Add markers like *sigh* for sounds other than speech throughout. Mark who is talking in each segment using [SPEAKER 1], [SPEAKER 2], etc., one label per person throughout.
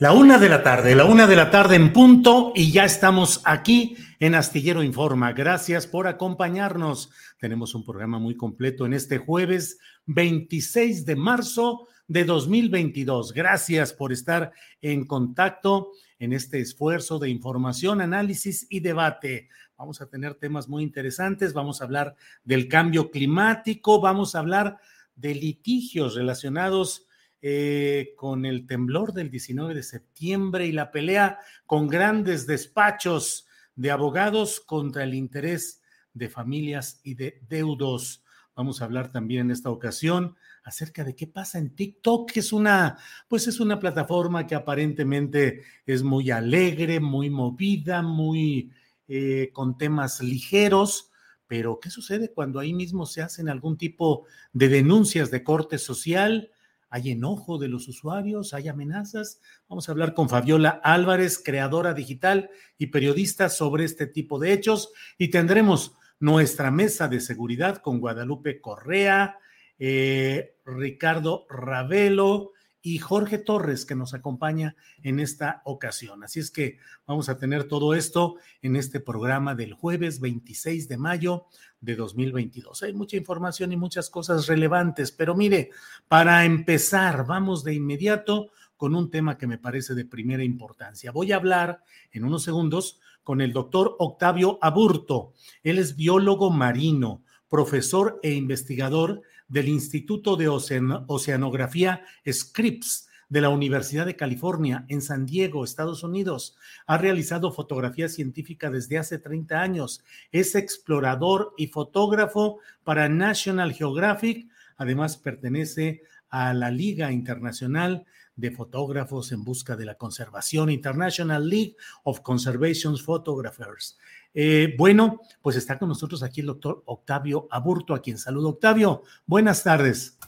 [SPEAKER 1] La una de la tarde, la una de la tarde en punto y ya estamos aquí en Astillero Informa. Gracias por acompañarnos. Tenemos un programa muy completo en este jueves 26 de marzo de 2022. Gracias por estar en contacto en este esfuerzo de información, análisis y debate. Vamos a tener temas muy interesantes. Vamos a hablar del cambio climático, vamos a hablar de litigios relacionados eh, con el temblor del 19 de septiembre y la pelea con grandes despachos de abogados contra el interés de familias y de deudos. Vamos a hablar también en esta ocasión acerca de qué pasa en TikTok, que es una, pues es una plataforma que aparentemente es muy alegre, muy movida, muy eh, con temas ligeros, pero ¿qué sucede cuando ahí mismo se hacen algún tipo de denuncias de corte social? Hay enojo de los usuarios, hay amenazas. Vamos a hablar con Fabiola Álvarez, creadora digital y periodista sobre este tipo de hechos y tendremos nuestra mesa de seguridad con Guadalupe Correa, eh, Ricardo Ravelo y Jorge Torres que nos acompaña en esta ocasión. Así es que vamos a tener todo esto en este programa del jueves 26 de mayo de 2022. Hay mucha información y muchas cosas relevantes, pero mire, para empezar, vamos de inmediato con un tema que me parece de primera importancia. Voy a hablar en unos segundos con el doctor Octavio Aburto. Él es biólogo marino, profesor e investigador del Instituto de Oceanografía Scripps de la Universidad de California en San Diego, Estados Unidos. Ha realizado fotografía científica desde hace 30 años. Es explorador y fotógrafo para National Geographic. Además, pertenece a la Liga Internacional de Fotógrafos en Busca de la Conservación, International League of Conservation Photographers. Eh, bueno, pues está con nosotros aquí el doctor Octavio Aburto, a quien saludo. Octavio, buenas tardes.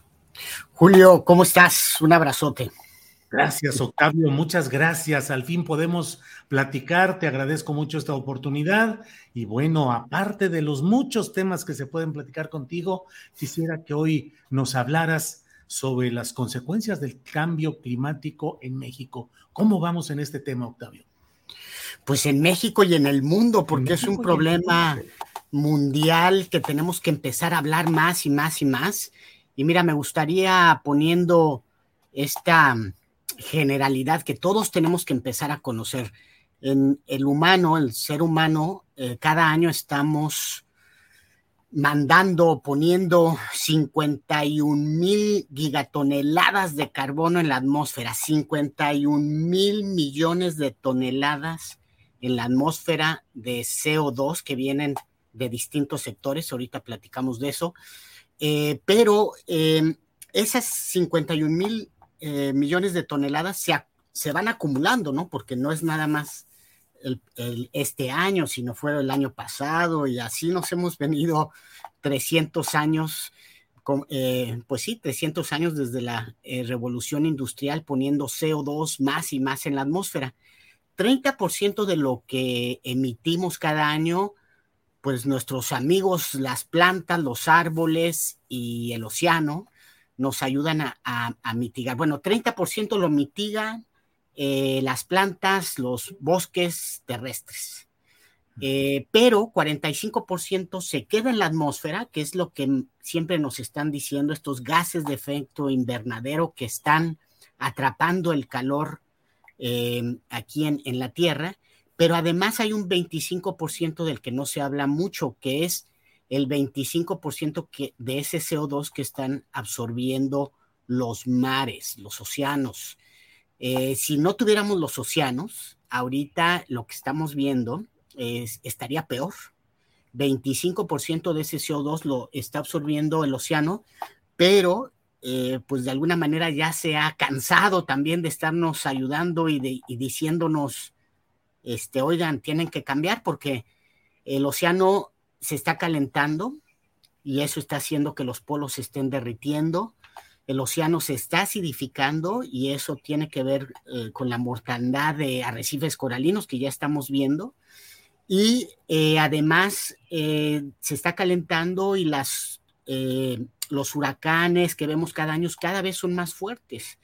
[SPEAKER 2] Julio, ¿cómo estás? Un abrazote.
[SPEAKER 1] Gracias, Octavio. Muchas gracias. Al fin podemos platicar. Te agradezco mucho esta oportunidad. Y bueno, aparte de los muchos temas que se pueden platicar contigo, quisiera que hoy nos hablaras sobre las consecuencias del cambio climático en México. ¿Cómo vamos en este tema, Octavio?
[SPEAKER 2] Pues en México y en el mundo, porque es un problema mundial que tenemos que empezar a hablar más y más y más. Y mira, me gustaría poniendo esta generalidad que todos tenemos que empezar a conocer. En el humano, el ser humano, eh, cada año estamos mandando, poniendo 51 mil gigatoneladas de carbono en la atmósfera, 51 mil millones de toneladas en la atmósfera de CO2 que vienen de distintos sectores, ahorita platicamos de eso, eh, pero eh, esas 51 mil eh, millones de toneladas se, se, van acumulando, ¿no? Porque no es nada más este año, si no fuera el año pasado, y así nos hemos venido 300 años, eh, pues sí, 300 años desde la eh, revolución industrial poniendo CO2 más y más en la atmósfera. 30% de lo que emitimos cada año, pues nuestros amigos, las plantas, los árboles y el océano, nos ayudan a, mitigar. Bueno, 30% lo mitigan eh, las plantas, los bosques terrestres. Eh, pero 45% se queda en la atmósfera, que es lo que siempre nos están diciendo estos gases de efecto invernadero que están atrapando el calor eh, aquí en, en, la Tierra, pero además hay un 25% del que no se habla mucho, que es el 25% que, de ese CO2 que están absorbiendo los mares, los océanos. Eh, si no tuviéramos los océanos, ahorita lo que estamos viendo es, estaría peor. 25% de ese CO2 lo está absorbiendo el océano, pero eh, pues de alguna manera ya se ha cansado también de estarnos ayudando y, y diciéndonos, este, oigan, tienen que cambiar porque el océano se está calentando y eso está haciendo que los polos se estén derritiendo. El océano se está acidificando y eso tiene que ver eh, con la mortandad de arrecifes coralinos que ya estamos viendo. Y eh, además eh, se está calentando y las, los huracanes que vemos cada año cada vez son más fuertes.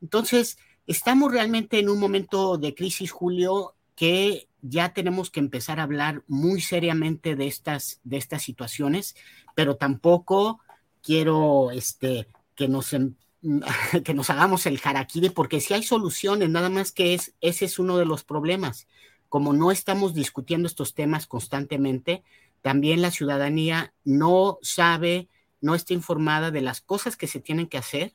[SPEAKER 2] Entonces, estamos realmente en un momento de crisis, Julio, que ya tenemos que empezar a hablar muy seriamente de estas, de estas situaciones, pero tampoco quiero este, que, nos, em, *laughs* que nos hagamos el harakiri, porque si hay soluciones, nada más que es, ese es uno de los problemas. Como no estamos discutiendo estos temas constantemente, también la ciudadanía no sabe, no está informada de las cosas que se tienen que hacer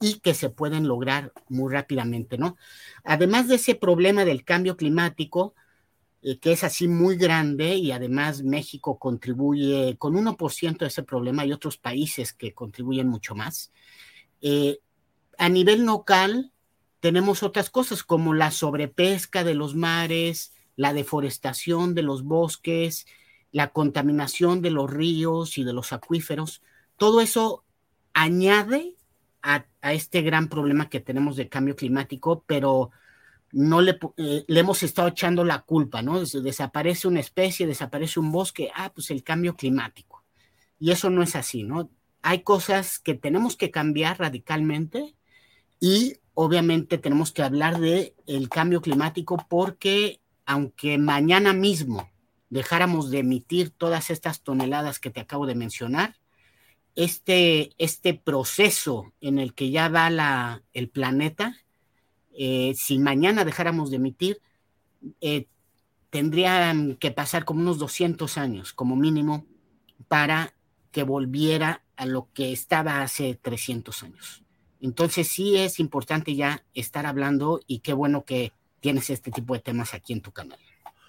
[SPEAKER 2] y que se pueden lograr muy rápidamente, ¿no? Además de ese problema del cambio climático, eh, que es así muy grande y además México contribuye con 1% de ese problema y otros países que contribuyen mucho más. Eh, a nivel local tenemos otras cosas como la sobrepesca de los mares, la deforestación de los bosques, la contaminación de los ríos y de los acuíferos. Todo eso añade a, este gran problema que tenemos de cambio climático, pero no le, eh, le, hemos estado echando la culpa, ¿no? Desaparece una especie, desaparece un bosque, ah, pues el cambio climático. Y eso no es así, ¿no? Hay cosas que tenemos que cambiar radicalmente y obviamente tenemos que hablar de el cambio climático porque aunque mañana mismo dejáramos de emitir todas estas toneladas que te acabo de mencionar, este, este proceso en el que ya va la, el planeta, eh, si mañana dejáramos de emitir, eh, tendrían que pasar como unos 200 años como mínimo para que volviera a lo que estaba hace 300 años. Entonces sí es importante ya estar hablando y qué bueno que tienes este tipo de temas aquí en tu canal.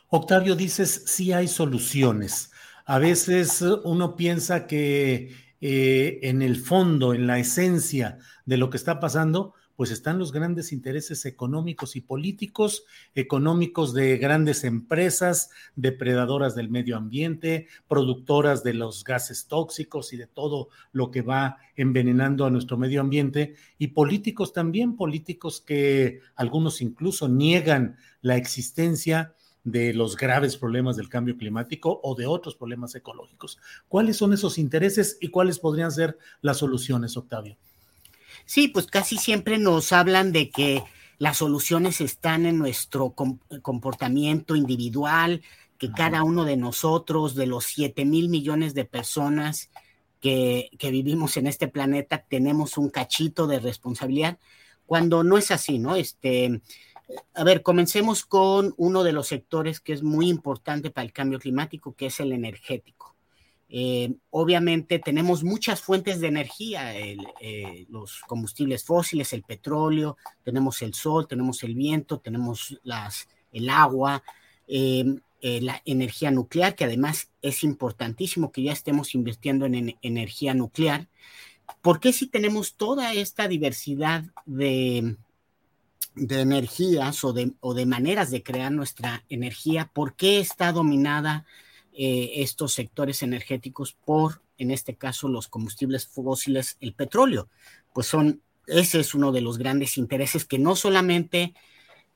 [SPEAKER 1] Octavio, dices, sí hay soluciones. A veces uno piensa que eh, en el fondo, en la esencia de lo que está pasando, pues están los grandes intereses económicos y políticos, económicos de grandes empresas, depredadoras del medio ambiente, productoras de los gases tóxicos y de todo lo que va envenenando a nuestro medio ambiente, y políticos también, políticos que algunos incluso niegan la existencia de los graves problemas del cambio climático o de otros problemas ecológicos. ¿Cuáles son esos intereses y cuáles podrían ser las soluciones, Octavio?
[SPEAKER 2] Sí, pues casi siempre nos hablan de que las soluciones están en nuestro comportamiento individual, que cada uno de nosotros, de los 7 mil millones de personas que, que, vivimos en este planeta, tenemos un cachito de responsabilidad, cuando no es así, ¿no? Este, a ver, comencemos con uno de los sectores que es muy importante para el cambio climático, que es el energético. Eh, obviamente tenemos muchas fuentes de energía, eh, los combustibles fósiles, el petróleo, tenemos el sol, tenemos el viento, tenemos las, el agua, eh, la energía nuclear, que además es importantísimo que ya estemos invirtiendo en, energía nuclear. ¿Por qué si tenemos toda esta diversidad de, de energías o de, o de, maneras de crear nuestra energía, ¿por qué está dominada eh, estos sectores energéticos por, en este caso, los combustibles fósiles, el petróleo? Pues son, ese es uno de los grandes intereses que no solamente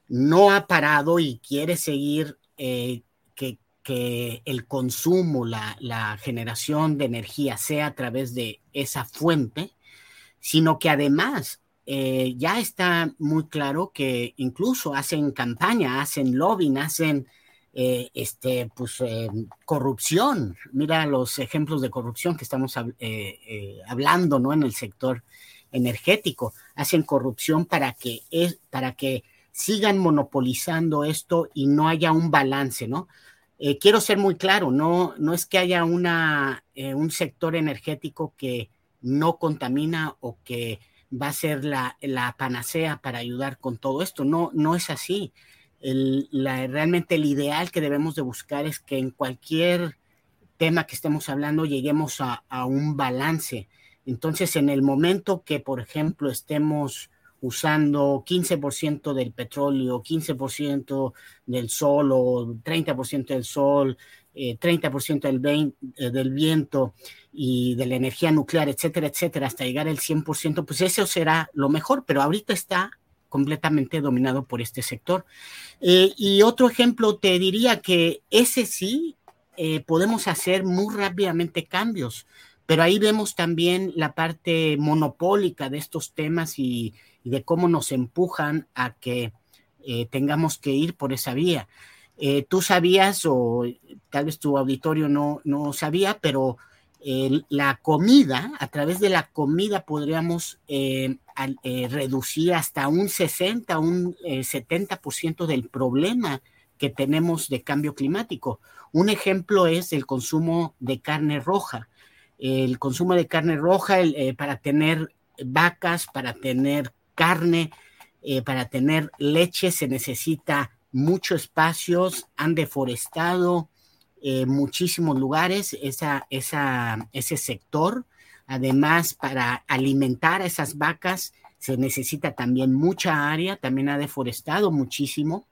[SPEAKER 2] no ha parado y quiere seguir eh, que, que, el consumo, la, la generación de energía sea a través de esa fuente, sino que además eh, ya está muy claro que incluso hacen campaña, hacen lobbying, hacen eh, este, pues, eh, corrupción. Mira los ejemplos de corrupción que estamos hablando ¿no? en el sector energético. Hacen corrupción para que, es, para que sigan monopolizando esto y no haya un balance, ¿no? quiero ser muy claro, no, no es que haya una, un sector energético que no contamina o que va a ser la, panacea para ayudar con todo esto. No, no es así. Realmente el ideal que debemos de buscar es que en cualquier tema que estemos hablando lleguemos a, un balance. Entonces, en el momento que, por ejemplo, estemos usando 15% del petróleo, 15% del sol o 30% del sol, 30% eh, del, eh, del viento y de la energía nuclear, etcétera, etcétera, hasta llegar al 100%, pues eso será lo mejor, pero ahorita está completamente dominado por este sector. Eh, y otro ejemplo, te diría que ese sí podemos hacer muy rápidamente cambios, pero ahí vemos también la parte monopólica de estos temas y, de cómo nos empujan a que tengamos que ir por esa vía. Eh, tú sabías, o tal vez tu auditorio no, no sabía, pero la comida, a través de la comida podríamos eh, eh, reducir hasta un 60, un 70% del problema que tenemos de cambio climático. Un ejemplo es el consumo de carne roja. El consumo de carne roja para tener vacas, para tener carne, para tener leche se necesita muchos espacios, han deforestado eh, muchísimos lugares esa, esa, ese sector. Además, para alimentar a esas vacas se necesita también mucha área, también ha deforestado muchísimo.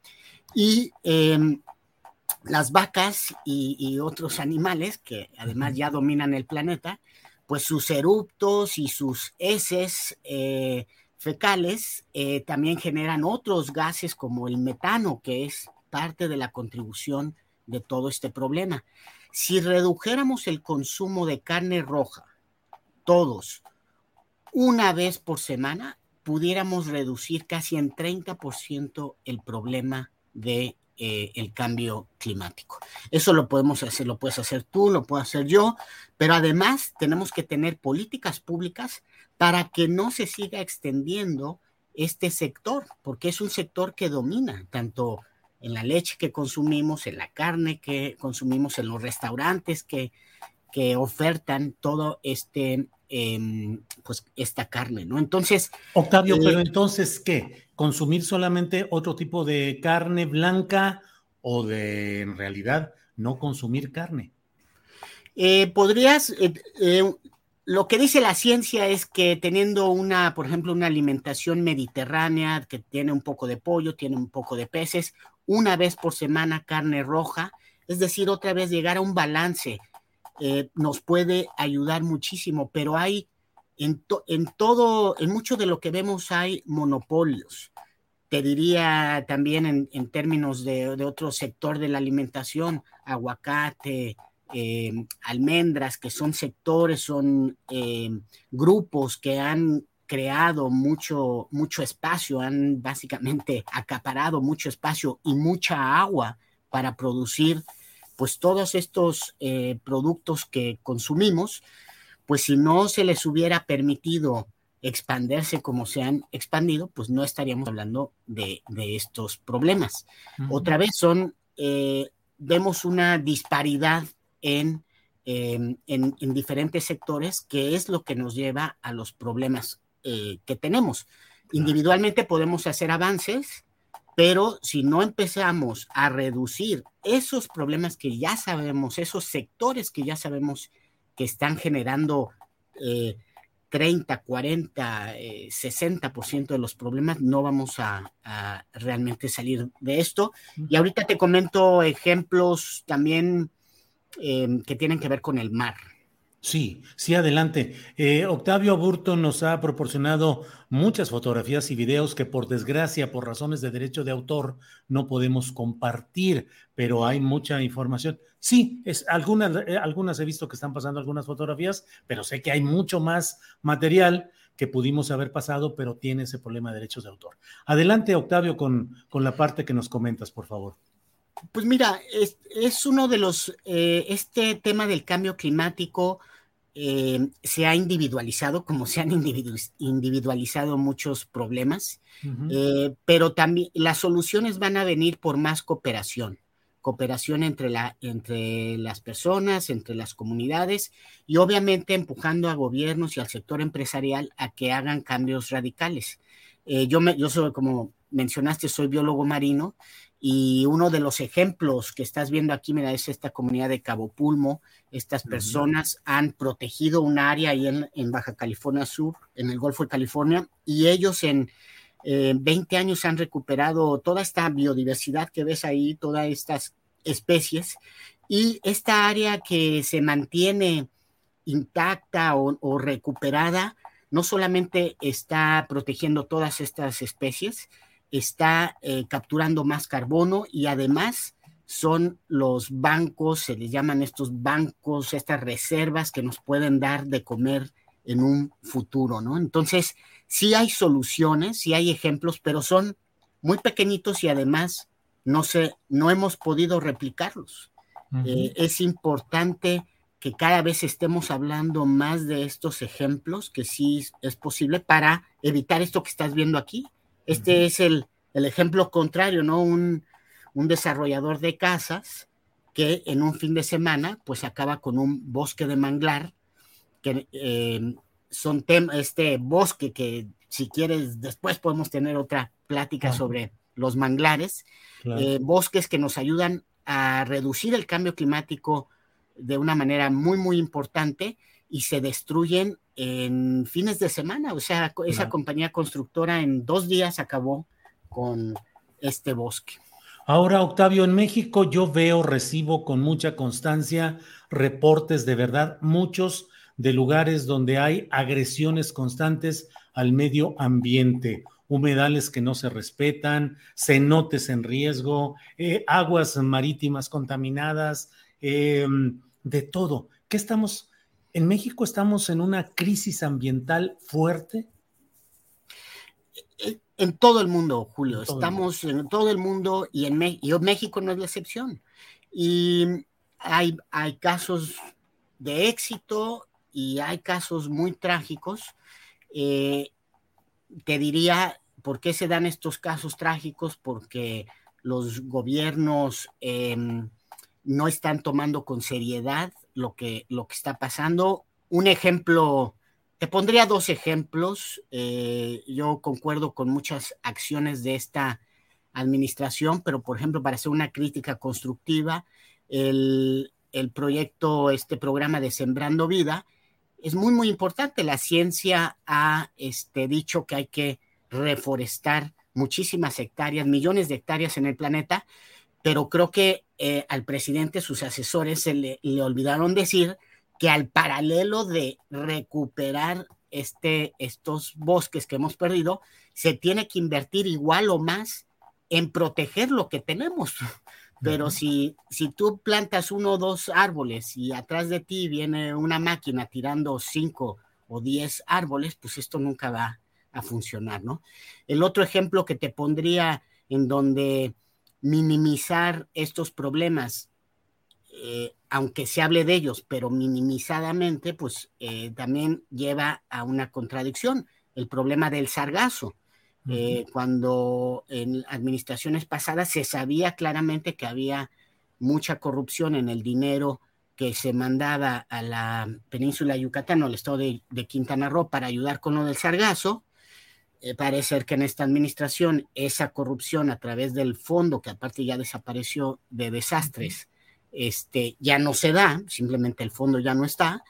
[SPEAKER 2] Y em, las vacas y, otros animales que además ya dominan el planeta, pues sus eruptos y sus heces eh, fecales eh, también generan otros gases como el metano, que es parte de la contribución de todo este problema. Si redujéramos el consumo de carne roja, todos, una vez por semana, pudiéramos reducir casi en 30% el problema de eh, el cambio climático. Eso lo podemos hacer, lo puedes hacer tú, lo puedo hacer yo, pero además tenemos que tener políticas públicas para que no se siga extendiendo este sector, porque es un sector que domina tanto en la leche que consumimos, en la carne que consumimos, en los restaurantes que, que ofertan todo este, em, pues esta carne, ¿no? Entonces.
[SPEAKER 1] Octavio, eh, pero entonces, ¿qué? ¿Consumir solamente otro tipo de carne blanca o de, en realidad, no consumir carne?
[SPEAKER 2] Eh, podrías, eh, lo que dice la ciencia es que teniendo una, por ejemplo, una alimentación mediterránea que tiene un poco de pollo, tiene un poco de peces, una vez por semana carne roja, es decir, otra vez llegar a un balance, eh, nos puede ayudar muchísimo, pero hay en, en, todo, en mucho de lo que vemos hay monopolios. Te diría también en, términos de, de otro sector de la alimentación, aguacate, eh, almendras, que son sectores, son eh, grupos que han creado mucho, mucho espacio, han básicamente acaparado mucho espacio y mucha agua para producir pues todos estos eh, productos que consumimos, pues si no se les hubiera permitido expandirse como se han expandido, pues no estaríamos hablando de, estos problemas. Otra vez son, vemos una disparidad Em, en, en, diferentes sectores, que es lo que nos lleva a los problemas eh, que tenemos. Individualmente podemos hacer avances, pero si no empezamos a reducir esos problemas que ya sabemos, esos sectores que ya sabemos que están generando eh, 30, 40, 60% de los problemas, no vamos a, realmente salir de esto. Y ahorita te comento ejemplos también em, que tienen que ver con el mar.
[SPEAKER 1] Sí, sí, adelante. Eh, Octavio Aburto nos ha proporcionado muchas fotografías y videos que por desgracia, por razones de derecho de autor, no podemos compartir, pero hay mucha información. Sí, es, algunas, eh, algunas he visto que están pasando algunas fotografías, pero sé que hay mucho más material que pudimos haber pasado, pero tiene ese problema de derechos de autor. Adelante, Octavio, con, con la parte que nos comentas, por favor.
[SPEAKER 2] Pues mira, es, uno de los, eh, este tema del cambio climático eh, se ha individualizado, como se han individualizado muchos problemas, eh, pero también las soluciones van a venir por más cooperación, cooperación entre, la, entre las personas, entre las comunidades y obviamente empujando a gobiernos y al sector empresarial a que hagan cambios radicales. yo, me, yo soy, como mencionaste, soy biólogo marino y uno de los ejemplos que estás viendo aquí, mira, es esta comunidad de Cabo Pulmo. Estas personas han protegido un área ahí en, Baja California Sur, en el Golfo de California, y ellos en 20 eh, años han recuperado toda esta biodiversidad que ves ahí, todas estas especies, y esta área que se mantiene intacta o recuperada, no solamente está protegiendo todas estas especies, está eh, capturando más carbono y además son los bancos, se les llaman estos bancos, estas reservas que nos pueden dar de comer en un futuro, ¿no? Entonces, sí hay soluciones, sí hay ejemplos, pero son muy pequeñitos y además no sé, no hemos podido replicarlos. Eh, es importante que cada vez estemos hablando más de estos ejemplos, que sí es posible para evitar esto que estás viendo aquí, este es el, ejemplo contrario, ¿no? Un, desarrollador de casas que en un fin de semana pues acaba con un bosque de manglar, que eh, son este bosque que si quieres después podemos tener otra plática sobre los manglares, eh, bosques que nos ayudan a reducir el cambio climático de una manera muy, muy importante y se destruyen en fines de semana. O sea, esa compañía constructora en dos días acabó con este bosque.
[SPEAKER 1] Ahora, Octavio, en México yo veo, recibo con mucha constancia reportes de verdad, muchos de lugares donde hay agresiones constantes al medio ambiente, humedales que no se respetan, cenotes en riesgo, eh, aguas marítimas contaminadas, em, de todo. ¿Qué estamos ¿En México estamos en una crisis ambiental fuerte?
[SPEAKER 2] En todo el mundo, Julio. estamos en todo el mundo y en México no es la excepción. Y hay, hay casos de éxito y hay casos muy trágicos. Eh, te diría, ¿por qué se dan estos casos trágicos? Porque los gobiernos em, no están tomando con seriedad lo que, lo que está pasando. Un ejemplo, te pondría dos ejemplos. Eh, yo concuerdo con muchas acciones de esta administración, pero por ejemplo, para hacer una crítica constructiva, el, el proyecto, este programa de Sembrando Vida, es muy, muy importante. La ciencia ha este, dicho que hay que reforestar muchísimas hectáreas, millones de hectáreas en el planeta, pero creo que eh, al presidente, sus asesores, se le, olvidaron decir que al paralelo de recuperar este, estos bosques que hemos perdido, se tiene que invertir igual o más en proteger lo que tenemos. *laughs* Pero si, si tú plantas uno o dos árboles y atrás de ti viene una máquina tirando cinco o diez árboles, pues esto nunca va a funcionar, ¿no? El otro ejemplo que te pondría en donde minimizar estos problemas, eh, aunque se hable de ellos, pero minimizadamente, pues eh, también lleva a una contradicción. El problema del sargazo. Eh, cuando en administraciones pasadas se sabía claramente que había mucha corrupción en el dinero que se mandaba a la península de Yucatán o al estado de, de Quintana Roo para ayudar con lo del sargazo, eh, parece ser que en esta administración esa corrupción a través del fondo, que aparte ya desapareció de desastres, este, ya no se da, simplemente el fondo ya no está,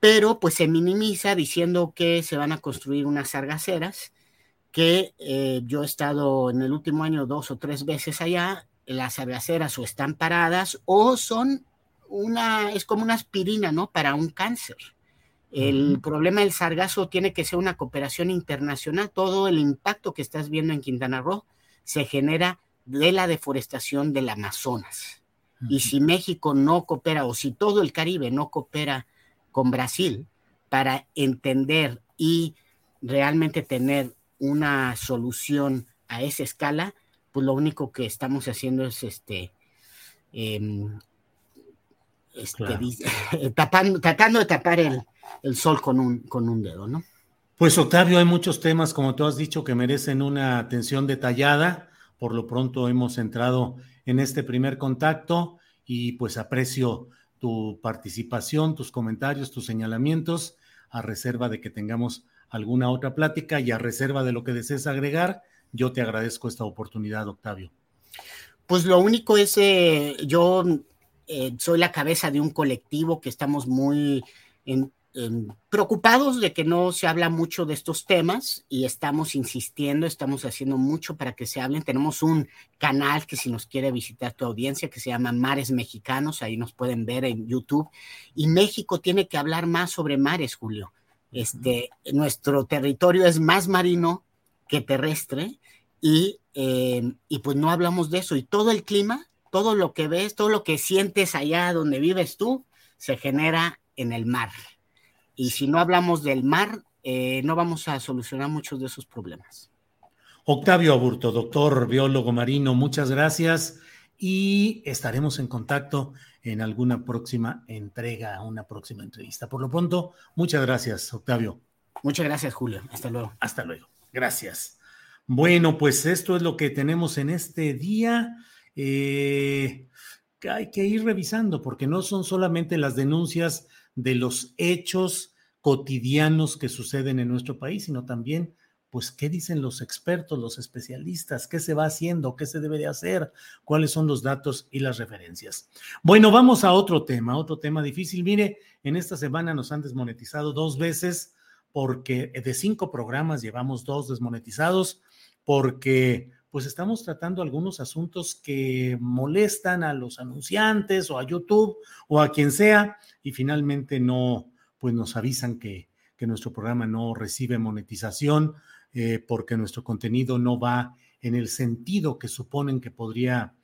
[SPEAKER 2] pero pues se minimiza diciendo que se van a construir unas sargaceras, que eh, yo he estado en el último año dos o tres veces allá, las sargaceras o están paradas o son una, es como una aspirina, ¿no? Para un cáncer. El problema del sargazo tiene que ser una cooperación internacional. Todo el impacto que estás viendo en Quintana Roo se genera de la deforestación del Amazonas. Y si México no coopera o si todo el Caribe no coopera con Brasil para entender y realmente tener una solución a esa escala, pues lo único que estamos haciendo es este, em, este *laughs* tratando de tapar el, el sol con un, con un dedo, ¿no?
[SPEAKER 1] Pues Octavio, hay muchos temas, como tú has dicho, que merecen una atención detallada. Por lo pronto hemos entrado en este primer contacto y pues aprecio tu participación, tus comentarios, tus señalamientos, a reserva de que tengamos alguna otra plática y a reserva de lo que desees agregar, yo te agradezco esta oportunidad, Octavio.
[SPEAKER 2] Pues lo único es, eh, yo eh, soy la cabeza de un colectivo que estamos muy en, preocupados de que no se habla mucho de estos temas y estamos insistiendo, estamos haciendo mucho para que se hablen. Tenemos un canal que si nos quiere visitar tu audiencia que se llama Mares Mexicanos, ahí nos pueden ver en YouTube. Y México tiene que hablar más sobre mares, Julio. Este, nuestro territorio es más marino que terrestre y, em, y pues no hablamos de eso. Y todo el clima, todo lo que ves, todo lo que sientes allá donde vives tú, se genera en el mar. Y si no hablamos del mar, eh, no vamos a solucionar muchos de esos problemas.
[SPEAKER 1] Octavio Aburto, doctor biólogo marino, muchas gracias y estaremos en contacto en alguna próxima entrega, una próxima entrevista. Por lo pronto, muchas gracias, Octavio.
[SPEAKER 2] Muchas gracias, Julio. Hasta luego.
[SPEAKER 1] Hasta luego. Gracias. Bueno, pues esto es lo que tenemos en este día. Eh, hay que ir revisando porque no son solamente las denuncias de los hechos cotidianos que suceden en nuestro país, sino también, pues, qué dicen los expertos, los especialistas, qué se va haciendo, qué se debe de hacer, cuáles son los datos y las referencias. Bueno, vamos a otro tema, otro tema difícil. Mire, en esta semana nos han desmonetizado dos veces porque de cinco programas llevamos dos desmonetizados porque pues estamos tratando algunos asuntos que molestan a los anunciantes o a YouTube o a quien sea y finalmente no, pues nos avisan que, que nuestro programa no recibe monetización eh, porque nuestro contenido no va en el sentido que suponen que podría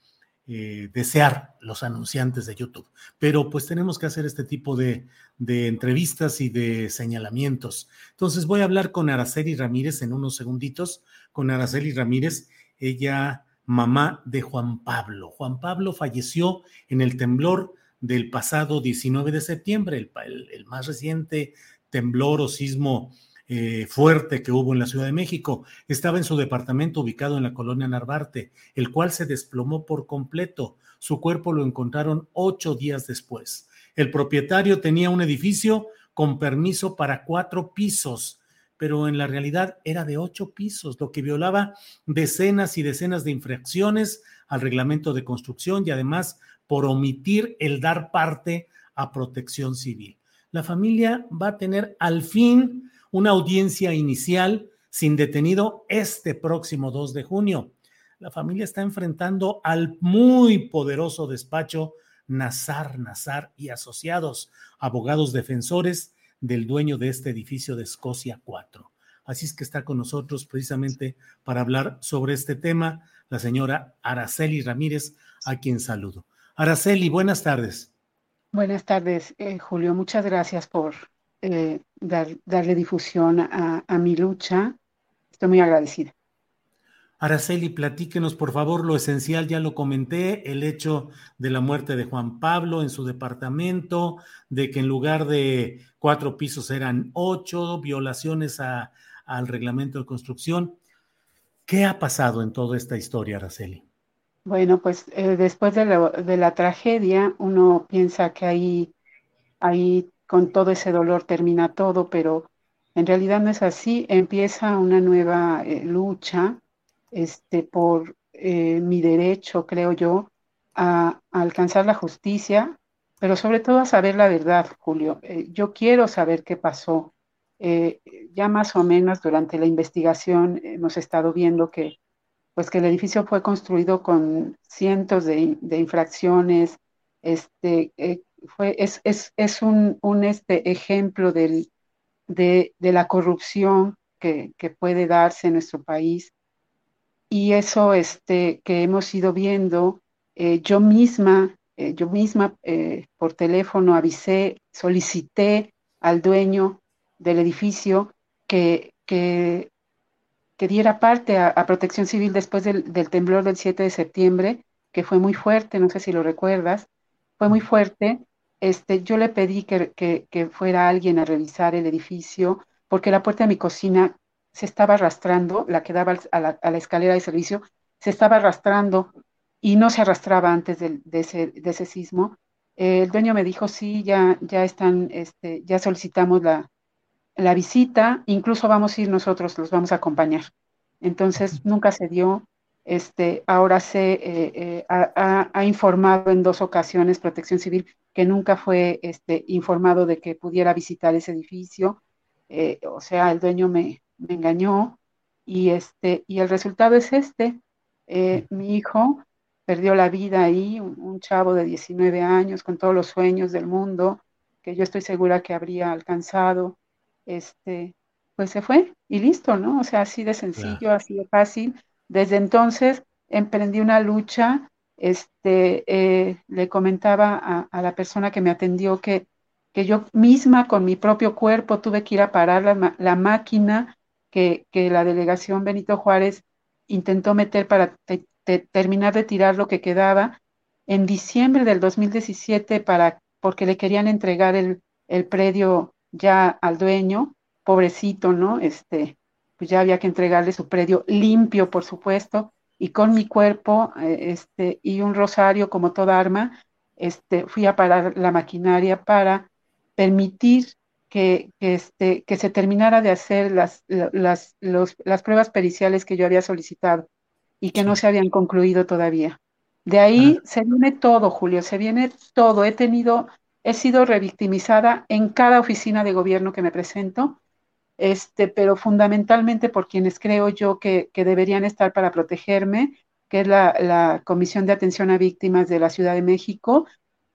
[SPEAKER 1] eh, desear los anunciantes de YouTube. Pero pues tenemos que hacer este tipo de, de, entrevistas y de señalamientos. Entonces voy a hablar con Araceli Ramírez en unos segunditos, con Araceli Ramírez ella mamá de Juan Pablo. Juan Pablo falleció en el temblor del pasado 19 de septiembre, el, más reciente temblor o sismo eh, fuerte que hubo en la Ciudad de México. Estaba en su departamento ubicado en la colonia Narvarte, el cual se desplomó por completo. Su cuerpo lo encontraron ocho días después. El propietario tenía un edificio con permiso para cuatro pisos pero en la realidad era de ocho pisos, lo que violaba decenas y decenas de infracciones al reglamento de construcción y además por omitir el dar parte a protección civil. La familia va a tener al fin una audiencia inicial sin detenido este próximo 2 de junio. La familia está enfrentando al muy poderoso despacho Nazar, Nazar y Asociados, abogados defensores del dueño de este edificio de Escocia 4. Así es que está con nosotros precisamente para hablar sobre este tema la señora Araceli Ramírez, a quien saludo. Araceli, buenas tardes.
[SPEAKER 3] Buenas tardes, eh, Julio. Muchas gracias por eh, darle difusión a mi lucha. Estoy muy agradecida.
[SPEAKER 1] Araceli, platíquenos por favor lo esencial, ya lo comenté, el hecho de la muerte de Juan Pablo en su departamento, de que en lugar de cuatro pisos eran ocho, violaciones al reglamento de construcción. ¿Qué ha pasado en toda esta historia, Araceli?
[SPEAKER 3] Bueno, pues eh, después de la, tragedia, uno piensa que ahí, ahí con todo ese dolor termina todo, pero en realidad no es así. Empieza una nueva eh, lucha este, por eh, mi derecho, creo yo, a, alcanzar la justicia pero sobre todo a saber la verdad, Julio. Eh, yo quiero saber qué pasó. Eh, ya más o menos durante la investigación hemos estado viendo que, pues que el edificio fue construido con cientos de, infracciones. Este, es, un, este ejemplo de, la corrupción que, que, puede darse en nuestro país. Y eso este, que hemos ido viendo, yo misma eh, yo misma eh, por teléfono avisé, solicité al dueño del edificio que, que, diera parte a, Protección Civil después del, temblor del 7 de septiembre, que fue muy fuerte, no sé si lo recuerdas, fue muy fuerte. Este, yo le pedí que, que fuera alguien a revisar el edificio porque la puerta de mi cocina se estaba arrastrando, la que daba a la, a la escalera de servicio, se estaba arrastrando y no se arrastraba antes de, ese, de ese, sismo. el dueño me dijo, sí, ya, ya están, este, ya solicitamos la, la, visita, incluso vamos a ir nosotros, los vamos a acompañar. Entonces, nunca se dio. Este, ahora se eh, eh, ha, ha, informado en dos ocasiones Protección Civil que nunca fue este, informado de que pudiera visitar ese edificio. Eh, o sea, el dueño me, me, engañó y, este, y el resultado es este. mi hijo perdió la vida ahí, un, chavo de 19 años con todos los sueños del mundo, que yo estoy segura que habría alcanzado, este, pues se fue y listo, ¿no? O sea, así de sencillo, así de fácil. Desde entonces emprendí una lucha, este, eh, le comentaba a, la persona que me atendió que, que yo misma con mi propio cuerpo tuve que ir a parar la, la máquina que, la delegación Benito Juárez intentó meter para terminar de tirar lo que quedaba en diciembre del 2017 para, porque le querían entregar el, el predio ya al dueño, pobrecito, ¿no? Este, pues ya había que entregarle su predio limpio, por supuesto, y con mi cuerpo, eh, este, y un rosario como toda arma, este, fui a parar la maquinaria para permitir que, que, este, que se terminara de hacer las, las, los, las pruebas periciales que yo había solicitado y que no se habían concluido todavía. De ahí se viene todo, Julio, se viene todo. He tenido, he sido revictimizada en cada oficina de gobierno que me presento, este, pero fundamentalmente por quienes creo yo que, deberían estar para protegerme, que es la, Comisión de Atención a Víctimas de la Ciudad de México,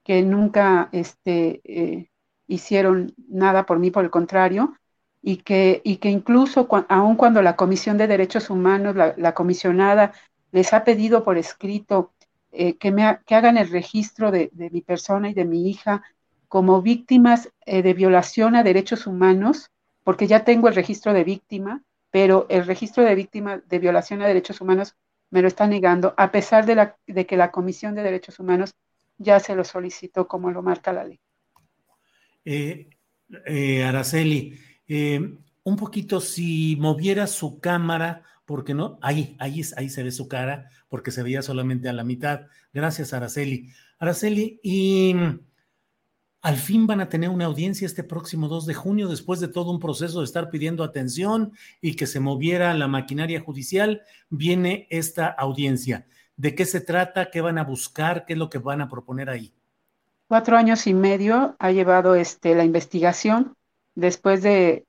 [SPEAKER 3] que nunca este, eh, hicieron nada por mí, por el contrario, y que, y que incluso aun cuando la Comisión de Derechos Humanos, la, comisionada, les ha pedido por escrito eh, que, me que hagan el registro de, mi persona y de mi hija como víctimas eh, de violación a derechos humanos, porque ya tengo el registro de víctima, pero el registro de víctima de violación a derechos humanos me lo está negando, a pesar de, la, de que la Comisión de Derechos Humanos ya se lo solicitó como lo marca la ley.
[SPEAKER 1] Eh, Araceli, eh, un poquito, si moviera su cámara, porque no, ahí, ahí, ahí se ve su cara, porque se veía solamente a la mitad. Gracias, Araceli. Araceli, y al fin van a tener una audiencia este próximo 2 de junio, después de todo un proceso de estar pidiendo atención y que se moviera la maquinaria judicial, viene esta audiencia. ¿De qué se trata? ¿Qué van a buscar? ¿Qué es lo que van a proponer ahí?
[SPEAKER 3] Cuatro años y medio ha llevado este, la investigación después de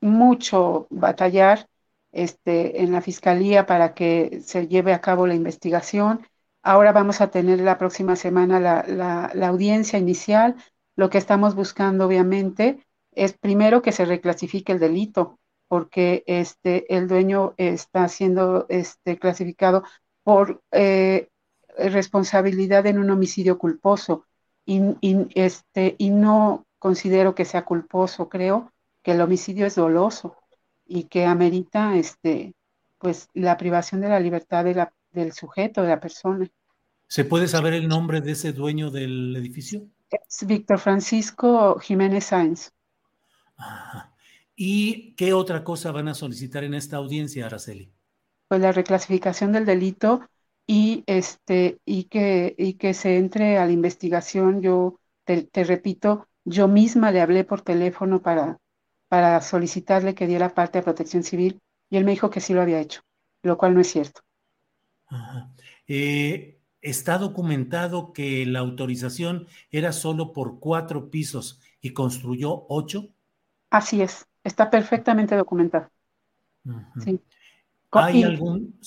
[SPEAKER 3] mucho batallar este, en la fiscalía para que se lleve a cabo la investigación. Ahora vamos a tener la próxima semana la, la, audiencia inicial. Lo que estamos buscando, obviamente, es primero que se reclasifique el delito, porque este, el dueño está siendo este, clasificado por eh, responsabilidad en un homicidio culposo y, y, este, y no considero que sea culposo, creo que el homicidio es doloso y que amerita este, pues, la privación de la libertad de la, del sujeto, de la persona.
[SPEAKER 1] ¿Se puede saber el nombre de ese dueño del edificio?
[SPEAKER 3] Es Víctor Francisco Jiménez Sáenz.
[SPEAKER 1] ¿Y qué otra cosa van a solicitar en esta audiencia, Araceli?
[SPEAKER 3] Pues la reclasificación del delito y este y que y que se entre a la investigación. Yo te repito, yo misma le hablé por teléfono para, para solicitarle que diera parte de protección civil y él me dijo que sí lo había hecho, lo cual no es cierto.
[SPEAKER 1] Eh, está documentado que la autorización era solo por cuatro pisos y construyó ocho.
[SPEAKER 3] Así es, está perfectamente documentado.
[SPEAKER 1] ¿Hay algún?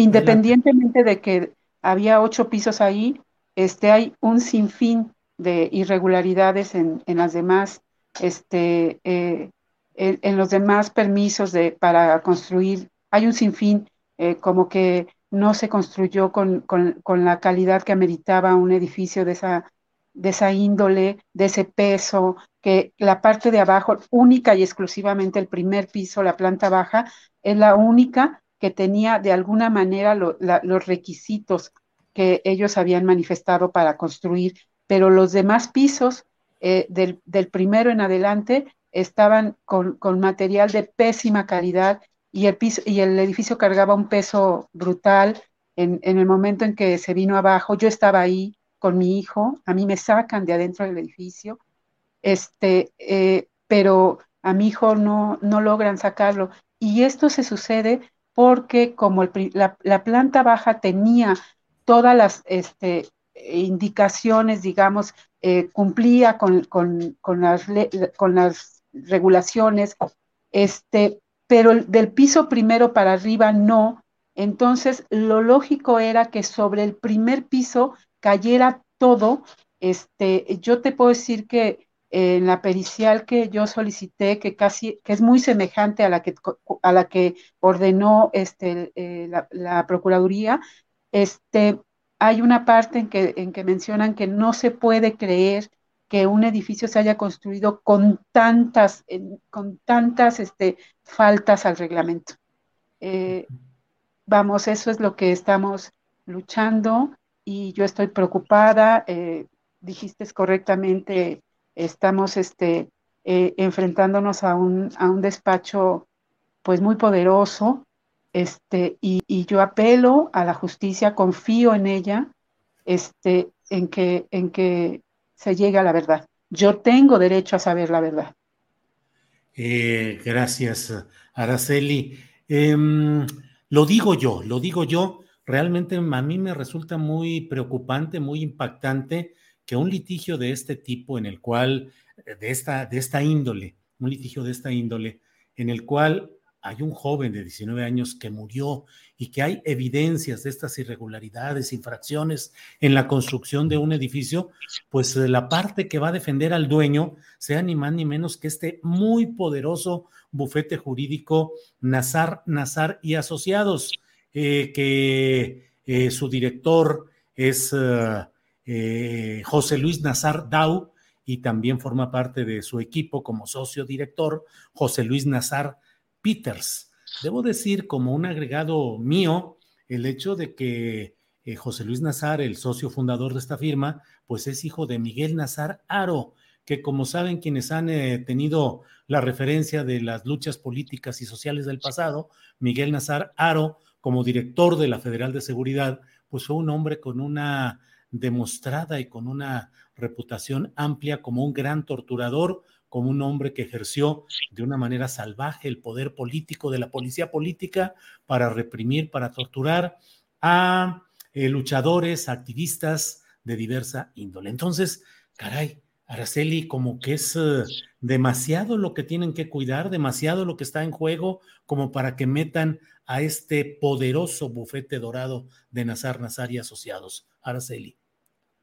[SPEAKER 3] Independientemente de que había ocho pisos ahí, este, hay un sinfín de irregularidades en, las demás, este, eh, en, los demás permisos de, para construir. Hay un sinfín, eh, como que no se construyó con, la calidad que ameritaba un edificio de esa, de esa índole, de ese peso, que la parte de abajo, única y exclusivamente el primer piso, la planta baja, es la única que tenía de alguna manera los requisitos que ellos habían manifestado para construir, pero los demás pisos eh, del, primero en adelante estaban con, material de pésima calidad y el, piso, y el edificio cargaba un peso brutal. En, el momento en que se vino abajo, yo estaba ahí con mi hijo, a mí me sacan de adentro del edificio, este, eh, pero a mi hijo no, no logran sacarlo. Y esto se sucede porque como la, planta baja tenía todas las este, indicaciones, digamos, eh, cumplía con, las, regulaciones, este, pero del piso primero para arriba no. Entonces, lo lógico era que sobre el primer piso cayera todo. Este, yo te puedo decir que en la pericial que yo solicité, que casi, que es muy semejante a la que, a la que ordenó este, eh, la, Procuraduría, este, hay una parte en que, en que mencionan que no se puede creer que un edificio se haya construido con tantas, con tantas este, faltas al reglamento. Eh, vamos, eso es lo que estamos luchando y yo estoy preocupada. Eh, dijiste correctamente estamos este, eh, enfrentándonos a un, a un despacho pues muy poderoso, este, y, yo apelo a la justicia, confío en ella, este, en que, en que se llegue a la verdad. Yo tengo derecho a saber la verdad.
[SPEAKER 1] Eh, gracias, Araceli. Em, lo digo yo, lo digo yo. Realmente a mí me resulta muy preocupante, muy impactante que un litigio de este tipo, en el cual, eh, de esta, de esta índole, un litigio de esta índole, en el cual hay un joven de 19 años que murió y que hay evidencias de estas irregularidades, infracciones en la construcción de un edificio, pues eh, la parte que va a defender al dueño sea ni más ni menos que este muy poderoso bufete jurídico Nazar, Nazar y Asociados, eh, que su director es eh, José Luis Nazar Dau, y también forma parte de su equipo como socio director, José Luis Nazar Peters. Debo decir, como un agregado mío, el hecho de que eh, José Luis Nazar, el socio fundador de esta firma, pues es hijo de Miguel Nazar Aro, que como saben quienes han eh, tenido la referencia de las luchas políticas y sociales del pasado, Miguel Nazar Aro, como director de la Federal de Seguridad, pues fue un hombre con una demostrada y con una reputación amplia como un gran torturador, como un hombre que ejerció de una manera salvaje el poder político de la policía política para reprimir, para torturar a eh, luchadores, activistas de diversa índole. Entonces, caray, Araceli, como que es eh, demasiado lo que tienen que cuidar, demasiado lo que está en juego, como para que metan a este poderoso bufete dorado de Nazar Nazar y asociados. Araceli.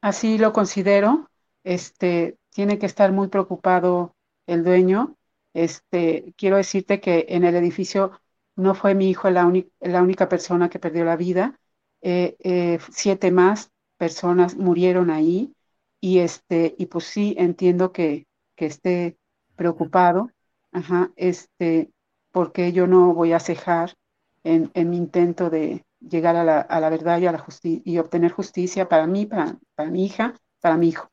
[SPEAKER 3] Así lo considero. Este, tiene que estar muy preocupado el dueño. Este, quiero decirte que en el edificio no fue mi hijo la, única persona que perdió la vida. Eh, eh, siete más personas murieron ahí y este y pues sí entiendo que, esté preocupado ajá, este porque yo no voy a cejar en, en mi intento de, llegar a la, a la verdad y, a la y obtener justicia para mí, para, para mi hija, para mi hijo.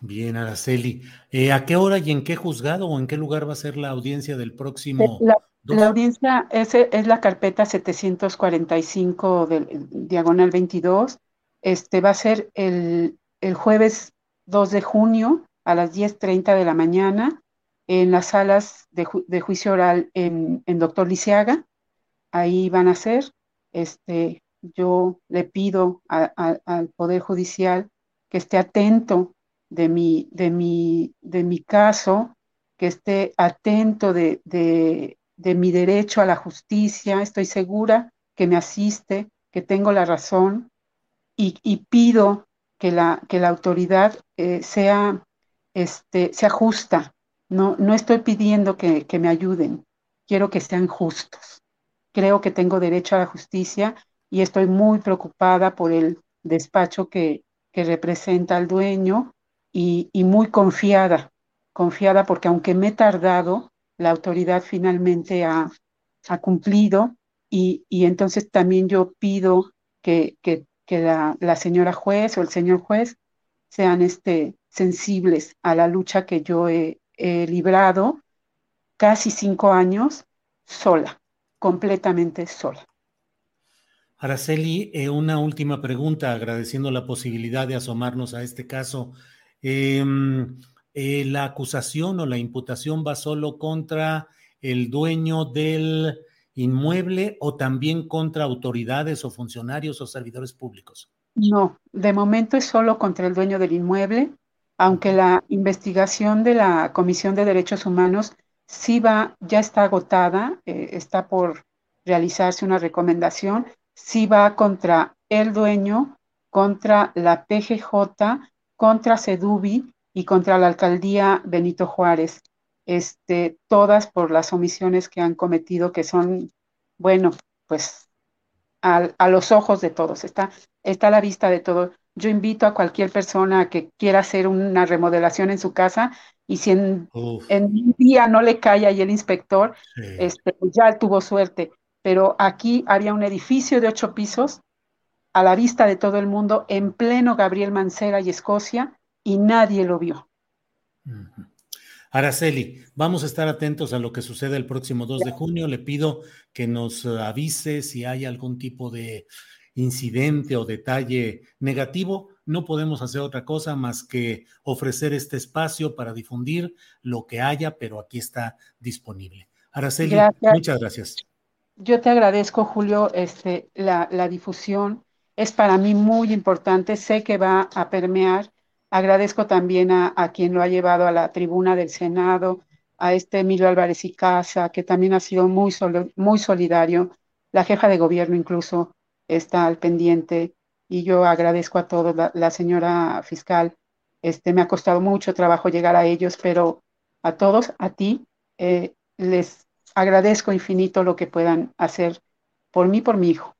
[SPEAKER 1] Bien, Araceli. Eh, ¿A qué hora y en qué juzgado o en qué lugar va a ser la audiencia del próximo?
[SPEAKER 3] La, la audiencia es, es, la carpeta 745 del diagonal 22. Este va a ser el, el jueves 2 de junio a las 10.30 de la mañana en las salas de, de juicio oral en, en Doctor Lisiaga ahí van a ser. Este, yo le pido al Poder Judicial que esté atento de mi, de mi, de mi caso, que esté atento de, de, mi derecho a la justicia. Estoy segura que me asiste, que tengo la razón y, y pido que la, que la autoridad eh, sea, este, sea justa. No, no estoy pidiendo que, que me ayuden, quiero que sean justos. Creo que tengo derecho a la justicia y estoy muy preocupada por el despacho que, representa al dueño y, muy confiada, confiada porque aunque me he tardado, la autoridad finalmente ha, cumplido y, entonces también yo pido que, que, que la, señora juez o el señor juez sean este, sensibles a la lucha que yo he librado casi cinco años sola, completamente sola.
[SPEAKER 1] Araceli, eh, una última pregunta, agradeciendo la posibilidad de asomarnos a este caso. Eh, eh, ¿La acusación o la imputación va solo contra el dueño del inmueble o también contra autoridades o funcionarios o servidores públicos?
[SPEAKER 3] No, de momento es solo contra el dueño del inmueble, aunque la investigación de la Comisión de Derechos Humanos sí va, ya está agotada, eh, está por realizarse una recomendación sí va contra el dueño, contra la PGJ, contra Sedubi y contra la alcaldía Benito Juárez. Este, todas por las omisiones que han cometido, que son, bueno, pues a, los ojos de todos, está, está a la vista de todos. Yo invito a cualquier persona que quiera hacer una remodelación en su casa y si en, en un día no le cae ahí el inspector, sí. este, pues ya tuvo suerte pero aquí había un edificio de ocho pisos a la vista de todo el mundo, en pleno Gabriel Mancera y Escocia, y nadie lo vio.
[SPEAKER 1] Araceli, vamos a estar atentos a lo que sucede el próximo 2 de junio. Le pido que nos avise si hay algún tipo de incidente o detalle negativo. No podemos hacer otra cosa más que ofrecer este espacio para difundir lo que haya, pero aquí está disponible. Araceli, gracias. muchas gracias
[SPEAKER 3] yo te agradezco, Julio, este, la, la, difusión. Es para mí muy importante, sé que va a permear. Agradezco también a, a quien lo ha llevado a la tribuna del Senado, a este Emilio Álvarez y Casa, que también ha sido muy, solo, muy solidario. La jefa de gobierno incluso está al pendiente y yo agradezco a todos. La, la señora fiscal, este, me ha costado mucho trabajo llegar a ellos, pero a todos, a ti, eh, les agradezco infinito lo que puedan hacer por mí, por mi hijo.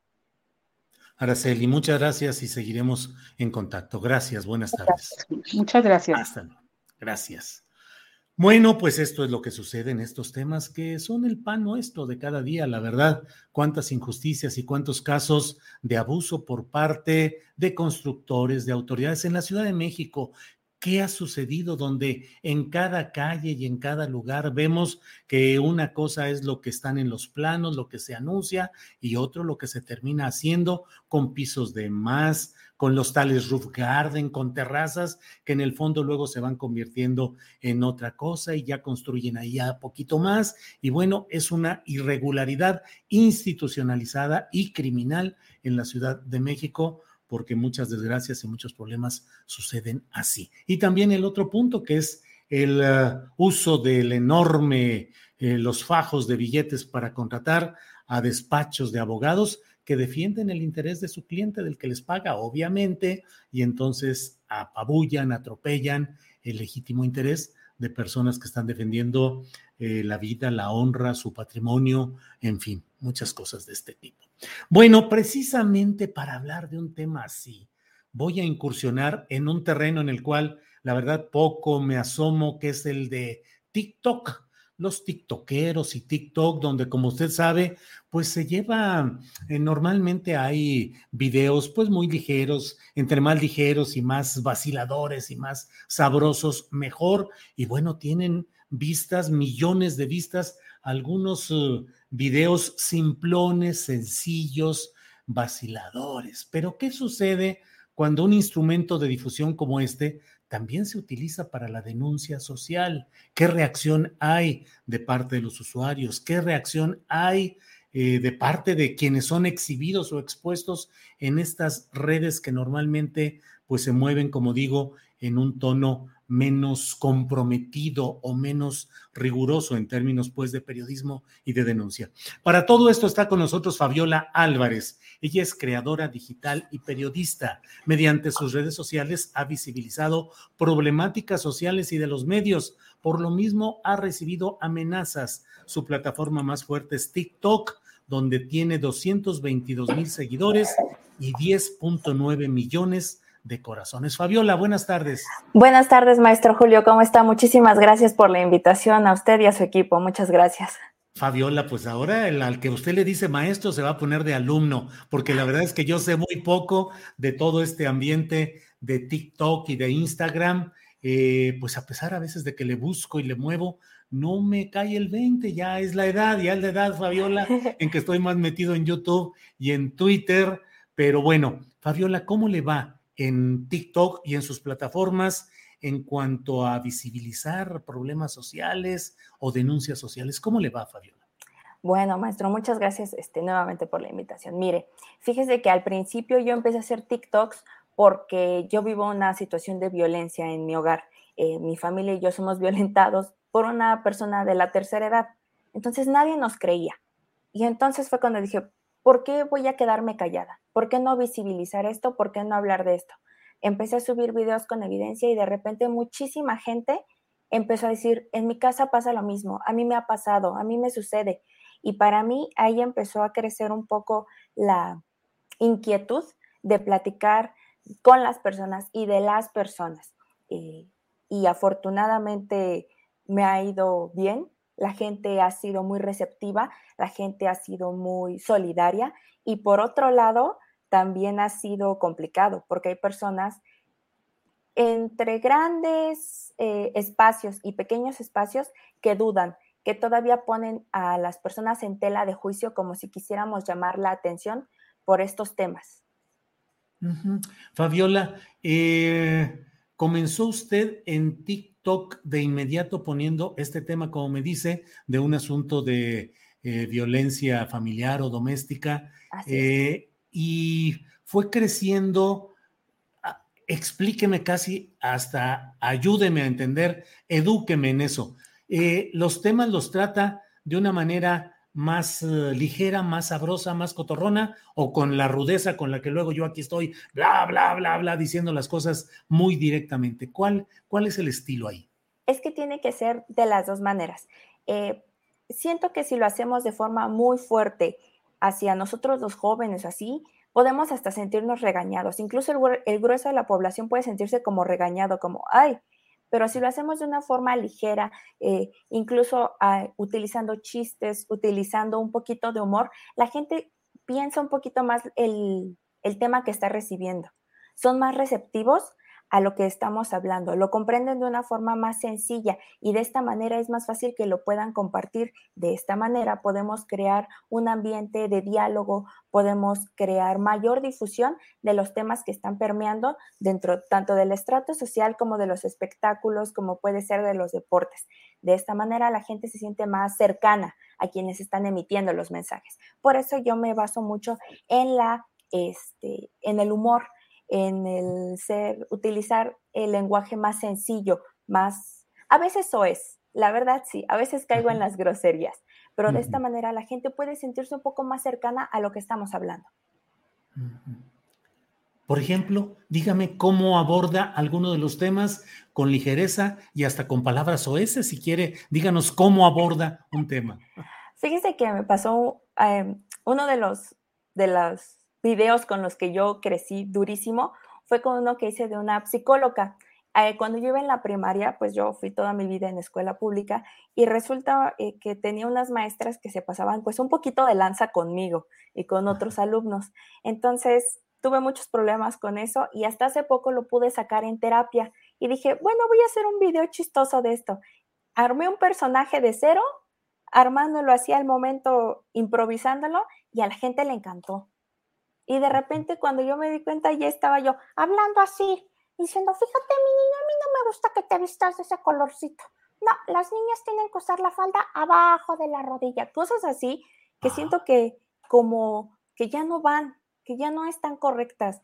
[SPEAKER 1] Araceli, muchas gracias y seguiremos en contacto. Gracias, buenas tardes.
[SPEAKER 3] Gracias. Muchas gracias.
[SPEAKER 1] Hasta luego. Gracias. Bueno, pues esto es lo que sucede en estos temas que son el pan nuestro de cada día, la verdad. Cuántas injusticias y cuántos casos de abuso por parte de constructores, de autoridades en la Ciudad de México, qué ha sucedido, donde en cada calle y en cada lugar vemos que una cosa es lo que están en los planos, lo que se anuncia, y otro lo que se termina haciendo con pisos de más, con los tales roof garden, con terrazas que en el fondo luego se van convirtiendo en otra cosa y ya construyen ahí a poquito más. Y bueno, es una irregularidad institucionalizada y criminal en la Ciudad de México porque muchas desgracias y muchos problemas suceden así. Y también el otro punto que es el uh, uso del enorme, eh, los fajos de billetes para contratar a despachos de abogados que defienden el interés de su cliente, del que les paga, obviamente, y entonces apabullan, atropellan el legítimo interés de personas que están defendiendo eh, la vida, la honra, su patrimonio, en fin, muchas cosas de este tipo. Bueno, precisamente para hablar de un tema así, voy a incursionar en un terreno en el cual la verdad poco me asomo, que es el de TikTok. Los TikTokeros y TikTok, donde como usted sabe, pues se lleva, eh, normalmente hay videos pues muy ligeros, entre más ligeros y más vaciladores y más sabrosos, mejor. Y bueno, tienen vistas, millones de vistas, algunos uh, videos simplones, sencillos, vaciladores. Pero ¿qué sucede cuando un instrumento de difusión como este también se utiliza para la denuncia social? ¿Qué reacción hay de parte de los usuarios? ¿Qué reacción hay eh, de parte de quienes son exhibidos o expuestos en estas redes que normalmente pues se mueven, como digo, en un tono menos comprometido o menos riguroso en términos pues de periodismo y de denuncia. Para todo esto está con nosotros Fabiola Álvarez. Ella es creadora digital y periodista. Mediante sus redes sociales ha visibilizado problemáticas sociales y de los medios. Por lo mismo ha recibido amenazas. Su plataforma más fuerte es TikTok, donde tiene 222 mil seguidores y 10.9 millones de corazones. Fabiola, buenas tardes.
[SPEAKER 4] Buenas tardes, maestro Julio. ¿Cómo está? Muchísimas gracias por la invitación a usted y a su equipo. Muchas gracias.
[SPEAKER 1] Fabiola, pues ahora el, al que usted le dice maestro se va a poner de alumno, porque la verdad es que yo sé muy poco de todo este ambiente de TikTok y de Instagram. Eh, pues a pesar a veces de que le busco y le muevo, no me cae el 20, ya es la edad, ya es la edad, Fabiola, *laughs* en que estoy más metido en YouTube y en Twitter. Pero bueno, Fabiola, ¿cómo le va en TikTok y en sus plataformas en cuanto a visibilizar problemas sociales o denuncias sociales. ¿Cómo le va, Fabiola?
[SPEAKER 4] Bueno, maestro, muchas gracias este, nuevamente por la invitación. Mire, fíjese que al principio yo empecé a hacer TikToks porque yo vivo una situación de violencia en mi hogar. Eh, mi familia y yo somos *laughs* violentados por una persona de la tercera edad. Entonces nadie nos creía. Y entonces fue cuando dije, ¿por qué voy a quedarme callada? ¿Por qué no visibilizar esto? ¿Por qué no hablar de esto? Empecé a subir videos con evidencia y de repente muchísima gente empezó a decir, en mi casa pasa lo mismo, a mí me ha pasado, a mí me sucede. Y para mí ahí empezó a crecer un poco la inquietud de platicar con las personas y de las personas. Eh, y afortunadamente me ha ido bien la gente ha sido muy receptiva, la gente ha sido muy solidaria y por otro lado, también ha sido complicado porque hay personas entre grandes eh, espacios y pequeños espacios que dudan, que todavía ponen a las personas en tela de juicio como si quisiéramos llamar la atención por estos temas.
[SPEAKER 1] Fabiola, eh, comenzó usted en TikTok de inmediato poniendo este tema, como me dice, de un asunto de eh, violencia familiar o doméstica. Eh, y fue creciendo, ah, explíqueme casi hasta, ayúdeme a entender, edúqueme en eso. Eh, los temas los trata de una manera más ligera, más sabrosa, más cotorrona, o con la rudeza con la que luego yo aquí estoy, bla, bla, bla, bla, diciendo las cosas muy directamente. ¿Cuál, cuál es el estilo ahí?
[SPEAKER 4] Es que tiene que ser de las dos maneras. Eh, siento que si lo hacemos de forma muy fuerte hacia nosotros los jóvenes, así, podemos hasta sentirnos regañados. Incluso el, grueso de la población puede sentirse como regañado, como, ay, pero si lo hacemos de una forma ligera, eh, incluso ah, utilizando chistes, utilizando un poquito de humor, la gente piensa un poquito más el, el tema que está recibiendo. Son más receptivos a lo que estamos hablando, lo comprenden de una forma más sencilla y de esta manera es más fácil que lo puedan compartir. De esta manera podemos crear un ambiente de diálogo, podemos crear mayor difusión de los temas que están permeando dentro tanto del estrato social como de los espectáculos, como puede ser de los deportes. De esta manera la gente se siente más cercana a quienes están emitiendo los mensajes. Por eso yo me baso mucho en la este, en el humor, en el ser, utilizar el lenguaje más sencillo, más, a veces eso es, la verdad sí, a veces caigo en las groserías, pero de esta manera la gente puede sentirse un poco más cercana a lo que estamos hablando.
[SPEAKER 1] Por ejemplo, dígame cómo aborda alguno de los temas con ligereza y hasta con palabras oeces, si quiere, díganos cómo aborda un tema.
[SPEAKER 4] Fíjese que me pasó em, uno de los, de las videos con los que yo crecí durísimo fue con uno que hice de una psicóloga. Eh, cuando yo iba en la primaria, pues yo fui toda mi vida en escuela pública y resulta eh, que tenía unas maestras que se pasaban pues un poquito de lanza conmigo y con otros alumnos. Entonces tuve muchos problemas con eso y hasta hace poco lo pude sacar en terapia y dije, bueno, voy a hacer un video chistoso de esto. Armé un personaje de cero, armándolo así al momento, improvisándolo y a la gente le encantó. Y de repente cuando yo me di cuenta ya estaba yo hablando así, diciendo, fíjate mi niña, a mí no me gusta que te vistas de ese colorcito. No, las niñas tienen que usar la falda abajo de la rodilla, cosas así que siento que como que ya no van, que ya no están correctas,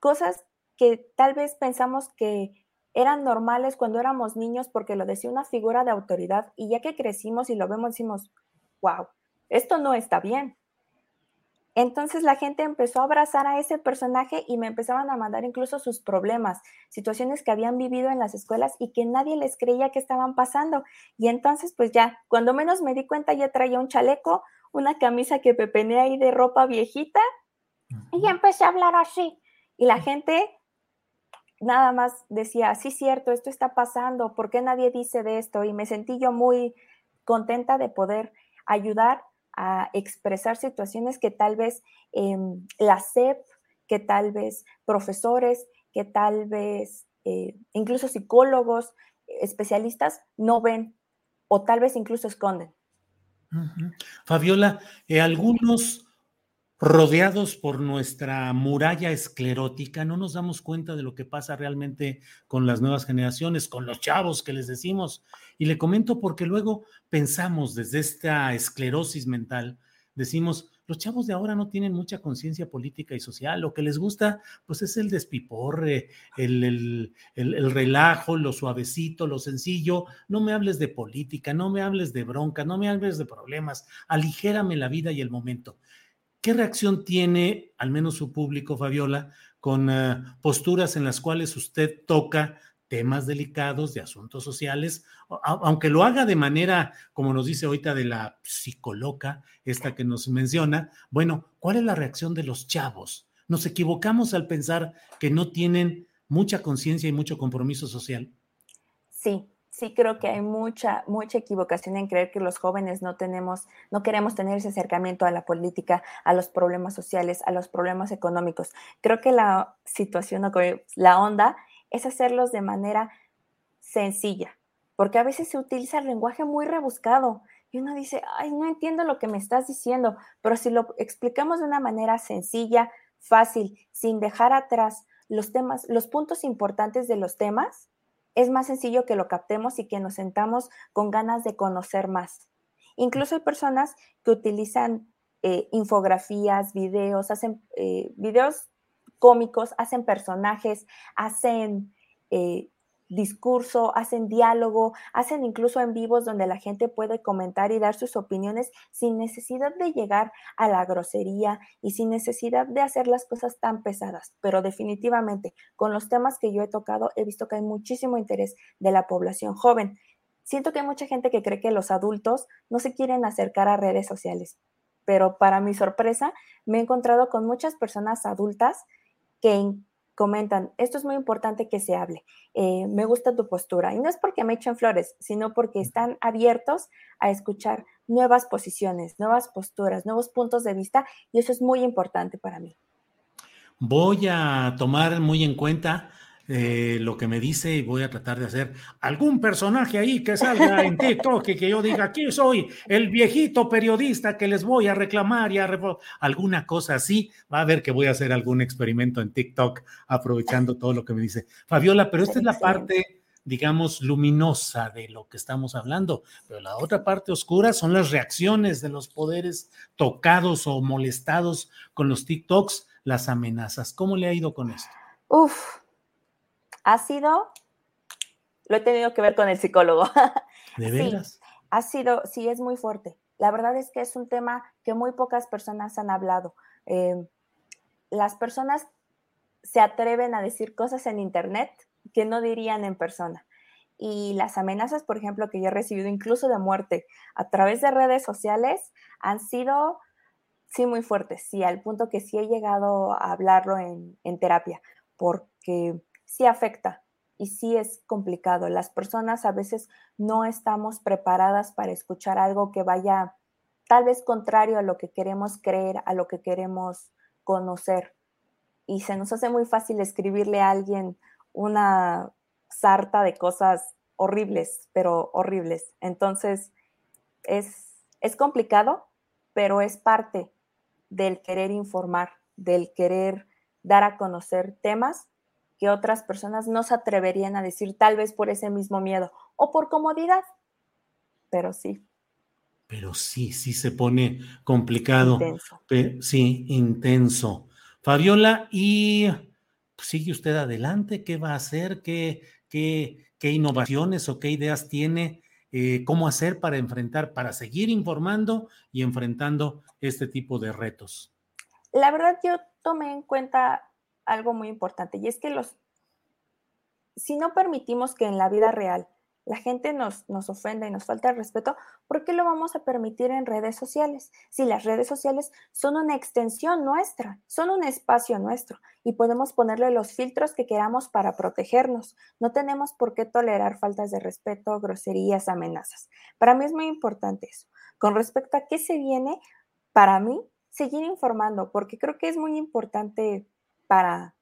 [SPEAKER 4] cosas que tal vez pensamos que eran normales cuando éramos niños porque lo decía una figura de autoridad y ya que crecimos y lo vemos decimos, wow, esto no está bien. Entonces la gente empezó a abrazar a ese personaje y me empezaban a mandar incluso sus problemas, situaciones que habían vivido en las escuelas y que nadie les creía que estaban pasando. Y entonces pues ya, cuando menos me di cuenta ya traía un chaleco, una camisa que pepenea ahí de ropa viejita y ya empecé a hablar así. Y la gente nada más decía, sí, cierto, esto está pasando, ¿por qué nadie dice de esto? Y me sentí yo muy contenta de poder ayudar a expresar situaciones que tal vez em, la SEP, que tal vez profesores, que tal vez eh, incluso psicólogos, especialistas no ven o tal vez incluso esconden.
[SPEAKER 1] Fabiola, eh, algunos rodeados por nuestra muralla esclerótica, no nos damos cuenta de lo que pasa realmente con las nuevas generaciones, con los chavos que les decimos. Y le comento porque luego pensamos desde esta esclerosis mental, decimos, los chavos de ahora no tienen mucha conciencia política y social, lo que les gusta pues es el despiporre, el, el, el, relajo, lo suavecito, lo sencillo, no me hables de política, no me hables de bronca, no me hables de problemas, aligérame la vida y el momento. ¿Qué reacción tiene, al menos su público, Fabiola, con eh, posturas en las cuales usted toca temas delicados de asuntos sociales, aunque lo haga de manera, como nos dice ahorita de la psicoloca, esta que nos menciona, bueno, ¿cuál es la reacción de los chavos? ¿Nos equivocamos al pensar que no tienen mucha conciencia y mucho compromiso social?
[SPEAKER 4] Sí, sí creo que hay mucha, mucha equivocación en creer que los jóvenes no tenemos, no queremos tener ese acercamiento a la política, a los problemas sociales, a los problemas económicos. Creo que la situación, la onda, es hacerlos de manera sencilla, porque a veces se utiliza el lenguaje muy rebuscado y uno dice, ay, no entiendo lo que me estás diciendo, pero si lo explicamos de una manera sencilla, fácil, sin dejar atrás los temas, los puntos importantes de los temas, es más sencillo que lo captemos y que nos sentamos con ganas de conocer más. Incluso hay personas que utilizan eh, infografías, videos, hacen eh, videos cómicos, hacen personajes, hacen eh, discurso, hacen diálogo, hacen incluso en vivos donde la gente puede comentar y dar sus opiniones sin necesidad de llegar a la grosería y sin necesidad de hacer las cosas tan pesadas. Pero definitivamente, con los temas que yo he tocado, he visto que hay muchísimo interés de la población joven. Siento que hay mucha gente que cree que los adultos no se quieren acercar a redes sociales, pero para mi sorpresa, me he encontrado con muchas personas adultas que comentan, esto es muy importante que se hable, eh, me gusta tu postura. Y no es porque me echen flores, sino porque están abiertos a escuchar nuevas posiciones, nuevas posturas, nuevos puntos de vista, y eso es muy importante para mí.
[SPEAKER 1] Voy a tomar muy en cuenta eh, lo que me dice y voy a tratar de hacer algún personaje ahí que salga en *laughs* TikTok y que yo diga, aquí soy el viejito periodista que les voy a reclamar y a alguna cosa así. Va a ver que voy a hacer algún experimento en TikTok aprovechando todo lo que me dice Fabiola, pero esta es la parte digamos, luminosa de lo que estamos hablando, pero la otra parte oscura son las reacciones de los poderes tocados o molestados con los TikToks, las amenazas. ¿Cómo le ha ido con esto?
[SPEAKER 4] Uf, ha sido, lo he tenido que ver con el psicólogo. *laughs*
[SPEAKER 1] ¿De veras?
[SPEAKER 4] Sí, ha sido, sí, es muy fuerte. La verdad es que es un tema que muy pocas personas han hablado. Eh, las personas se atreven a decir cosas en Internet que no dirían en persona. Y las amenazas, por ejemplo, que yo he recibido incluso de muerte a través de redes sociales han sido, sí, muy fuertes, sí, al punto que sí he llegado a hablarlo en, en terapia, porque sí afecta y sí es complicado. Las personas a veces no estamos preparadas para escuchar algo que vaya tal vez contrario a lo que queremos creer, a lo que queremos conocer. Y se nos hace muy fácil escribirle a alguien una sarta de cosas horribles, pero horribles. Entonces, es, es complicado, pero es parte del querer informar, del querer dar a conocer temas que otras personas no se atreverían a decir tal vez por ese mismo miedo o por comodidad, pero sí.
[SPEAKER 1] pero sí, sí se pone complicado.
[SPEAKER 4] Intenso.
[SPEAKER 1] sí, intenso. Fabiola, y pues, sigue usted adelante, ¿qué va a hacer? ¿Qué, qué, qué innovaciones o qué ideas tiene? Eh, ¿Cómo hacer para enfrentar, para seguir informando y enfrentando este tipo de retos?
[SPEAKER 4] La verdad, yo tomé en cuenta algo muy importante y es que los, si no permitimos que en la vida real la gente nos, nos ofenda y nos falta el respeto, ¿por qué lo vamos a permitir en redes sociales? Si las redes sociales son una extensión nuestra, son un espacio nuestro y podemos ponerle los filtros que queramos para protegernos. No tenemos por qué tolerar faltas de respeto, groserías, amenazas. Para mí es muy importante eso. Con respecto a qué se viene, para mí, seguir informando, porque creo que es muy importante para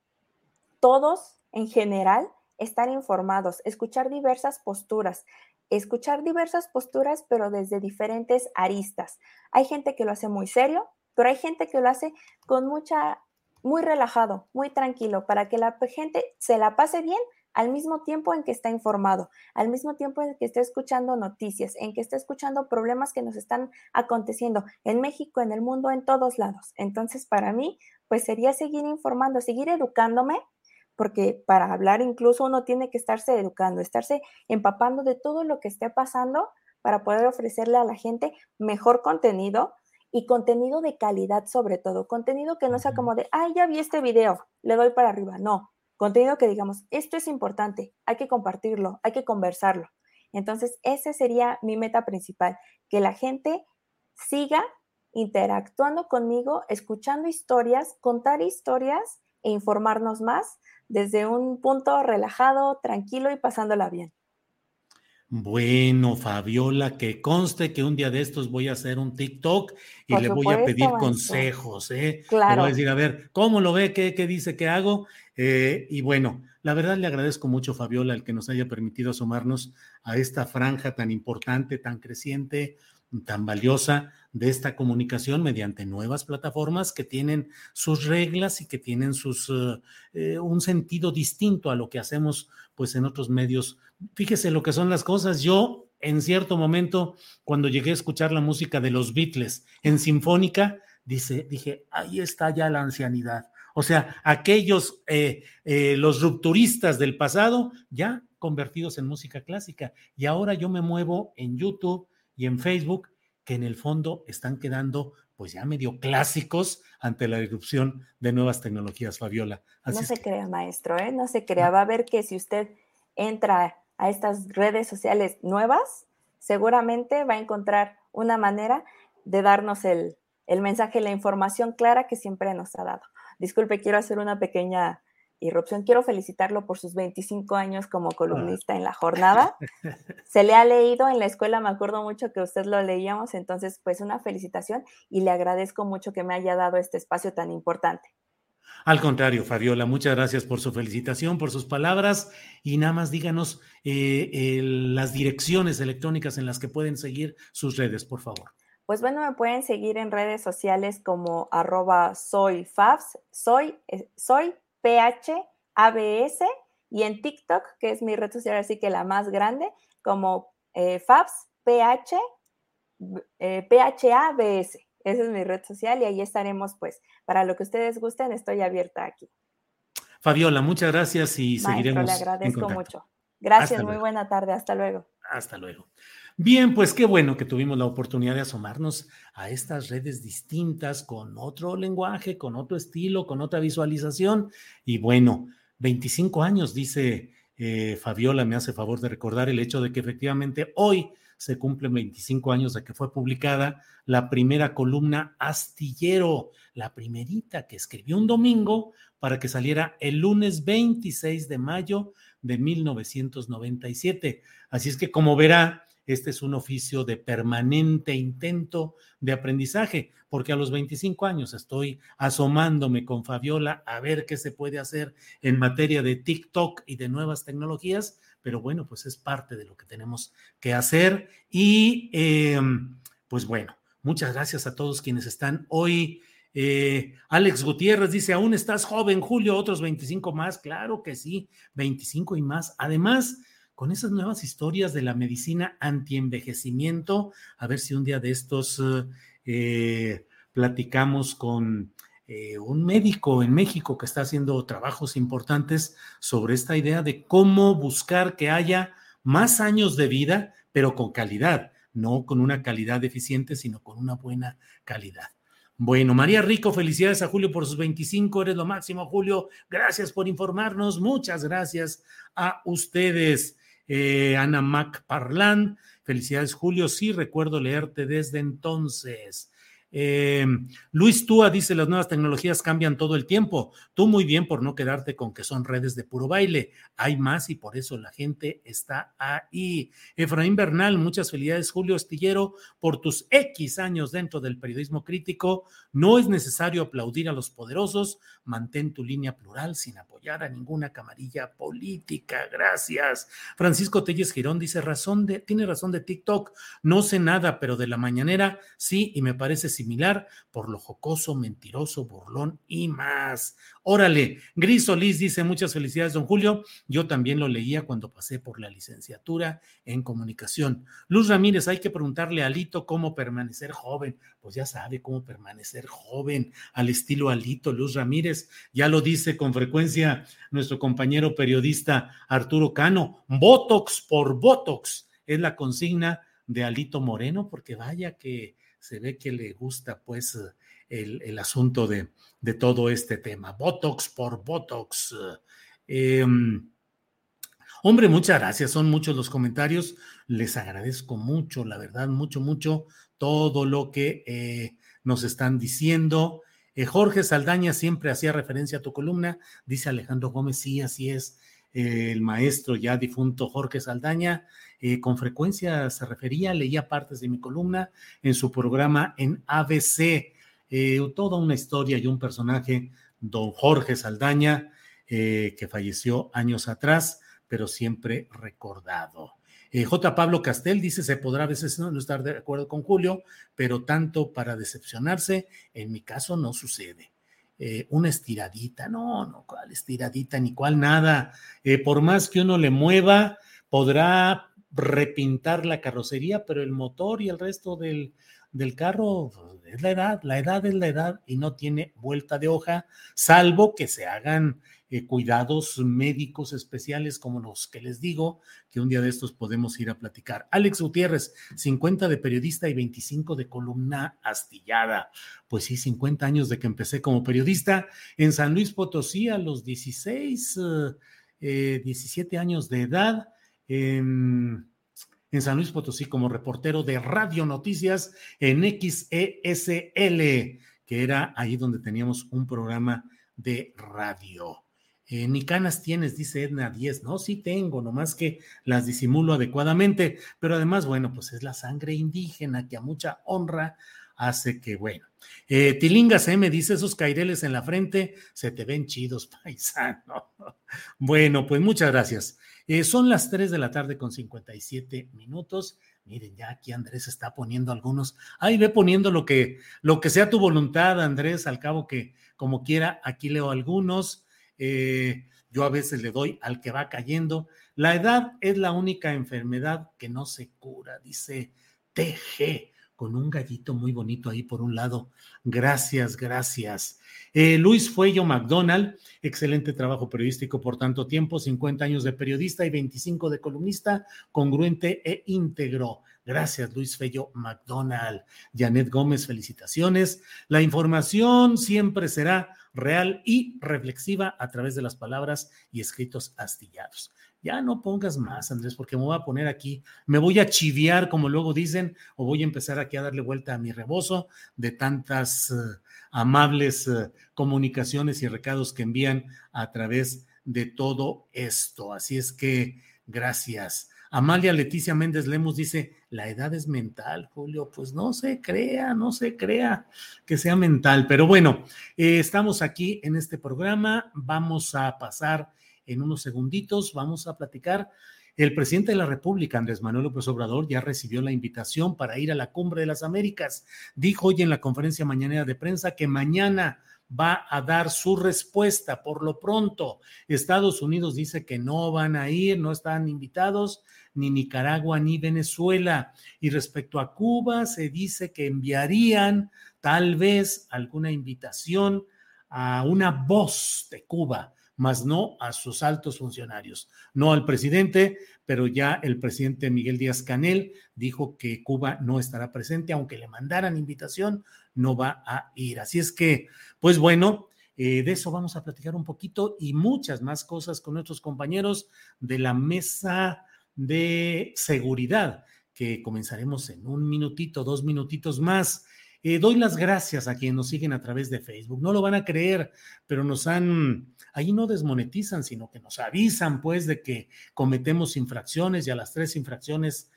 [SPEAKER 4] todos en general estar informados, escuchar diversas posturas, escuchar diversas posturas, pero desde diferentes aristas. Hay gente que lo hace muy serio, pero hay gente que lo hace con mucha, muy relajado, muy tranquilo, para que la gente se la pase bien al mismo tiempo en que está informado, al mismo tiempo en que está escuchando noticias, en que está escuchando problemas que nos están aconteciendo en México, en el mundo, en todos lados. Entonces, para mí, pues sería seguir informando, seguir educándome porque para hablar incluso uno tiene que estarse educando, estarse empapando de todo lo que esté pasando para poder ofrecerle a la gente mejor contenido y contenido de calidad sobre todo, contenido que no sea como de, ay, ya vi este video, le doy para arriba, no, contenido que digamos, esto es importante, hay que compartirlo, hay que conversarlo. Entonces, esa sería mi meta principal, que la gente siga interactuando conmigo, escuchando historias, contar historias e informarnos más desde un punto relajado, tranquilo y pasándola bien.
[SPEAKER 1] Bueno, Fabiola, que conste que un día de estos voy a hacer un TikTok y le voy a pedir consejos, ¿eh?
[SPEAKER 4] Claro.
[SPEAKER 1] Le voy a decir, a ver, ¿cómo lo ve? ¿Qué, qué dice? ¿Qué hago? Eh, y bueno, la verdad le agradezco mucho, Fabiola, el que nos haya permitido asomarnos a esta franja tan importante, tan creciente, tan valiosa de esta comunicación mediante nuevas plataformas que tienen sus reglas y que tienen sus eh, eh, un sentido distinto a lo que hacemos pues en otros medios. Fíjese lo que son las cosas. Yo en cierto momento cuando llegué a escuchar la música de los Beatles en sinfónica, dice, dije, ahí está ya la ancianidad. O sea, aquellos, eh, los rupturistas del pasado, ya convertidos en música clásica. Y ahora yo me muevo en YouTube, y en Facebook, que en el fondo están quedando pues ya medio clásicos ante la irrupción de nuevas tecnologías, Fabiola.
[SPEAKER 4] no se crea, maestro, ¿eh? no se crea. Va a ver que si usted entra a estas redes sociales nuevas, seguramente va a encontrar una manera de darnos el, el mensaje, la información clara que siempre nos ha dado. Disculpe, quiero hacer una pequeña irrupción. Quiero felicitarlo por sus 25 años como ah. columnista en la jornada. *laughs* Se le ha leído en la escuela, me acuerdo mucho que usted lo leíamos, entonces pues una felicitación y le agradezco mucho que me haya dado este espacio tan importante.
[SPEAKER 1] Al contrario, Fabiola, muchas gracias por su felicitación, por sus palabras y nada más díganos eh, las direcciones electrónicas en las que pueden seguir sus redes, por favor.
[SPEAKER 4] Pues bueno, me pueden seguir en redes sociales como arroba soy soy, eh, soy PHABS y en TikTok, que es mi red social así que la más grande, como eh, Fabs PH, eh, PHABS. Esa es mi red social y ahí estaremos, pues, para lo que ustedes gusten, estoy abierta aquí.
[SPEAKER 1] Fabiola, muchas gracias y
[SPEAKER 4] Maestro,
[SPEAKER 1] seguiremos.
[SPEAKER 4] Le agradezco mucho. Gracias, muy buena tarde, hasta luego.
[SPEAKER 1] Hasta luego. Bien, pues qué bueno que tuvimos la oportunidad de asomarnos a estas redes distintas, con otro lenguaje, con otro estilo, con otra visualización. Y bueno, 25 años, dice eh, Fabiola, me hace favor de recordar el hecho de que efectivamente hoy se cumplen 25 años de que fue publicada la primera columna Astillero, la primerita que escribió un domingo para que saliera el lunes 26 de mayo de 1997. Así es que como verá, este es un oficio de permanente intento de aprendizaje, porque a los 25 años estoy asomándome con Fabiola a ver qué se puede hacer en materia de TikTok y de nuevas tecnologías, pero bueno, pues es parte de lo que tenemos que hacer. Y em, pues bueno, muchas gracias a todos quienes están hoy. Eh, Alex Gutiérrez dice, aún estás joven, Julio, otros 25 más. Claro que sí, 25 y más. Además, con esas nuevas historias de la medicina antienvejecimiento. A ver si un día de estos eh, platicamos con eh, un médico en México que está haciendo trabajos importantes sobre esta idea de cómo buscar que haya más años de vida, pero con calidad, no con una calidad deficiente, sino con una buena calidad. Bueno, María Rico, felicidades a Julio por sus 25, eres lo máximo, Julio. Gracias por informarnos, muchas gracias a ustedes. Eh, Ana Mac Parlan, felicidades, Julio. Sí, recuerdo leerte desde entonces. Eh, Luis Túa dice, las nuevas tecnologías cambian todo el tiempo. Tú muy bien por no quedarte con que son redes de puro baile. Hay más y por eso la gente está ahí. Efraín Bernal, muchas felicidades, Julio Estillero, por tus X años dentro del periodismo crítico. No es necesario aplaudir a los poderosos. Mantén tu línea plural sin apoyar a ninguna camarilla política. Gracias. Francisco Telles Girón dice, razón de, tiene razón de TikTok. No sé nada, pero de la mañanera sí, y me parece similar por lo jocoso, mentiroso, burlón y más. Órale, Gris Solís dice muchas felicidades, don Julio. Yo también lo leía cuando pasé por la licenciatura en comunicación. Luz Ramírez, hay que preguntarle a Alito cómo permanecer joven. Pues ya sabe cómo permanecer joven al estilo Alito. Luz Ramírez, ya lo dice con frecuencia nuestro compañero periodista Arturo Cano. Botox por Botox es la consigna de Alito Moreno, porque vaya que se ve que le gusta pues el, asunto de, todo este tema. Botox por Botox. Em, hombre, muchas gracias. Son muchos los comentarios. Les agradezco mucho, la verdad, mucho, mucho todo lo que eh, nos están diciendo. Eh, Jorge Saldaña siempre hacía referencia a tu columna, dice Alejandro Gómez, sí, así es. el maestro ya difunto Jorge Saldaña eh, con frecuencia se refería, leía partes de mi columna en su programa en ABC, eh, toda una historia y un personaje, don Jorge Saldaña, eh, que falleció años atrás, pero siempre recordado. J. Pablo Castel dice, se podrá a veces no, estar de acuerdo con Julio, pero tanto para decepcionarse, en mi caso no sucede. una estiradita, no, no, cuál estiradita, ni cuál nada. por más que uno le mueva, podrá repintar la carrocería, pero el motor y el resto del, carro pues, es la edad, la edad es la edad y no tiene vuelta de hoja, salvo que se hagan eh, cuidados médicos especiales como los que les digo, que un día de estos podemos ir a platicar. Alex Gutiérrez, 50 de periodista y 25 de columna astillada. Pues sí, 50 años de que empecé como periodista en San Luis Potosí a los 16, 17 eh, años de edad en, San Luis Potosí como reportero de Radio Noticias en XESL, que era ahí donde teníamos un programa de radio. Eh, ni canas tienes, dice Edna 10. No, sí tengo, nomás que las disimulo adecuadamente, pero además, bueno, pues es la sangre indígena que a mucha honra hace que, bueno. Eh, Tilinga se me dice, esos caireles en la frente se te ven chidos, *laughs* paisano. Bueno, pues muchas gracias. Eh, son las 3 de la tarde con 57 minutos. Miren, ya aquí Andrés está poniendo algunos. Ahí ve poniendo lo que, lo que sea tu voluntad, Andrés, al cabo que como quiera, aquí leo algunos. Eh, yo a veces le doy al que va cayendo. La edad es la única enfermedad que no se cura, dice TG con un gallito muy bonito ahí por un lado. Gracias, gracias. Eh, Luis Fuello McDonald, excelente trabajo periodístico por tanto tiempo, 50 años de periodista y 25 de columnista, congruente e íntegro. Gracias, Luis Fello McDonald. Janet Gómez, felicitaciones. La información siempre será real y reflexiva a través de las palabras y escritos astillados ya no pongas más, Andrés, porque me voy a poner aquí, me voy a chiviar, como luego dicen, o voy a empezar aquí a darle vuelta a mi rebozo de tantas eh, amables eh, comunicaciones y recados que envían a través de todo esto. Así es que, gracias. Amalia Leticia Méndez Lemos dice, la edad es mental, Julio. Pues no se crea, no se crea que sea mental. Pero bueno, eh, estamos aquí en este programa. Vamos a pasar en unos segunditos vamos a platicar. El presidente de la República, Andrés Manuel López Obrador, ya recibió la invitación para ir a la Cumbre de las Américas. Dijo hoy en la conferencia mañanera de prensa que mañana va a dar su respuesta. Por lo pronto, Estados Unidos dice que no van a ir, no están invitados ni Nicaragua ni Venezuela. Y respecto a Cuba, se dice que enviarían tal vez alguna invitación a una voz de Cuba, mas no a sus altos funcionarios, no al presidente, pero ya el presidente Miguel Díaz Canel dijo que Cuba no estará presente, aunque le mandaran invitación, no va a ir. Así es que, pues bueno, eh, de eso vamos a platicar un poquito y muchas más cosas con nuestros compañeros de la mesa de seguridad, que comenzaremos en un minutito, dos minutitos más. Eh, doy las gracias a quienes nos siguen a través de Facebook. No lo van a creer, pero nos han, ahí no desmonetizan, sino que nos avisan pues de que cometemos infracciones y a las tres infracciones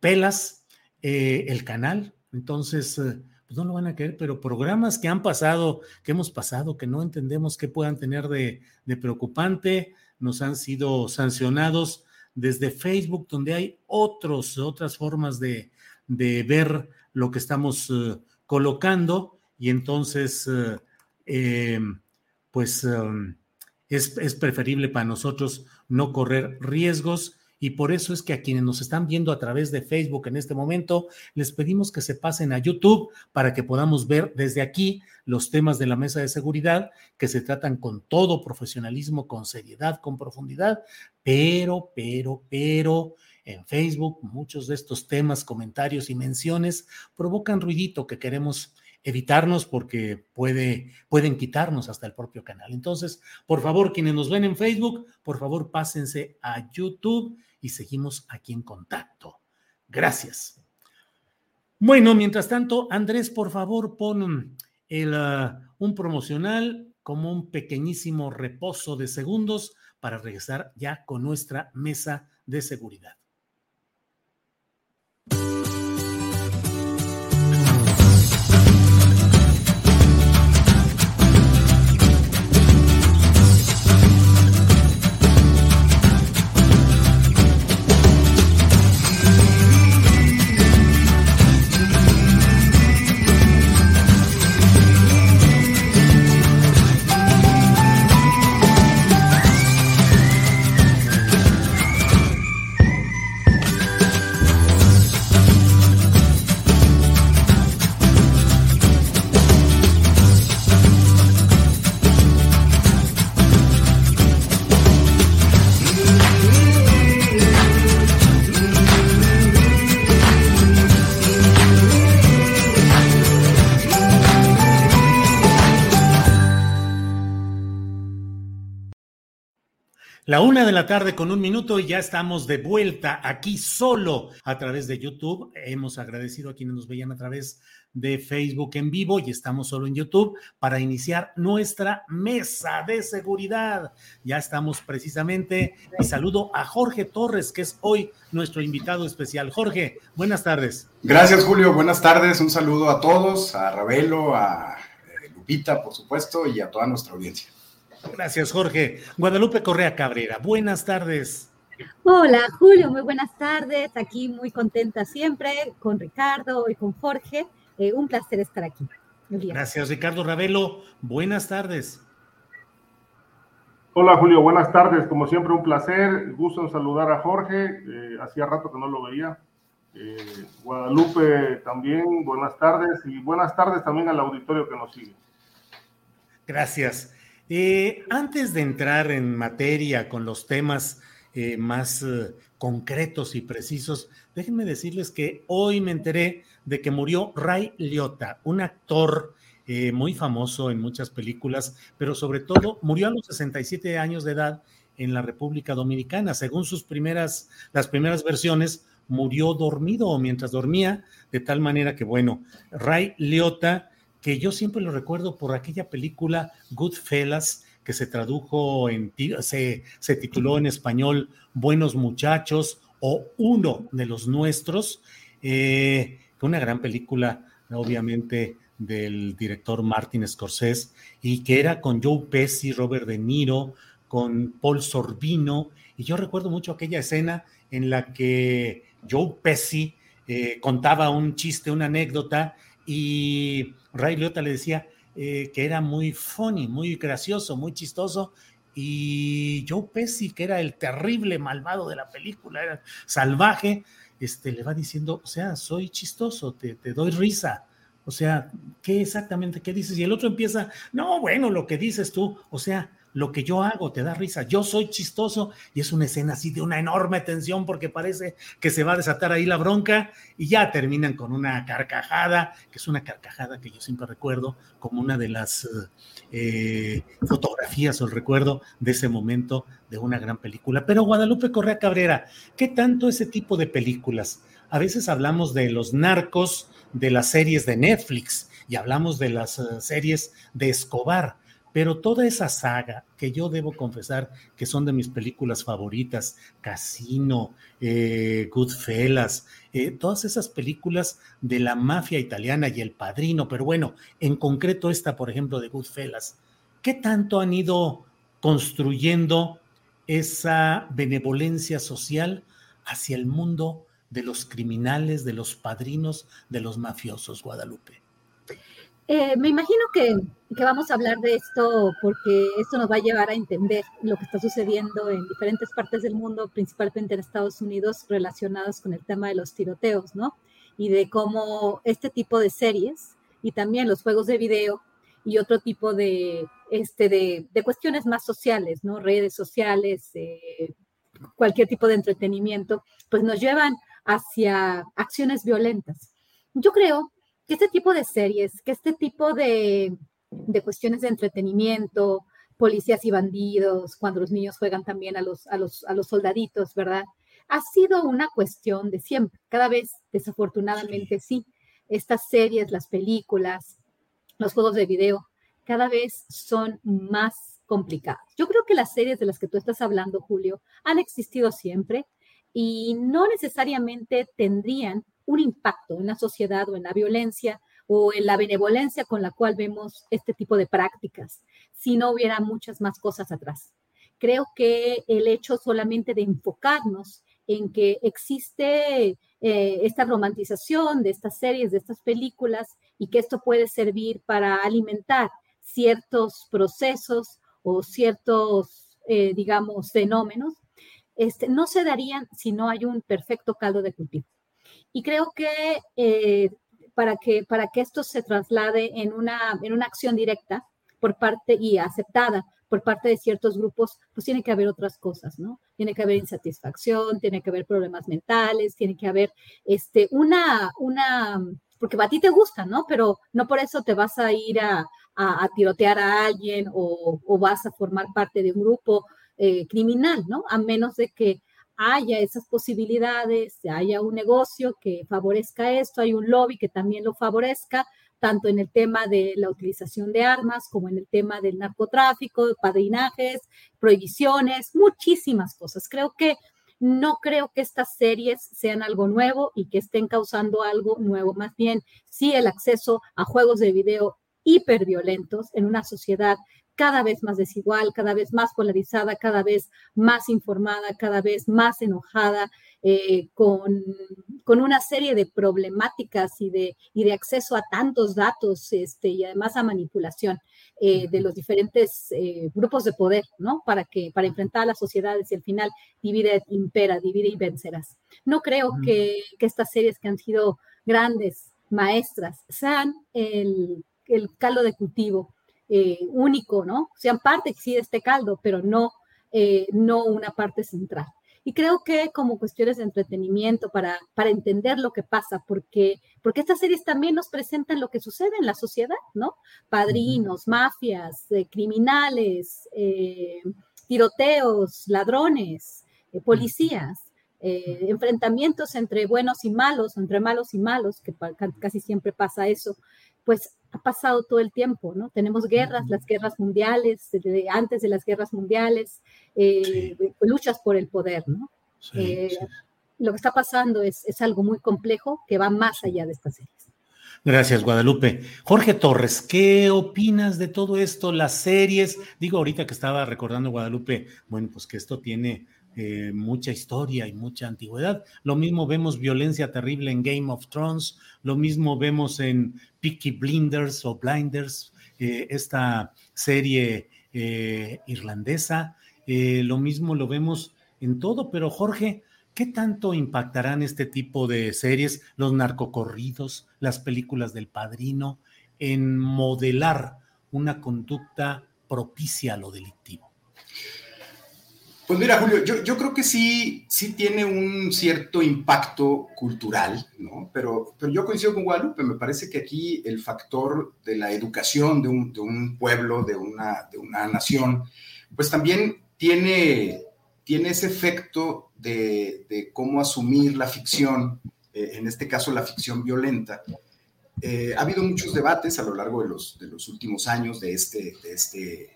[SPEAKER 1] pelas eh, el canal. Entonces, eh, pues no lo van a creer, pero programas que han pasado, que hemos pasado, que no entendemos qué puedan tener de, de preocupante, nos han sido sancionados desde Facebook, donde hay otros, otras formas de, de ver lo que estamos eh, colocando y entonces, eh, eh, pues es, es preferible para nosotros no correr riesgos y por eso es que a quienes nos están viendo a través de Facebook en este momento, les pedimos que se pasen a YouTube para que podamos ver desde aquí los temas de la mesa de seguridad que se tratan con todo profesionalismo, con seriedad, con profundidad, pero, pero, pero en Facebook muchos de estos temas, comentarios y menciones provocan ruidito que queremos evitarnos porque puede, pueden quitarnos hasta el propio canal. Entonces, por favor, quienes nos ven en Facebook, por favor, pásense a YouTube y seguimos aquí en contacto. Gracias. Bueno, mientras tanto, Andrés, por favor, pon uh, un promocional como un pequeñísimo reposo de segundos para regresar ya con nuestra mesa de seguridad. La una de la tarde con un minuto y ya estamos de vuelta aquí solo a través de YouTube. Hemos agradecido a quienes nos veían a través de Facebook en vivo y estamos solo en YouTube para iniciar nuestra mesa de seguridad. Ya estamos precisamente y saludo a Jorge Torres, que es hoy nuestro invitado especial. Jorge, buenas tardes.
[SPEAKER 5] Gracias, Julio. Buenas tardes. Un saludo a todos, a Ravelo, a eh, Lupita, por supuesto, y a toda nuestra audiencia.
[SPEAKER 1] Gracias, Jorge. Guadalupe Correa Cabrera, buenas tardes.
[SPEAKER 6] Hola, Julio, muy buenas tardes. Aquí muy contenta siempre con Ricardo y con Jorge. Eh, un placer estar aquí.
[SPEAKER 1] Gracias, Ricardo Ravelo. Buenas tardes.
[SPEAKER 7] Hola, Julio, buenas tardes. Como siempre, un placer. Gusto en saludar a Jorge. Eh, hacía rato que no lo veía. Eh, Guadalupe también, buenas tardes. Y buenas tardes también al auditorio que nos sigue.
[SPEAKER 1] Gracias. Eh, antes de entrar en materia con los temas eh, más eh, concretos y precisos, déjenme decirles que hoy me enteré de que murió Ray Liotta, un actor muy famoso en muchas películas, pero sobre todo murió a los 67 años de edad en la República Dominicana. Según sus primeras, las primeras versiones, murió dormido o mientras dormía, de tal manera que, bueno, Ray Liotta que yo siempre lo recuerdo por aquella película Goodfellas, que se tradujo en, se, se tituló en español Buenos Muchachos o Uno de los Nuestros, eh, una gran película, obviamente, del director Martin Scorsese, y que era con Joe Pesci, Robert De Niro, con Paul Sorbino, y yo recuerdo mucho aquella escena en la que Joe Pesci eh, contaba un chiste, una anécdota, y Ray Liotta le decía, eh, que era muy funny, muy gracioso, muy chistoso, y Joe Pesci, que era el terrible malvado de la película, era salvaje, este, le va diciendo, o sea, soy chistoso, te, te doy risa. O sea, ¿qué exactamente qué dices? Y el otro empieza, no, bueno, lo que dices tú, o sea, lo que yo hago te da risa, yo soy chistoso y es una escena así de una enorme tensión porque parece que se va a desatar ahí la bronca y ya terminan con una carcajada, que es una carcajada que yo siempre recuerdo como una de las eh, fotografías o el recuerdo de ese momento de una gran película. Pero Guadalupe Correa Cabrera, ¿qué tanto ese tipo de películas? A veces hablamos de los narcos, de las series de Netflix y hablamos de las uh, series de Escobar pero toda esa saga, que yo debo confesar que son de mis películas favoritas, Casino, eh, Goodfellas, eh, todas esas películas de la mafia italiana y El Padrino, pero bueno, en concreto esta, por ejemplo, de Goodfellas, ¿qué tanto han ido construyendo esa benevolencia social hacia el mundo de los criminales, de los padrinos, de los mafiosos, Guadalupe?
[SPEAKER 6] Eh, me imagino que, vamos a hablar de esto porque esto nos va a llevar a entender lo que está sucediendo en diferentes partes del mundo, principalmente en Estados Unidos, relacionados con el tema de los tiroteos, ¿no? Y de cómo este tipo de series y también los juegos de video y otro tipo de, este, de, cuestiones más sociales, ¿no? Redes sociales, eh, cualquier tipo de entretenimiento, pues nos llevan hacia acciones violentas. Yo creo que este tipo de series, que este tipo de, cuestiones de entretenimiento, policías y bandidos, cuando los niños juegan también a los, a los, a los soldaditos, ¿verdad? Ha sido una cuestión de siempre. Cada vez, desafortunadamente, sí. Estas series, las películas, los juegos de video, cada vez son más complicadas. Yo creo que las series de las que tú estás hablando, Julio, han existido siempre y no necesariamente tendrían un impacto en la sociedad o en la violencia o en la benevolencia con la cual vemos este tipo de prácticas, si no hubiera muchas más cosas atrás. Creo que el hecho solamente de enfocarnos en que existe eh, esta romantización de estas series, de estas películas, y que esto puede servir para alimentar ciertos procesos o ciertos, eh, digamos, fenómenos, este, no se darían si no hay un perfecto caldo de cultivo. Y creo que, eh, para, que para que esto se traslade en una, en una acción directa por parte y aceptada por parte de ciertos grupos, pues tiene que haber otras cosas, ¿no? Tiene que haber insatisfacción, tiene que haber problemas mentales, tiene que haber este, una, una, porque a ti te gusta, ¿no? Pero no por eso te vas a ir a, a, tirotear a alguien o, o, vas a formar parte de un grupo eh, criminal, ¿no? A menos de que haya esas posibilidades, haya un negocio que favorezca esto, hay un lobby que también lo favorezca, tanto en el tema de la utilización de armas como en el tema del narcotráfico, padrinajes, prohibiciones, muchísimas cosas. Creo que no creo que estas series sean algo nuevo y que estén causando algo nuevo. Más bien, sí el acceso a juegos de video hiperviolentos en una sociedad cada vez más desigual, cada vez más polarizada, cada vez más informada, cada vez más enojada, eh, con, una serie de problemáticas y de, y de acceso a tantos datos este, y además a manipulación eh, de los diferentes eh, grupos de poder, ¿no? Para, que, para enfrentar a las sociedades y al final divide, impera, divide y vencerás. No creo que, que estas series que han sido grandes maestras sean el, el caldo de cultivo eh, único, ¿no? Sean parte sí de este caldo, pero no, eh, no una parte central. Y creo que como cuestiones de entretenimiento para, para entender lo que pasa, porque, porque estas series también nos presentan lo que sucede en la sociedad, ¿no? Padrinos, mafias, eh, criminales, tiroteos, ladrones, policías. enfrentamientos entre buenos y malos, entre malos y malos, que casi siempre pasa eso, pues ha pasado todo el tiempo, ¿no? Tenemos guerras, las guerras mundiales, antes de las guerras mundiales, eh, luchas por el poder, ¿no? Eh, lo que está pasando es, es algo muy complejo que va más allá de estas series.
[SPEAKER 1] Gracias, Guadalupe. Jorge Torres, ¿qué opinas de todo esto? Las series, digo ahorita que estaba recordando Guadalupe, bueno, pues que esto tiene eh, mucha historia y mucha antigüedad. Lo mismo vemos violencia terrible en Game of Thrones, lo mismo vemos en Peaky Blinders o Blinders, eh, esta serie eh, irlandesa. Lo mismo lo vemos en todo, pero Jorge, ¿qué tanto impactarán este tipo de series, los narcocorridos, las películas del padrino, en modelar una conducta propicia a lo delictivo?
[SPEAKER 5] Pues mira, Julio, yo, creo que sí, sí tiene un cierto impacto cultural, ¿no? Pero, pero yo coincido con Guadalupe, me parece que aquí el factor de la educación de un, de un pueblo, de una, de una nación, pues también tiene, tiene ese efecto de, de cómo asumir la ficción, eh, en este caso la ficción violenta. Eh, ha habido muchos debates a lo largo de los, de los últimos años de este, de este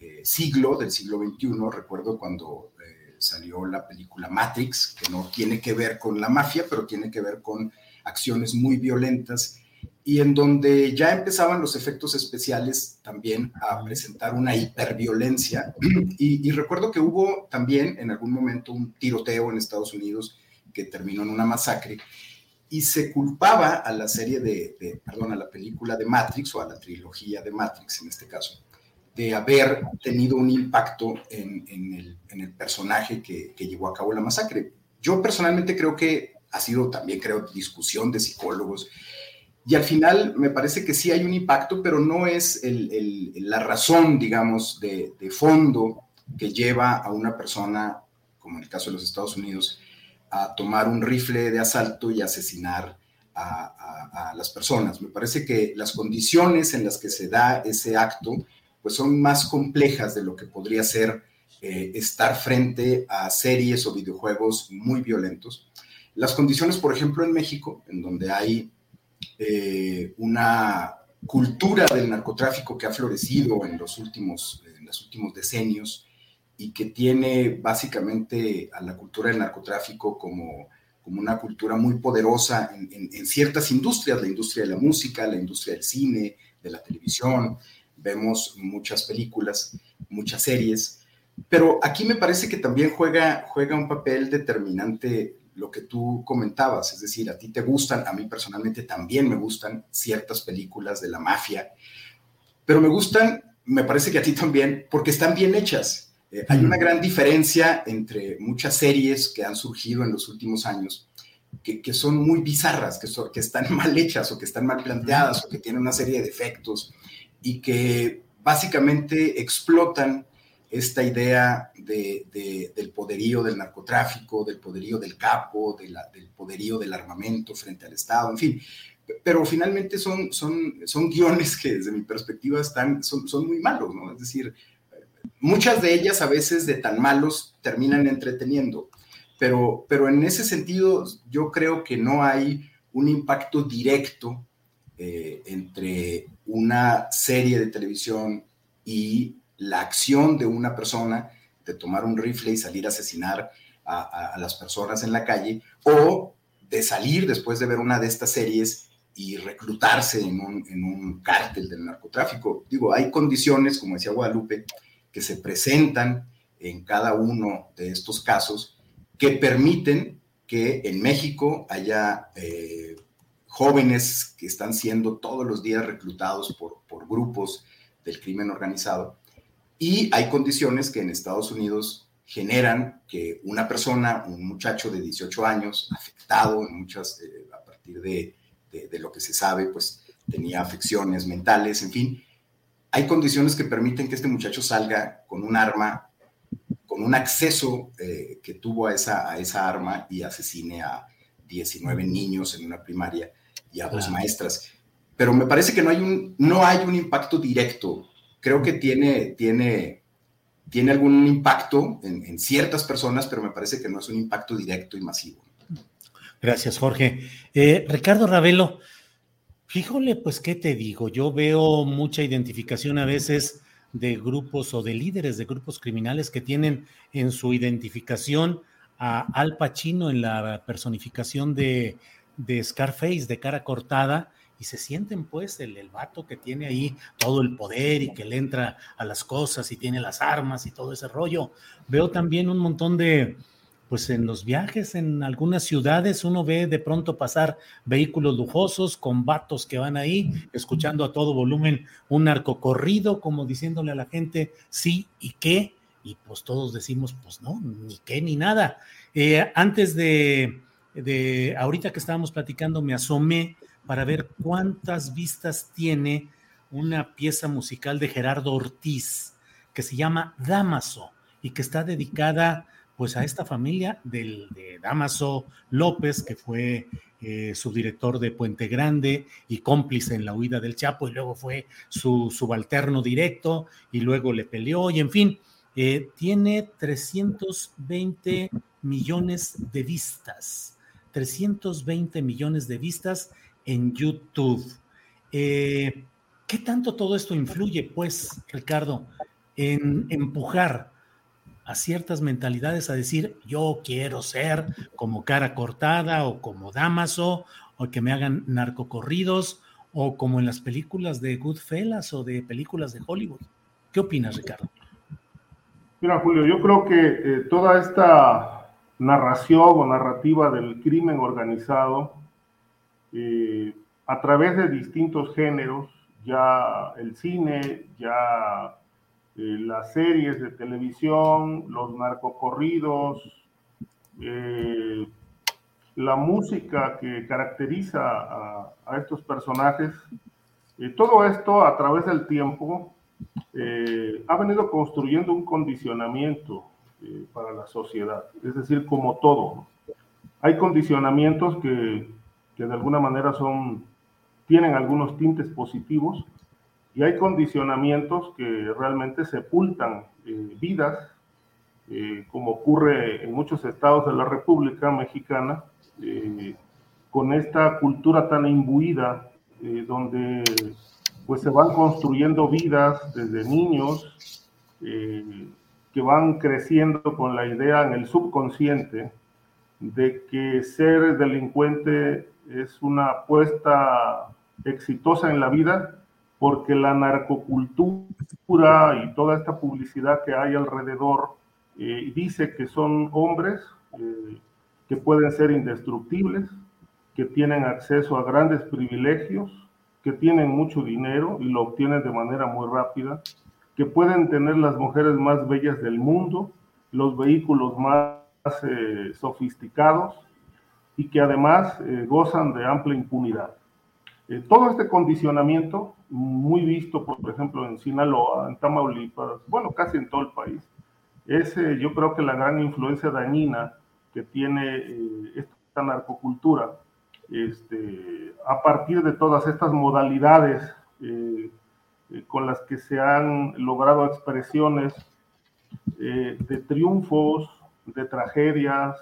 [SPEAKER 5] eh, siglo, del siglo XXI. Recuerdo cuando eh, salió la película Matrix, que no tiene que ver con la mafia, pero tiene que ver con acciones muy violentas y en donde ya empezaban los efectos especiales también a presentar una hiperviolencia. Y, y recuerdo que hubo también en algún momento un tiroteo en Estados Unidos que terminó en una masacre y se culpaba a la serie de, de, perdón, a la película de Matrix o a la trilogía de Matrix en este caso, de haber tenido un impacto en, el, personaje que, llevó a cabo la masacre. Yo personalmente creo que ha sido también, creo, discusión de psicólogos. Y al final me parece que sí hay un impacto, pero no es la razón, digamos, de, fondo que lleva a una persona, como en el caso de los Estados Unidos, a tomar un rifle de asalto y asesinar a, a las personas. Me parece que las condiciones en las que se da ese acto pues son más complejas de lo que podría ser eh, estar frente a series o videojuegos muy violentos. Las condiciones, por ejemplo, en México, en donde hay eh, una cultura del narcotráfico que ha florecido en los últimos, en los últimos decenios y que tiene básicamente a la cultura del narcotráfico como, como una cultura muy poderosa en, en ciertas industrias, la industria de la música, la industria del cine, de la televisión, vemos muchas películas, muchas series, pero aquí me parece que también juega, juega un papel determinante lo que tú comentabas, es decir, a ti te gustan, a mí personalmente también me gustan ciertas películas de la mafia, pero me gustan, me parece que a ti también, porque están bien hechas. Eh, hay una gran diferencia entre muchas series que han surgido en los últimos años, que, que son muy bizarras, que, que están *laughs* mal hechas o que están mal planteadas o que tienen una serie de defectos y que básicamente explotan esta idea del poderío del narcotráfico, del poderío del capo, del poderío del armamento frente al Estado, en fin. Pero finalmente son, son, son guiones que desde mi perspectiva están, son, son muy malos, ¿no? Es decir, muchas de ellas a veces de tan malos terminan entreteniendo, pero, pero en ese sentido yo creo que no hay un impacto directo eh, entre una serie de televisión y la acción de una persona de tomar un rifle y salir a asesinar a, las personas en la calle, o de salir después de ver una de estas series y reclutarse en un, en un cártel del narcotráfico. Digo, hay condiciones, como decía Guadalupe, que se presentan en cada uno de estos casos que permiten que en México haya eh, jóvenes que están siendo todos los días reclutados por, por grupos del crimen organizado. Y hay condiciones que en Estados Unidos generan que una persona, un muchacho de 18 años, afectado en muchas, eh, a partir de, de, lo que se sabe, pues tenía afecciones mentales, en fin, hay condiciones que permiten que este muchacho salga con un arma, con un acceso eh, que tuvo a esa, a esa arma y asesine a 19 niños en una primaria y a dos maestras. Pero me parece que no hay un, no hay un impacto directo. Creo que tiene, tiene, tiene algún impacto en, ciertas personas, pero me parece que no es un impacto directo y masivo.
[SPEAKER 1] Gracias, Jorge. Eh, Ricardo Ravelo, fíjole, pues, ¿qué te digo? Yo veo mucha identificación a veces de grupos o de líderes de grupos criminales que tienen en su identificación a Al Pacino en la personificación de de Scarface, de cara cortada, y se sienten pues el, el vato que tiene ahí todo el poder y que le entra a las cosas y tiene las armas y todo ese rollo. Veo también un montón de, pues en los viajes en algunas ciudades uno ve de pronto pasar vehículos lujosos con vatos que van ahí escuchando a todo volumen un narcocorrido como diciéndole a la gente sí y qué y pues todos decimos pues no, ni qué ni nada. Eh, antes de, de, ahorita que estábamos platicando me asomé para ver cuántas vistas tiene una pieza musical de Gerardo Ortiz que se llama Damaso y que está dedicada pues a esta familia del, de Damaso López, que fue eh, subdirector de Puente Grande y cómplice en la huida del Chapo, y luego fue su subalterno directo, y luego le peleó, y en fin, eh, tiene 320 millones de vistas, 320 millones de vistas en YouTube. Eh, ¿Qué tanto todo esto influye, pues, Ricardo, en empujar a ciertas mentalidades a decir, yo quiero ser como cara cortada o como Damaso, o que me hagan narcocorridos, o como en las películas de Goodfellas o de películas de Hollywood. ¿Qué opinas, Ricardo?
[SPEAKER 7] Mira, Julio, yo creo que eh, toda esta narración o narrativa del crimen organizado, eh, a través de distintos géneros, ya el cine, ya eh, las series de televisión, los narcocorridos, eh, la música que caracteriza a, estos personajes, eh, todo esto a través del tiempo ha venido construyendo un condicionamiento para la sociedad, es decir, como todo. Hay condicionamientos que, que de alguna manera son, tienen algunos tintes positivos, y hay condicionamientos que realmente sepultan eh, vidas, eh, como ocurre en muchos estados de la República Mexicana, eh, con esta cultura tan imbuida, donde pues se van construyendo vidas desde niños, que van creciendo con la idea en el subconsciente de que ser delincuente es una apuesta exitosa en la vida porque la narcocultura y toda esta publicidad que hay alrededor eh, dice que son hombres eh, que pueden ser indestructibles, que tienen acceso a grandes privilegios, que tienen mucho dinero y lo obtienen de manera muy rápida, que pueden tener las mujeres más bellas del mundo, los vehículos más eh, sofisticados y que además gozan de amplia impunidad. todo este condicionamiento muy visto, por ejemplo, en Sinaloa, en Tamaulipas, bueno, casi en todo el país. Es, yo creo que la gran influencia dañina que tiene eh, esta narcocultura, este, a partir de todas estas modalidades eh, eh, con las que se han logrado expresiones de triunfos, de tragedias,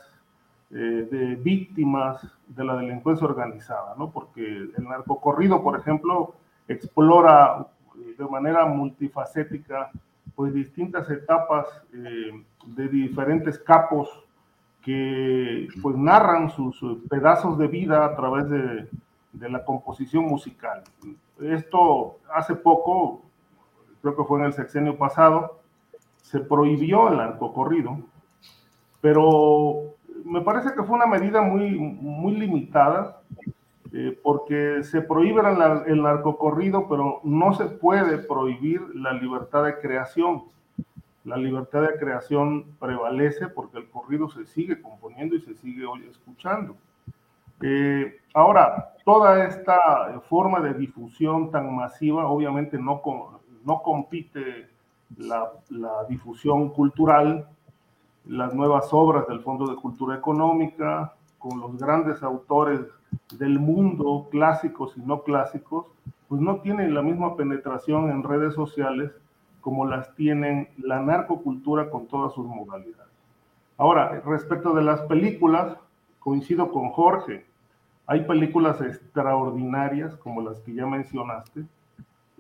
[SPEAKER 7] de víctimas de la delincuencia organizada, ¿no? Porque el narcocorrido, por ejemplo, explora de manera multifacética pues distintas etapas eh, de diferentes capos que pues narran sus pedazos de vida a través de, de, la composición musical. Esto hace poco, creo que fue en el sexenio pasado, se prohibió el narcocorrido, pero me parece que fue una medida muy, muy limitada eh, porque se prohíbe el, narcocorrido, pero no se puede prohibir la libertad de creación. La libertad de creación prevalece porque el corrido se sigue componiendo y se sigue hoy escuchando. Eh, ahora, toda esta forma de difusión tan masiva, obviamente no, no compite la, la difusión cultural, las nuevas obras del Fondo de Cultura Económica, con los grandes autores del mundo, clásicos y no clásicos, pues no tienen la misma penetración en redes sociales como las tienen la narcocultura con todas sus modalidades. Ahora, respecto de las películas, coincido con Jorge. Hay películas extraordinarias, como las que ya mencionaste,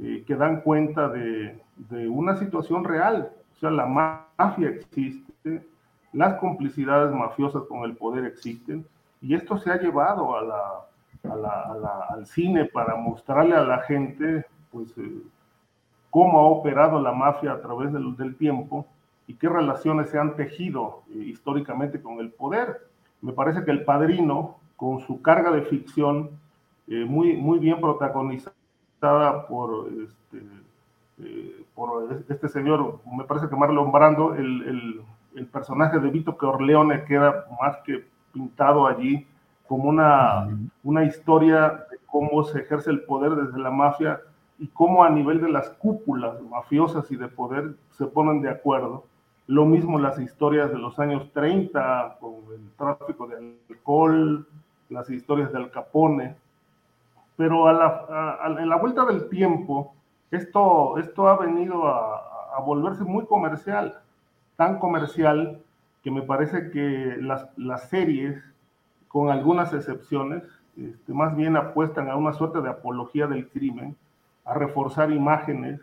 [SPEAKER 7] eh, que dan cuenta de, una situación real. O sea, la mafia existe, las complicidades mafiosas con el poder existen, y esto se ha llevado al cine para mostrarle a la gente pues, eh, cómo ha operado la mafia a través del, del tiempo y qué relaciones se han tejido eh, históricamente con el poder. Me parece que El Padrino, con su carga de ficción eh, muy, muy bien protagonizada por este, eh, por este señor, me parece que Marlon Brando, el, el, el personaje de Vito Corleone queda más que pintado allí como una, una historia de cómo se ejerce el poder desde la mafia y cómo a nivel de las cúpulas mafiosas y de poder se ponen de acuerdo. Lo mismo las historias de los años 30 con el tráfico de alcohol, las historias del Capone. Pero en la vuelta del tiempo, esto, esto ha venido a, a, volverse muy comercial, tan comercial que me parece que las, las series, con algunas excepciones, este, más bien apuestan a una suerte de apología del crimen, a reforzar imágenes,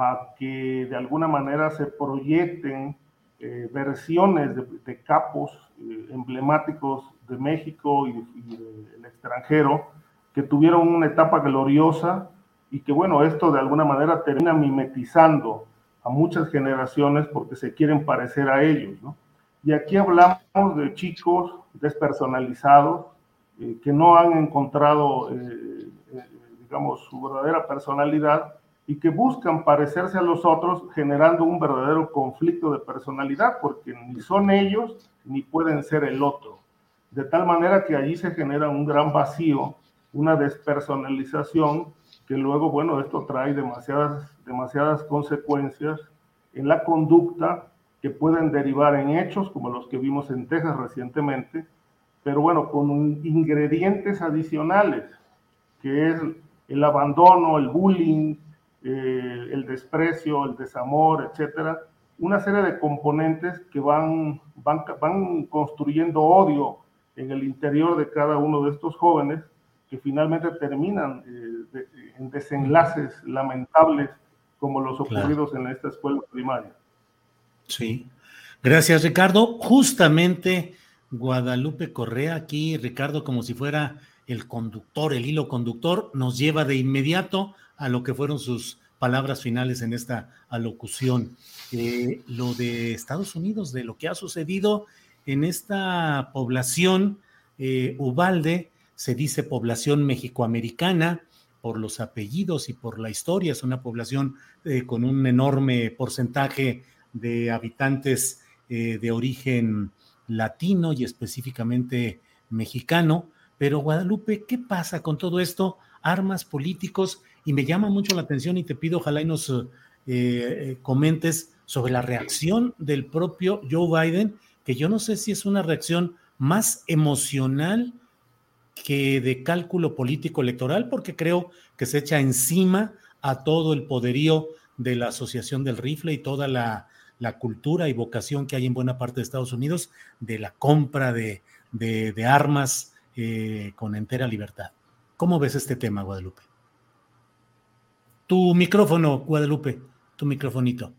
[SPEAKER 7] a que de alguna manera se proyecten eh, versiones de, capos eh, emblemáticos de México y, y del extranjero que tuvieron una etapa gloriosa y que bueno, esto de alguna manera termina mimetizando a muchas generaciones porque se quieren parecer a ellos, ¿no? Y aquí hablamos de chicos despersonalizados eh, que no han encontrado, digamos, su verdadera personalidad y que buscan parecerse a los otros generando un verdadero conflicto de personalidad porque ni son ellos ni pueden ser el otro. De tal manera que allí se genera un gran vacío, una despersonalización que luego, bueno, esto trae demasiadas, demasiadas consecuencias en la conducta que pueden derivar en hechos como los que vimos en Texas recientemente, pero bueno, con ingredientes adicionales, que es el abandono, el bullying, eh, el desprecio, el desamor, etcétera, una serie de componentes que van, van, van construyendo odio en el interior de cada uno de estos jóvenes que finalmente terminan eh, de, en desenlaces lamentables como los ocurridos claro. en esta escuela primaria.
[SPEAKER 1] Sí. Gracias, Ricardo. Justamente Guadalupe Correa, aquí, Ricardo, como si fuera el conductor, el hilo conductor, nos lleva de inmediato a lo que fueron sus palabras finales en esta alocución. Eh, lo de Estados Unidos, de lo que ha sucedido en esta población, eh, Ubalde, se dice población mexicoamericana por los apellidos y por la historia, es una población eh, con un enorme porcentaje de habitantes eh, de origen latino y específicamente mexicano. Pero Guadalupe, ¿qué pasa con todo esto? Armas políticos, y me llama mucho la atención y te pido ojalá y nos eh, eh comentes sobre la reacción del propio Joe Biden, que yo no sé si es una reacción más emocional que de cálculo político electoral, porque creo que se echa encima a todo el poderío de la Asociación del Rifle y toda la, cultura y vocación que hay en buena parte de Estados Unidos de la compra de armas eh, con entera libertad. ¿Cómo ves este tema, Guadalupe? Tu micrófono, Guadalupe, tu microfonito.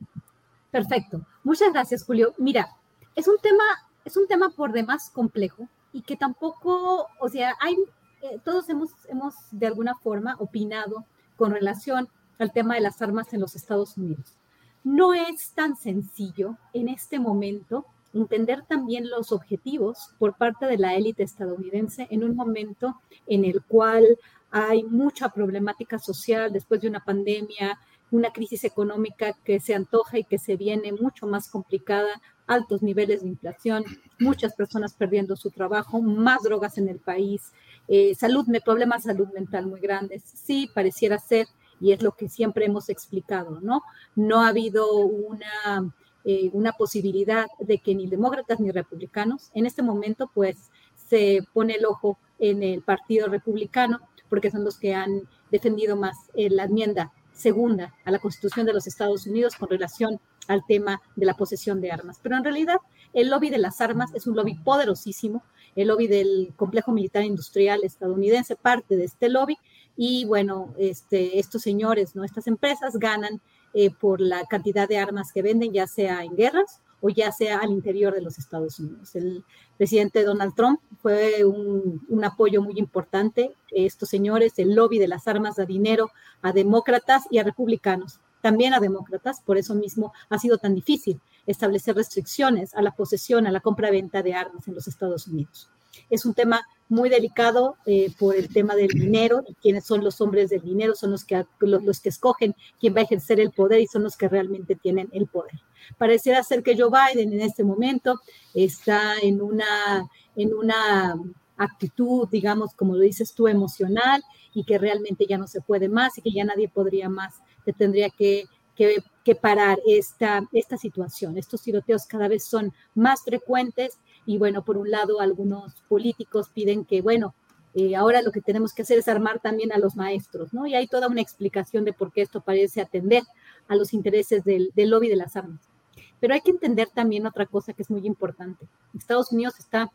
[SPEAKER 6] Perfecto. Muchas gracias, Julio. Mira, es un tema, es un tema por demás complejo y que tampoco, o sea, hay, eh, todos hemos, hemos de alguna forma opinado con relación al tema de las armas en los Estados Unidos. No es tan sencillo en este momento entender también los objetivos por parte de la élite estadounidense en un momento en el cual hay mucha problemática social después de una pandemia, una crisis económica que se antoja y que se viene mucho más complicada, altos niveles de inflación, muchas personas perdiendo su trabajo, más drogas en el país, eh, salud, problemas de salud mental muy grandes. Sí, pareciera ser y es lo que siempre hemos explicado, ¿no? No ha habido una, eh, una posibilidad de que ni demócratas ni republicanos, en este momento pues se pone el ojo en el Partido Republicano, porque son los que han defendido más eh, la enmienda segunda a la Constitución de los Estados Unidos con relación al tema de la posesión de armas. Pero en realidad el lobby de las armas es un lobby poderosísimo, el lobby del complejo militar industrial estadounidense, parte de este lobby, y bueno, este, estos señores, ¿no? estas empresas ganan eh, por la cantidad de armas que venden, ya sea en guerras o ya sea al interior de los Estados Unidos. El presidente Donald Trump fue un, apoyo muy importante. Estos señores, el lobby de las armas da dinero a demócratas y a republicanos, también a demócratas, por eso mismo ha sido tan difícil establecer restricciones a la posesión, a la compra-venta de armas en los Estados Unidos. Es un tema muy delicado eh, por el tema del dinero, y quienes son los hombres del dinero, son los que, los, que escogen quién va a ejercer el poder y son los que realmente tienen el poder. Pareciera ser que Joe Biden en este momento está en una, en una actitud, digamos, como lo dices tú, emocional y que realmente ya no se puede más y que ya nadie podría más, que tendría que, que, parar esta, esta situación. Estos tiroteos cada vez son más frecuentes y bueno, por un lado, algunos políticos piden que, bueno, eh, ahora lo que tenemos que hacer es armar también a los maestros, ¿no? Y hay toda una explicación de por qué esto parece atender a los intereses del, del lobby de las armas. Pero hay que entender también otra cosa que es muy importante. Estados Unidos está,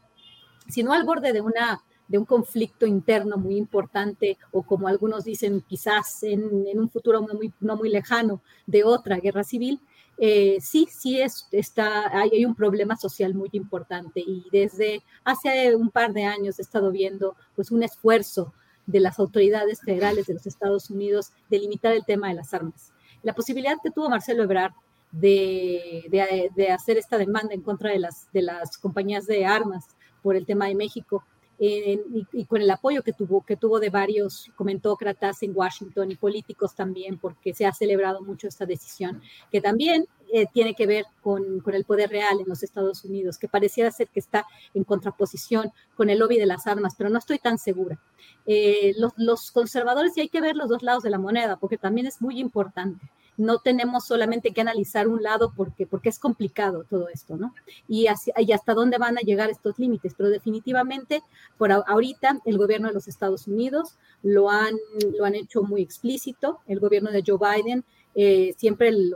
[SPEAKER 6] si no al borde de una de un conflicto interno muy importante o como algunos dicen quizás en, un futuro no muy, no muy lejano de otra guerra civil, eh, sí, sí es, está, hay, un problema social muy importante y desde hace un par de años he estado viendo pues un esfuerzo de las autoridades federales de los Estados Unidos de limitar el tema de las armas. La posibilidad que tuvo Marcelo Ebrard de, de, de hacer esta demanda en contra de las, de las compañías de armas por el tema de México y, con el apoyo que tuvo, que tuvo de varios comentócratas en Washington y políticos también, porque se ha celebrado mucho esta decisión, que también eh, tiene que ver con, con, el poder real en los Estados Unidos, que pareciera ser que está en contraposición con el lobby de las armas, pero no estoy tan segura. Eh, los, los conservadores, y hay que ver los dos lados de la moneda, porque también es muy importante no tenemos solamente que analizar un lado porque, porque es complicado todo esto, ¿no? Y, y hasta dónde van a llegar estos límites, pero definitivamente por ahorita el gobierno de los Estados Unidos lo han, lo han hecho muy explícito, el gobierno de Joe Biden eh, siempre el,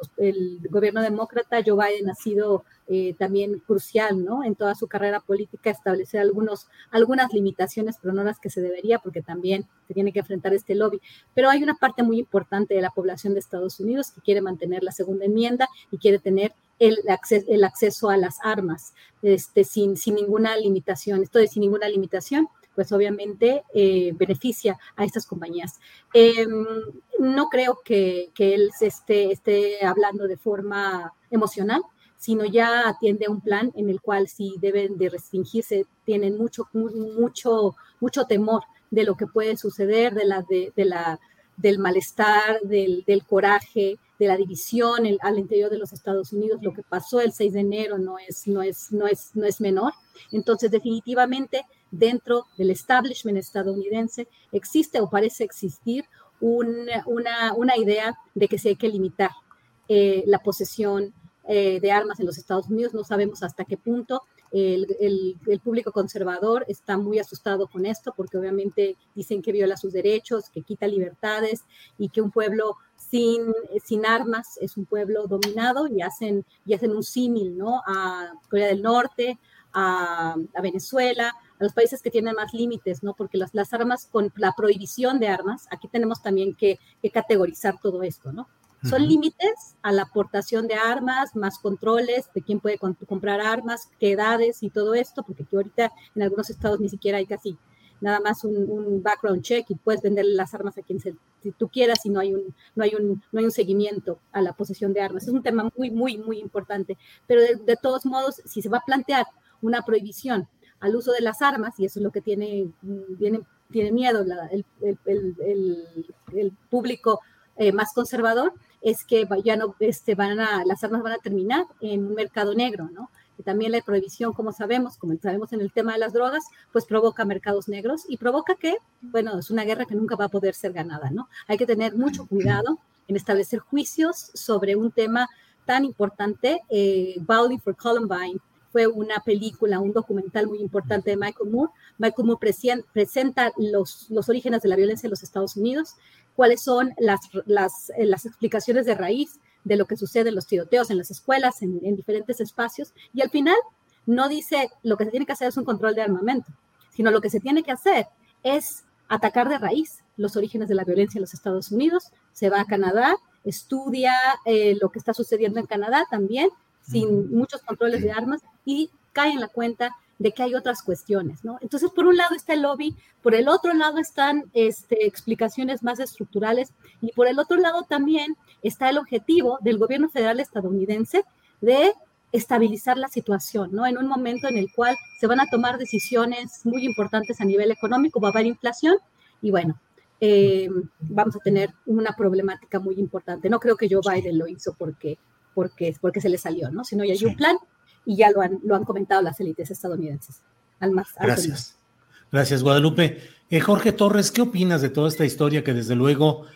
[SPEAKER 6] gobierno demócrata, Joe Biden ha sido eh, también crucial, ¿no? En toda su carrera política establecer algunos, algunas limitaciones, pero no las que se debería, porque también se tiene que enfrentar este lobby. Pero hay una parte muy importante de la población de Estados Unidos que quiere mantener la segunda enmienda y quiere tener el, acceso, el acceso a las armas este, sin, sin ninguna limitación. Esto de sin ninguna limitación pues obviamente eh, beneficia a estas compañías. Em, no creo que, él se esté, esté hablando de forma emocional, sino ya atiende a un plan en el cual si deben de restringirse, tienen mucho, mucho, mucho temor de lo que puede suceder, de la, de, la, del malestar, del, del, coraje, de la división al interior de los Estados Unidos. Lo que pasó el 6 de enero no es, no es, no es, no es menor. Entonces, definitivamente, dentro del establishment estadounidense existe o parece existir una, una, idea de que se hay que limitar eh, la posesión eh, de armas en los Estados Unidos. No sabemos hasta qué punto. El, el, público conservador está muy asustado con esto porque obviamente dicen que viola sus derechos, que quita libertades y que un pueblo sin, sin armas es un pueblo dominado y hacen, y hacen un símil ¿no? a Corea del Norte, a, a Venezuela, a los países que tienen más límites, ¿no? Porque las, las armas, con la prohibición de armas, aquí tenemos también que, categorizar todo esto, ¿no? Son límites a la aportación de armas, más controles de quién puede comprar armas, qué edades y todo esto, porque aquí ahorita en algunos estados ni siquiera hay casi nada más un, background check y puedes vender las armas a quien se, si tú quieras y no hay, un, no, hay un, no hay un seguimiento a la posesión de armas. Es un tema muy, muy, muy importante. Pero de, de todos modos, si se va a plantear una prohibición al uso de las armas, y eso es lo que tiene, tiene, tiene miedo el, el, público eh, más conservador, es que ya no, este, van a, las armas van a terminar en un mercado negro, ¿no? Y también la prohibición, como sabemos, como sabemos en el tema de las drogas, pues provoca mercados negros y provoca que, bueno, es una guerra que nunca va a poder ser ganada, ¿no? Hay que tener mucho cuidado en establecer juicios sobre un tema tan importante, eh, for Columbine, fue una película, un documental muy importante de Michael Moore. Michael Moore presenta los, los orígenes de la violencia en los Estados Unidos, cuáles son las, las, eh, las explicaciones de raíz de lo que sucede en los tiroteos en las escuelas, en, en diferentes espacios, y al final no dice lo que se tiene que hacer es un control de armamento, sino lo que se tiene que hacer es atacar de raíz los orígenes de la violencia en los Estados Unidos, se va a Canadá, estudia eh, lo que está sucediendo en Canadá también, sin muchos controles de armas y cae en la cuenta de que hay otras cuestiones, ¿no? Entonces, por un lado está el lobby, por el otro lado están este, explicaciones más estructurales y por el otro lado también está el objetivo del gobierno federal estadounidense de estabilizar la situación, ¿no? En un momento en el cual se van a tomar decisiones muy importantes a nivel económico, va a haber inflación y bueno, eh, vamos a tener una problemática muy importante. No creo que Joe Biden lo hizo porque, porque, porque se le salió, ¿no? Sino ya hay un plan y ya lo han, lo han comentado las élites estadounidenses. Al más
[SPEAKER 1] Gracias. Gracias, Guadalupe. Eh, Jorge Torres, ¿qué opinas de toda esta historia que desde luego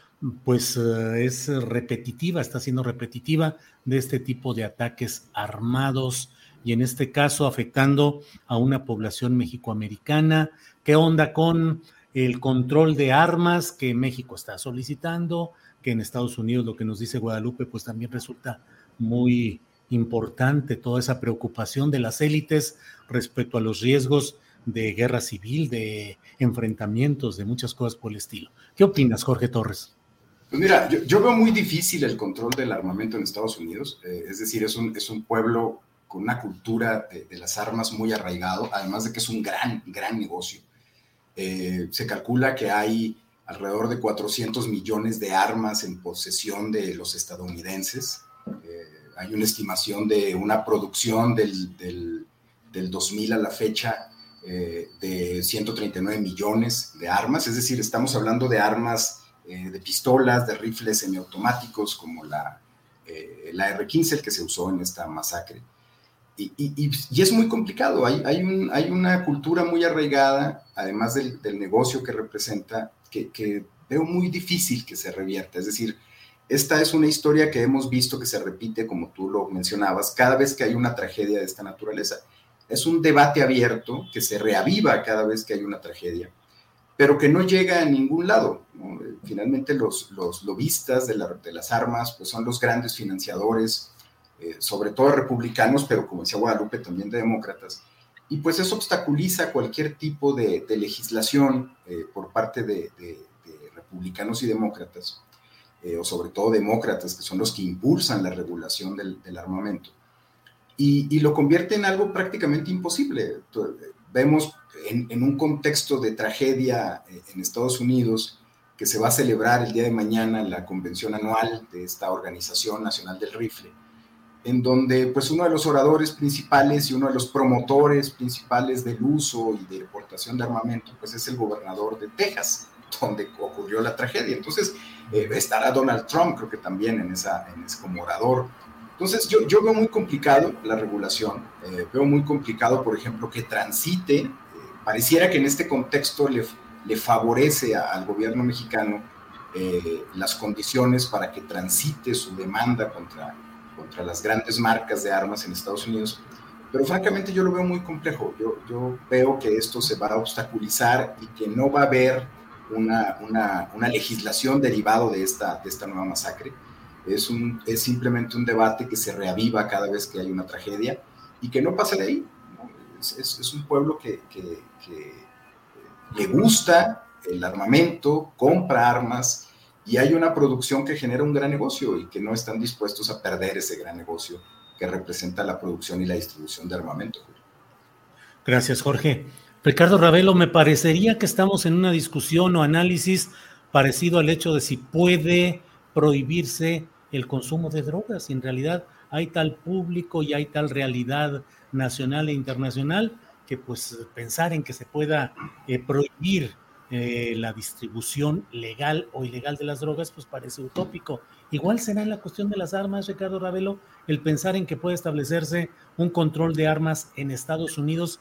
[SPEAKER 1] pues eh, es repetitiva, está siendo repetitiva de este tipo de ataques armados y en este caso afectando a una población mexicoamericana? ¿Qué onda con el control de armas que México está solicitando, que en Estados Unidos lo que nos dice Guadalupe, pues también resulta muy importante toda esa preocupación de las élites respecto a los riesgos de guerra civil, de enfrentamientos, de muchas cosas por el estilo. ¿Qué opinas, Jorge Torres?
[SPEAKER 5] Pues mira, yo, veo muy difícil el control del armamento en Estados Unidos, eh, es decir, es un, es un pueblo con una cultura de, de, las armas muy arraigado, además de que es un gran, gran negocio. Eh, se calcula que hay alrededor de 400 millones de armas en posesión de los estadounidenses. Eh, hay una estimación de una producción del, del, 2000 a la fecha eh, de 139 millones de armas, es decir, estamos hablando de armas de pistolas, de rifles semiautomáticos como la, la R-15, el que se usó en esta masacre y, y, es muy complicado. Hay, hay, un, hay, una cultura muy arraigada, además del, del negocio que representa, que, que, veo muy difícil que se revierta. Es decir, esta es una historia que hemos visto que se repite, como tú lo mencionabas, cada vez que hay una tragedia de esta naturaleza. Es un debate abierto que se reaviva cada vez que hay una tragedia, pero que no llega a ningún lado. Finalmente los, los lobistas de, la, de las armas pues son los grandes financiadores eh, sobre todo republicanos, pero como decía Guadalupe, también de demócratas. Y pues eso obstaculiza cualquier tipo de, legislación eh, por parte de, republicanos y demócratas, eh, o sobre todo demócratas, que son los que impulsan la regulación del, armamento. Y, lo convierte en algo prácticamente imposible. Vemos en, un contexto de tragedia en Estados Unidos, que se va a celebrar el día de mañana la convención anual de esta Organización Nacional del Rifle en donde pues uno de los oradores principales y uno de los promotores principales del uso y de importación de armamento pues es el gobernador de Texas, *laughs* donde ocurrió la tragedia. Entonces eh, estará Donald Trump creo que también en, esa, en ese como orador. Entonces yo, yo veo muy complicado la regulación, eh, veo muy complicado por ejemplo que transite, eh, pareciera que en este contexto le, le favorece al gobierno mexicano las condiciones para que transite su demanda contra contra las grandes marcas de armas en Estados Unidos, pero francamente yo lo veo muy complejo. Yo, yo veo que esto se va a obstaculizar y que no va a haber una, una, una legislación derivado de esta, de esta nueva masacre. Es, un, es simplemente un debate que se reaviva cada vez que hay una tragedia y que no pasa de ahí. Es, es, es, un pueblo que, que, que le gusta el armamento, compra armas, y hay una producción que genera un gran negocio y que no están dispuestos a perder ese gran negocio que representa la producción y la distribución de armamento.
[SPEAKER 1] Gracias, Jorge. Ricardo Ravelo, me parecería que estamos en una discusión o análisis parecido al hecho de si puede prohibirse el consumo de drogas. En realidad hay tal público y hay tal realidad nacional e internacional que pues pensar en que se pueda eh, prohibir eh, la distribución legal o ilegal de las drogas, pues parece utópico. Igual será en la cuestión de las armas, Ricardo Ravelo, el pensar en que puede establecerse un control de armas en Estados Unidos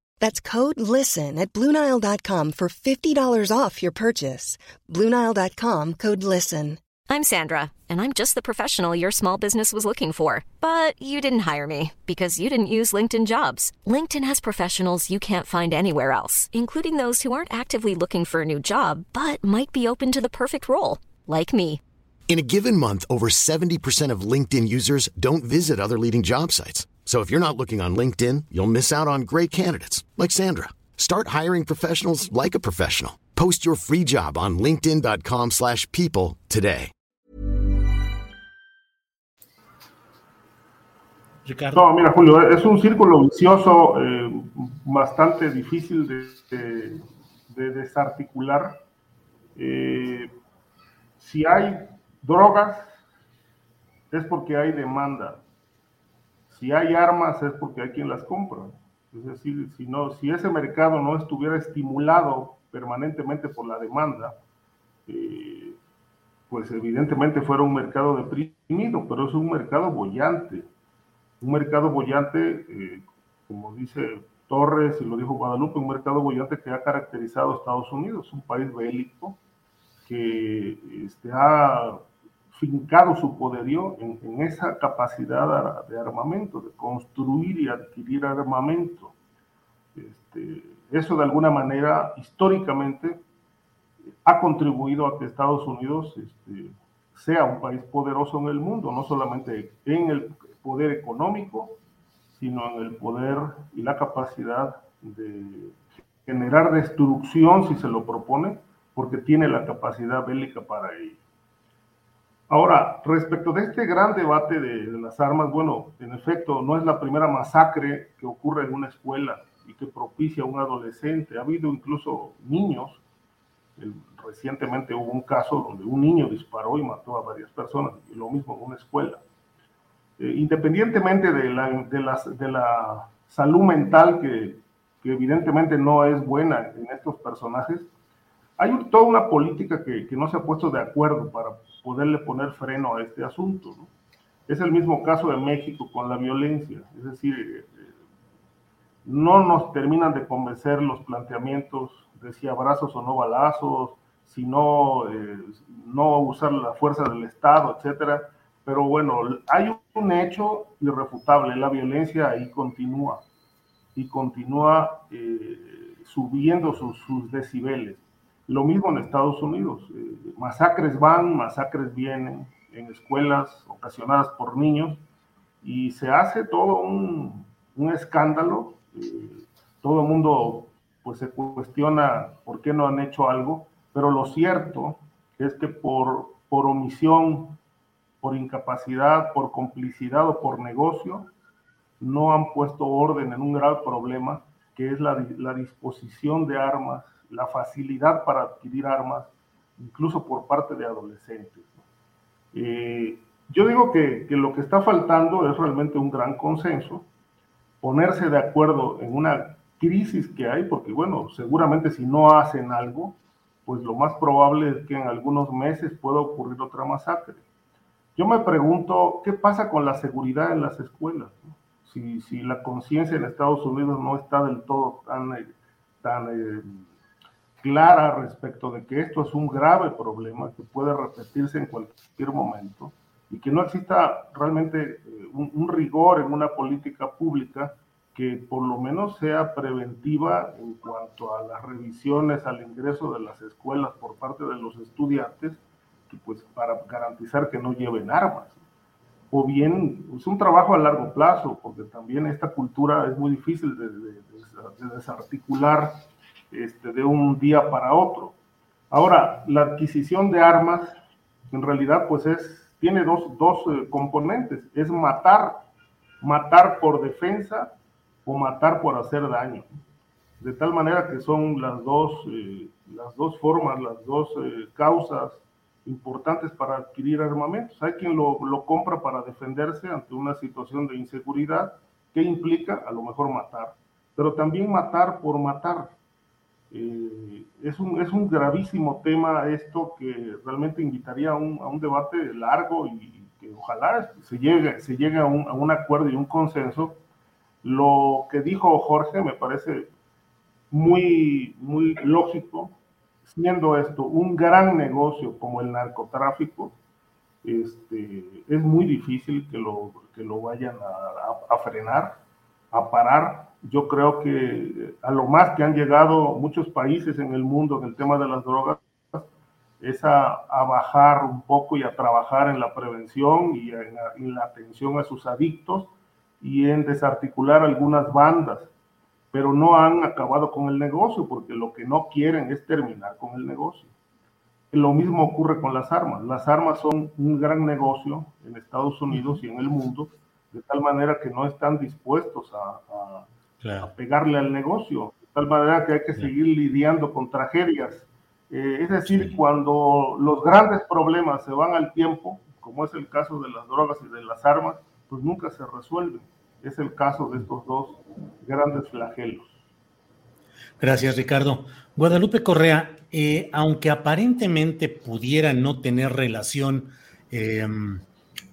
[SPEAKER 8] That's code LISTEN at Bluenile.com for $50 off your purchase. Bluenile.com code LISTEN.
[SPEAKER 9] I'm Sandra, and I'm just the professional your small business was looking for. But you didn't hire me because you didn't use LinkedIn jobs. LinkedIn has professionals you can't find anywhere else, including those who aren't actively looking for a new job but might be open to the perfect role, like me.
[SPEAKER 10] In a given month, over 70% of LinkedIn users don't visit other leading job sites. So if you're not looking on LinkedIn, you'll miss out on great candidates like Sandra. Start hiring professionals like a professional. Post your free job on linkedin.com/people today.
[SPEAKER 7] Ricardo. No, mira Julio, es un círculo vicioso eh, bastante difícil de, de, de desarticular. Eh, si hay drogas es porque hay demanda si hay armas es porque hay quien las compra. Es decir, si, no, si ese mercado no estuviera estimulado permanentemente por la demanda, eh, pues evidentemente fuera un mercado deprimido, pero es un mercado bollante. Un mercado bollante, eh, como dice Torres y lo dijo Guadalupe, un mercado bollante que ha caracterizado a Estados Unidos, un país bélico que este, fincado su poderío en, esa capacidad de armamento, de construir y adquirir armamento. Este, eso de alguna manera, históricamente, ha contribuido a que Estados Unidos este, sea un país poderoso en el mundo, no solamente en el poder económico, sino en el poder y la capacidad de generar destrucción si se lo propone, porque tiene la capacidad bélica para ello. Ahora, respecto de este gran debate de, las armas, bueno, en efecto, no es la primera masacre que ocurre en una escuela y que propicia a un adolescente. Ha habido incluso niños. recientemente hubo un caso donde un niño disparó y mató a varias personas, y lo mismo en una escuela. Eh, independientemente de la, de, de la salud mental que, que evidentemente no es buena en estos personajes, hay toda una política que, que, no se ha puesto de acuerdo para poderle poner freno a este asunto. Es el mismo caso de México con la violencia, es decir, eh, no nos terminan de convencer los planteamientos de si abrazos o no balazos, si no, eh, no usar la fuerza del Estado, etcétera. Pero bueno, hay un hecho irrefutable, la violencia ahí continúa y continúa eh, subiendo sus, sus decibeles. Lo mismo en Estados Unidos. Eh, masacres van, masacres vienen en escuelas ocasionadas por niños y se hace todo un, un escándalo. Eh, todo el mundo pues se cuestiona por qué no han hecho algo, pero lo cierto es que por, por omisión, por incapacidad, por complicidad o por negocio, no han puesto orden en un grave problema que es la, la disposición de armas la facilidad para adquirir armas, incluso por parte de adolescentes. Eh, yo digo que, que, lo que está faltando es realmente un gran consenso, ponerse de acuerdo en una crisis que hay, porque bueno, seguramente si no hacen algo, pues lo más probable es que en algunos meses pueda ocurrir otra masacre. Yo me pregunto, ¿qué pasa con la seguridad en las escuelas? Si, si, la conciencia en Estados Unidos no está del todo tan, eh, tan eh, clara respecto de que esto es un grave problema que puede repetirse en cualquier momento y que no exista realmente eh, un, rigor en una política pública que por lo menos sea preventiva en cuanto a las revisiones al ingreso de las escuelas por parte de los estudiantes, que pues para garantizar que no lleven armas. O bien es un trabajo a largo plazo, porque también esta cultura es muy difícil de, de desarticular este, de un día para otro. Ahora, la adquisición de armas, en realidad, pues es, tiene dos, dos eh, componentes, es matar, matar por defensa o matar por hacer daño. De tal manera que son las dos, eh, las dos formas, las dos eh, causas importantes para adquirir armamentos. Hay quien lo, lo compra para defenderse ante una situación de inseguridad que implica a lo mejor matar, pero también matar por matar eh, es, un, es un gravísimo tema esto que realmente invitaría a un, a un debate largo y que ojalá se llegue, se llegue a, un, a un acuerdo y un consenso. Lo que dijo Jorge me parece muy, muy lógico, siendo esto un gran negocio como el narcotráfico, este, es muy difícil que lo, que lo vayan a, a, a frenar, a parar, yo creo que a lo más que han llegado muchos países en el mundo en el tema de las drogas es a, bajar un poco y a trabajar en la prevención y en la, atención a sus adictos y en desarticular algunas bandas, pero no han acabado con el negocio porque lo que no quieren es terminar con el negocio. Lo mismo ocurre con las armas. Las armas son un gran negocio en Estados Unidos y en el mundo, de tal manera que no están dispuestos a, pegarle al negocio, de tal manera que hay que seguir lidiando con tragedias. Eh, es decir, cuando los grandes problemas se van al tiempo, como es el caso de las drogas y de las armas, pues nunca se resuelven. Es el caso de estos dos grandes flagelos.
[SPEAKER 1] Gracias, Ricardo. Guadalupe Correa, eh, aunque aparentemente pudiera no tener relación em,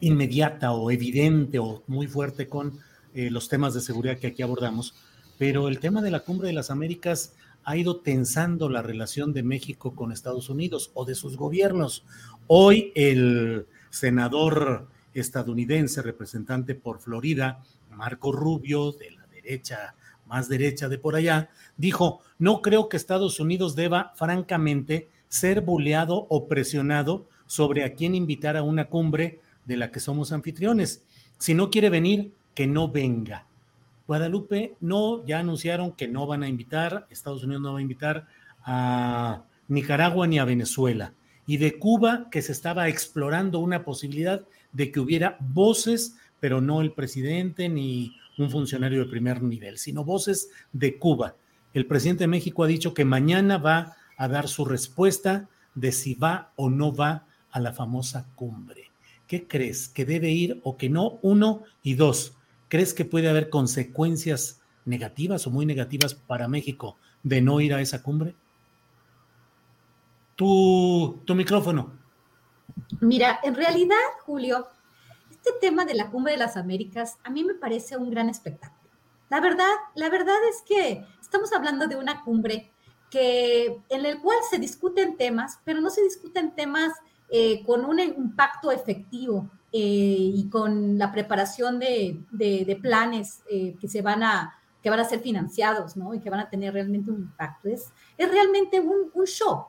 [SPEAKER 1] inmediata o evidente o muy fuerte con eh, los temas de seguridad que aquí abordamos, pero el tema de la Cumbre de las Américas ha ido tensando la relación de México con Estados Unidos o de sus gobiernos. Hoy el senador estadounidense, representante por Florida, Marco Rubio, de la derecha, más derecha de por allá, dijo, no creo que Estados Unidos deba, francamente, ser buleado o presionado sobre a quién invitar a una cumbre de la que somos anfitriones. Si no quiere venir, que no venga. Guadalupe, no, ya anunciaron que no van a invitar, Estados Unidos no va a invitar a Nicaragua ni a Venezuela. Y de Cuba, que se estaba explorando una posibilidad de que hubiera voces, pero no el presidente ni un funcionario de primer nivel, sino voces de Cuba. El presidente de México ha dicho que mañana va a dar su respuesta de si va o no va a la famosa cumbre. ¿Qué crees? ¿Que debe ir o que no? Uno y dos. ¿Crees que puede haber consecuencias negativas o muy negativas para México de no ir a esa cumbre? Tu, tu micrófono.
[SPEAKER 6] Mira, en realidad, Julio, este tema de la Cumbre de las Américas a mí me parece un gran espectáculo. La verdad, la verdad es que estamos hablando de una cumbre que, en el cual se discuten temas, pero no se discuten temas eh, con un impacto efectivo eh, y con la preparación de, planes eh, que se van a que van a ser financiados, ¿no? Y que van a tener realmente un impacto. Es, es realmente un, un show.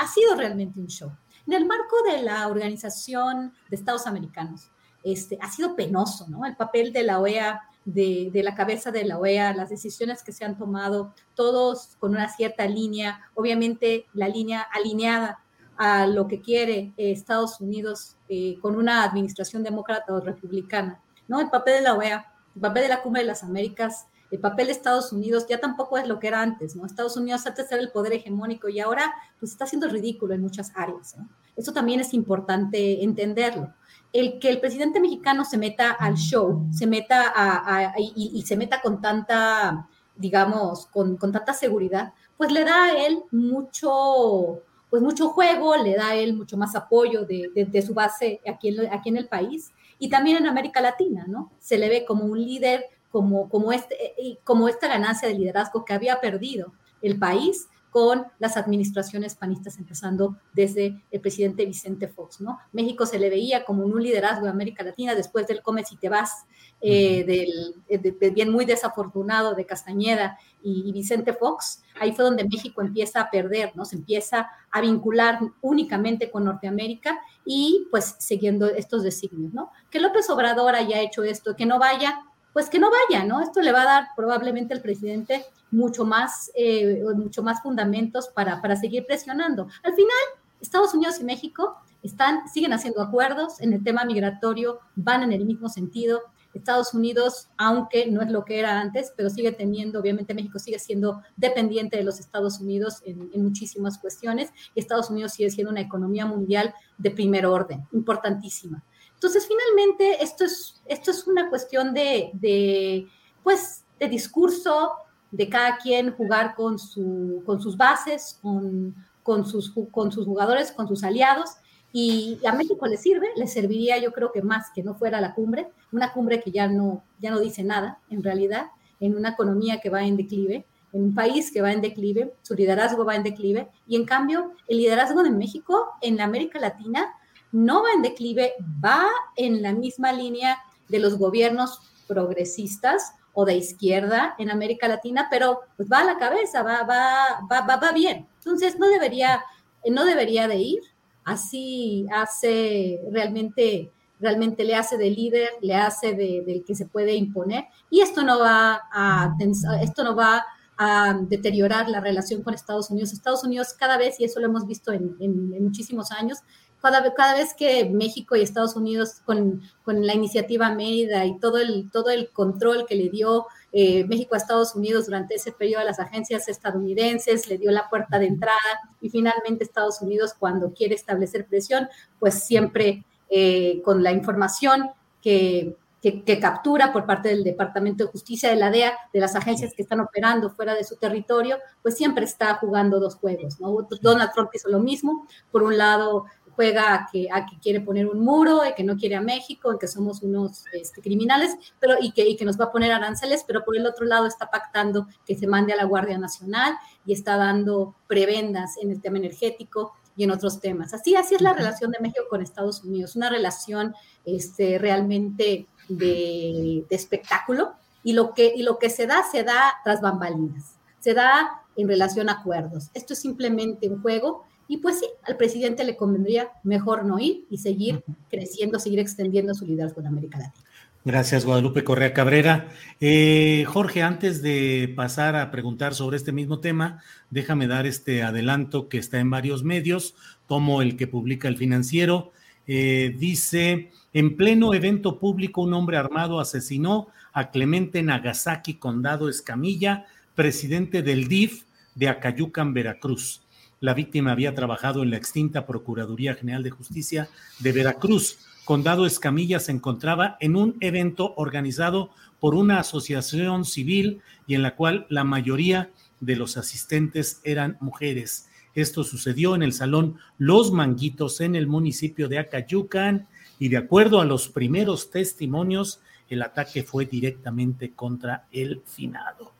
[SPEAKER 6] Ha sido realmente un show. En el marco de la Organización de Estados Americanos, este, ha sido penoso, ¿no? El papel de la OEA, de, la cabeza de la OEA, las decisiones que se han tomado, todos con una cierta línea, obviamente la línea alineada a lo que quiere eh, Estados Unidos eh, con una administración demócrata o republicana, ¿no? El papel de la OEA, el papel de la Cumbre de las Américas, el papel de Estados Unidos ya tampoco es lo que era antes, ¿no? Estados Unidos antes era el poder hegemónico y ahora pues está siendo ridículo en muchas áreas, ¿no? Eso también es importante entenderlo el que el presidente mexicano se meta al show, se meta a, y, se meta con tanta, digamos, con, tanta seguridad, pues le da a él mucho, pues mucho juego, le da él mucho más apoyo de, su base aquí en, aquí en el país y también en América Latina, ¿no? Se le ve como un líder, como, como, este, como esta ganancia de liderazgo que había perdido el país con las administraciones panistas, empezando desde el presidente Vicente Fox, ¿no? México se le veía como un liderazgo de América Latina después del Come si te vas, eh, del, bien muy desafortunado de Castañeda y, Vicente Fox, ahí fue donde México empieza a perder, ¿no? Se empieza a vincular únicamente con Norteamérica y pues siguiendo estos designios, ¿no? Que López Obrador haya hecho esto, que no vaya, pues que no vaya, ¿no? Esto le va a dar probablemente al presidente mucho más, eh, mucho más fundamentos para, para seguir presionando. Al final, Estados Unidos y México están, siguen haciendo acuerdos en el tema migratorio, van en el mismo sentido. Estados Unidos, aunque no es lo que era antes, pero sigue teniendo, obviamente México sigue siendo dependiente de los Estados Unidos en, muchísimas cuestiones, y Estados Unidos sigue siendo una economía mundial de primer orden, importantísima. Entonces, finalmente, esto es, esto es una cuestión de, pues, de discurso, de cada quien jugar con, su, con sus bases, con, con, sus, con sus jugadores, con sus aliados. Y a México le sirve, le serviría yo creo que más que no fuera la cumbre, una cumbre que ya no, ya no dice nada en realidad, en una economía que va en declive, en un país que va en declive, su liderazgo va en declive, y en cambio el liderazgo de México en América Latina no va en declive, va en la misma línea de los gobiernos progresistas o de izquierda en América Latina, pero pues va a la cabeza, va, va, va, va, bien. Entonces no debería, no debería de ir. Así hace realmente realmente le hace de líder, le hace de, del que se puede imponer, y esto no va a, esto no va a deteriorar la relación con Estados Unidos. Estados Unidos cada vez, y eso lo hemos visto en muchísimos años, cada, cada vez que México y Estados Unidos con, con, la iniciativa Mérida y todo el, todo el control que le dio eh, México a Estados Unidos durante ese periodo a las agencias estadounidenses, le dio la puerta de entrada y finalmente Estados Unidos cuando quiere establecer presión, pues siempre eh, con la información que, que, que, captura por parte del Departamento de Justicia de la DEA, de las agencias que están operando fuera de su territorio, pues siempre está jugando dos juegos, ¿no? Donald Trump hizo lo mismo, por un lado juega a que, a que quiere poner un muro, y que no quiere a México, y que somos unos este, criminales, pero y que, y que nos va a poner aranceles, pero por el otro lado está pactando que se mande a la Guardia Nacional y está dando prebendas en el tema energético y en otros temas. Así, así es la relación de México con Estados Unidos, una relación este, realmente de, de espectáculo y lo, que, y lo que se da, se da tras bambalinas, se da en relación a acuerdos. Esto es simplemente un juego y pues sí, al presidente le convendría mejor no ir y seguir creciendo, seguir extendiendo su liderazgo en América Latina.
[SPEAKER 1] Gracias, Guadalupe Correa Cabrera. Eh, Jorge, antes de pasar a preguntar sobre este mismo tema, déjame dar este adelanto que está en varios medios, como el que publica el financiero. Eh, dice, en pleno evento público, un hombre armado asesinó a Clemente Nagasaki Condado Escamilla, presidente del DIF de Acayucan, Veracruz. La víctima había trabajado en la extinta Procuraduría General de Justicia de Veracruz. Condado Escamilla se encontraba en un evento organizado por una asociación civil y en la cual la mayoría de los asistentes eran mujeres. Esto sucedió en el Salón Los Manguitos en el municipio de Acayucan y de acuerdo a los primeros testimonios, el ataque fue directamente contra el finado.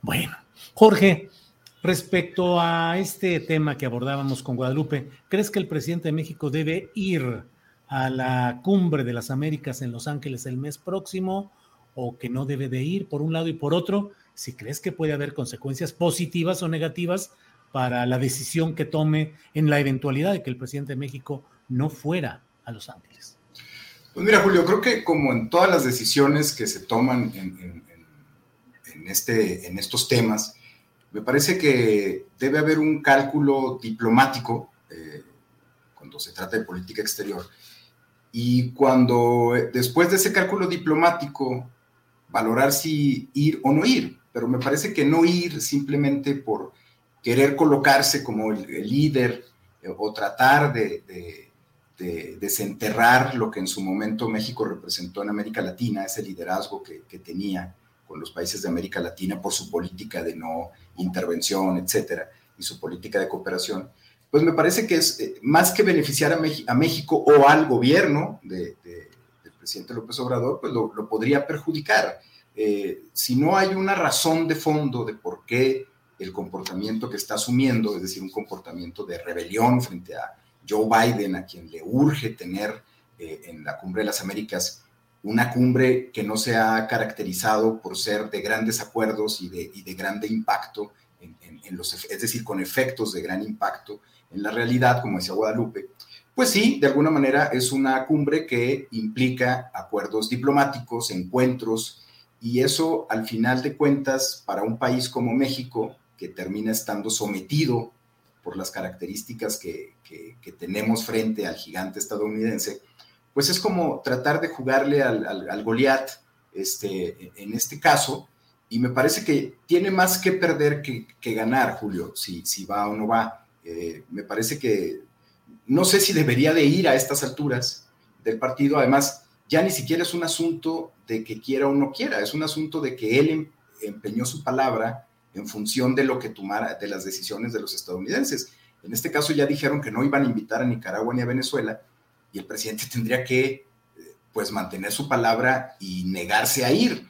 [SPEAKER 1] Bueno, Jorge, Respecto a este tema que abordábamos con Guadalupe, ¿crees que el presidente de México debe ir a la cumbre de las Américas en Los Ángeles el mes próximo o que no debe de ir por un lado y por otro? Si crees que puede haber consecuencias positivas o negativas para la decisión que tome en la eventualidad de que el presidente de México no fuera a Los Ángeles.
[SPEAKER 5] Pues mira, Julio, creo que como en todas las decisiones que se toman en, este, en estos temas, me parece que debe haber un cálculo diplomático eh, cuando se trata de política exterior. Y cuando eh, después de ese cálculo diplomático, valorar si ir o no ir. Pero me parece que no ir simplemente por querer colocarse como el, líder eh, o tratar de, desenterrar lo que en su momento México representó en América Latina, ese liderazgo que, que tenía con los países de América Latina por su política de no intervención, etcétera, y su política de cooperación, pues me parece que es eh, más que beneficiar a, México o al gobierno del presidente López Obrador, pues lo, podría perjudicar. Eh, si no hay una razón de fondo de por qué el comportamiento que está asumiendo, es decir, un comportamiento de rebelión frente a Joe Biden, a quien le urge tener eh, en la cumbre de las Américas una cumbre que no se ha caracterizado por ser de grandes acuerdos y de, de grande impacto, en, los, es decir, con efectos de gran impacto en la realidad, como decía Guadalupe, pues sí, de alguna manera es una cumbre que implica acuerdos diplomáticos, encuentros, y eso al final de cuentas, para un país como México, que termina estando sometido por las características que, que tenemos frente al gigante estadounidense, pues es como tratar de jugarle al, Goliat este, en este caso, y me parece que tiene más que perder que, ganar, Julio, si, si va o no va. Eh, me parece que no sé si debería de ir a estas alturas del partido, además ya ni siquiera es un asunto de que quiera o no quiera, es un asunto de que él em, empeñó su palabra en función de lo que tomara, de las decisiones de los estadounidenses. En este caso ya dijeron que no iban a invitar a Nicaragua ni a Venezuela, y el presidente *laughs* tendría que pues mantener su palabra y negarse a ir,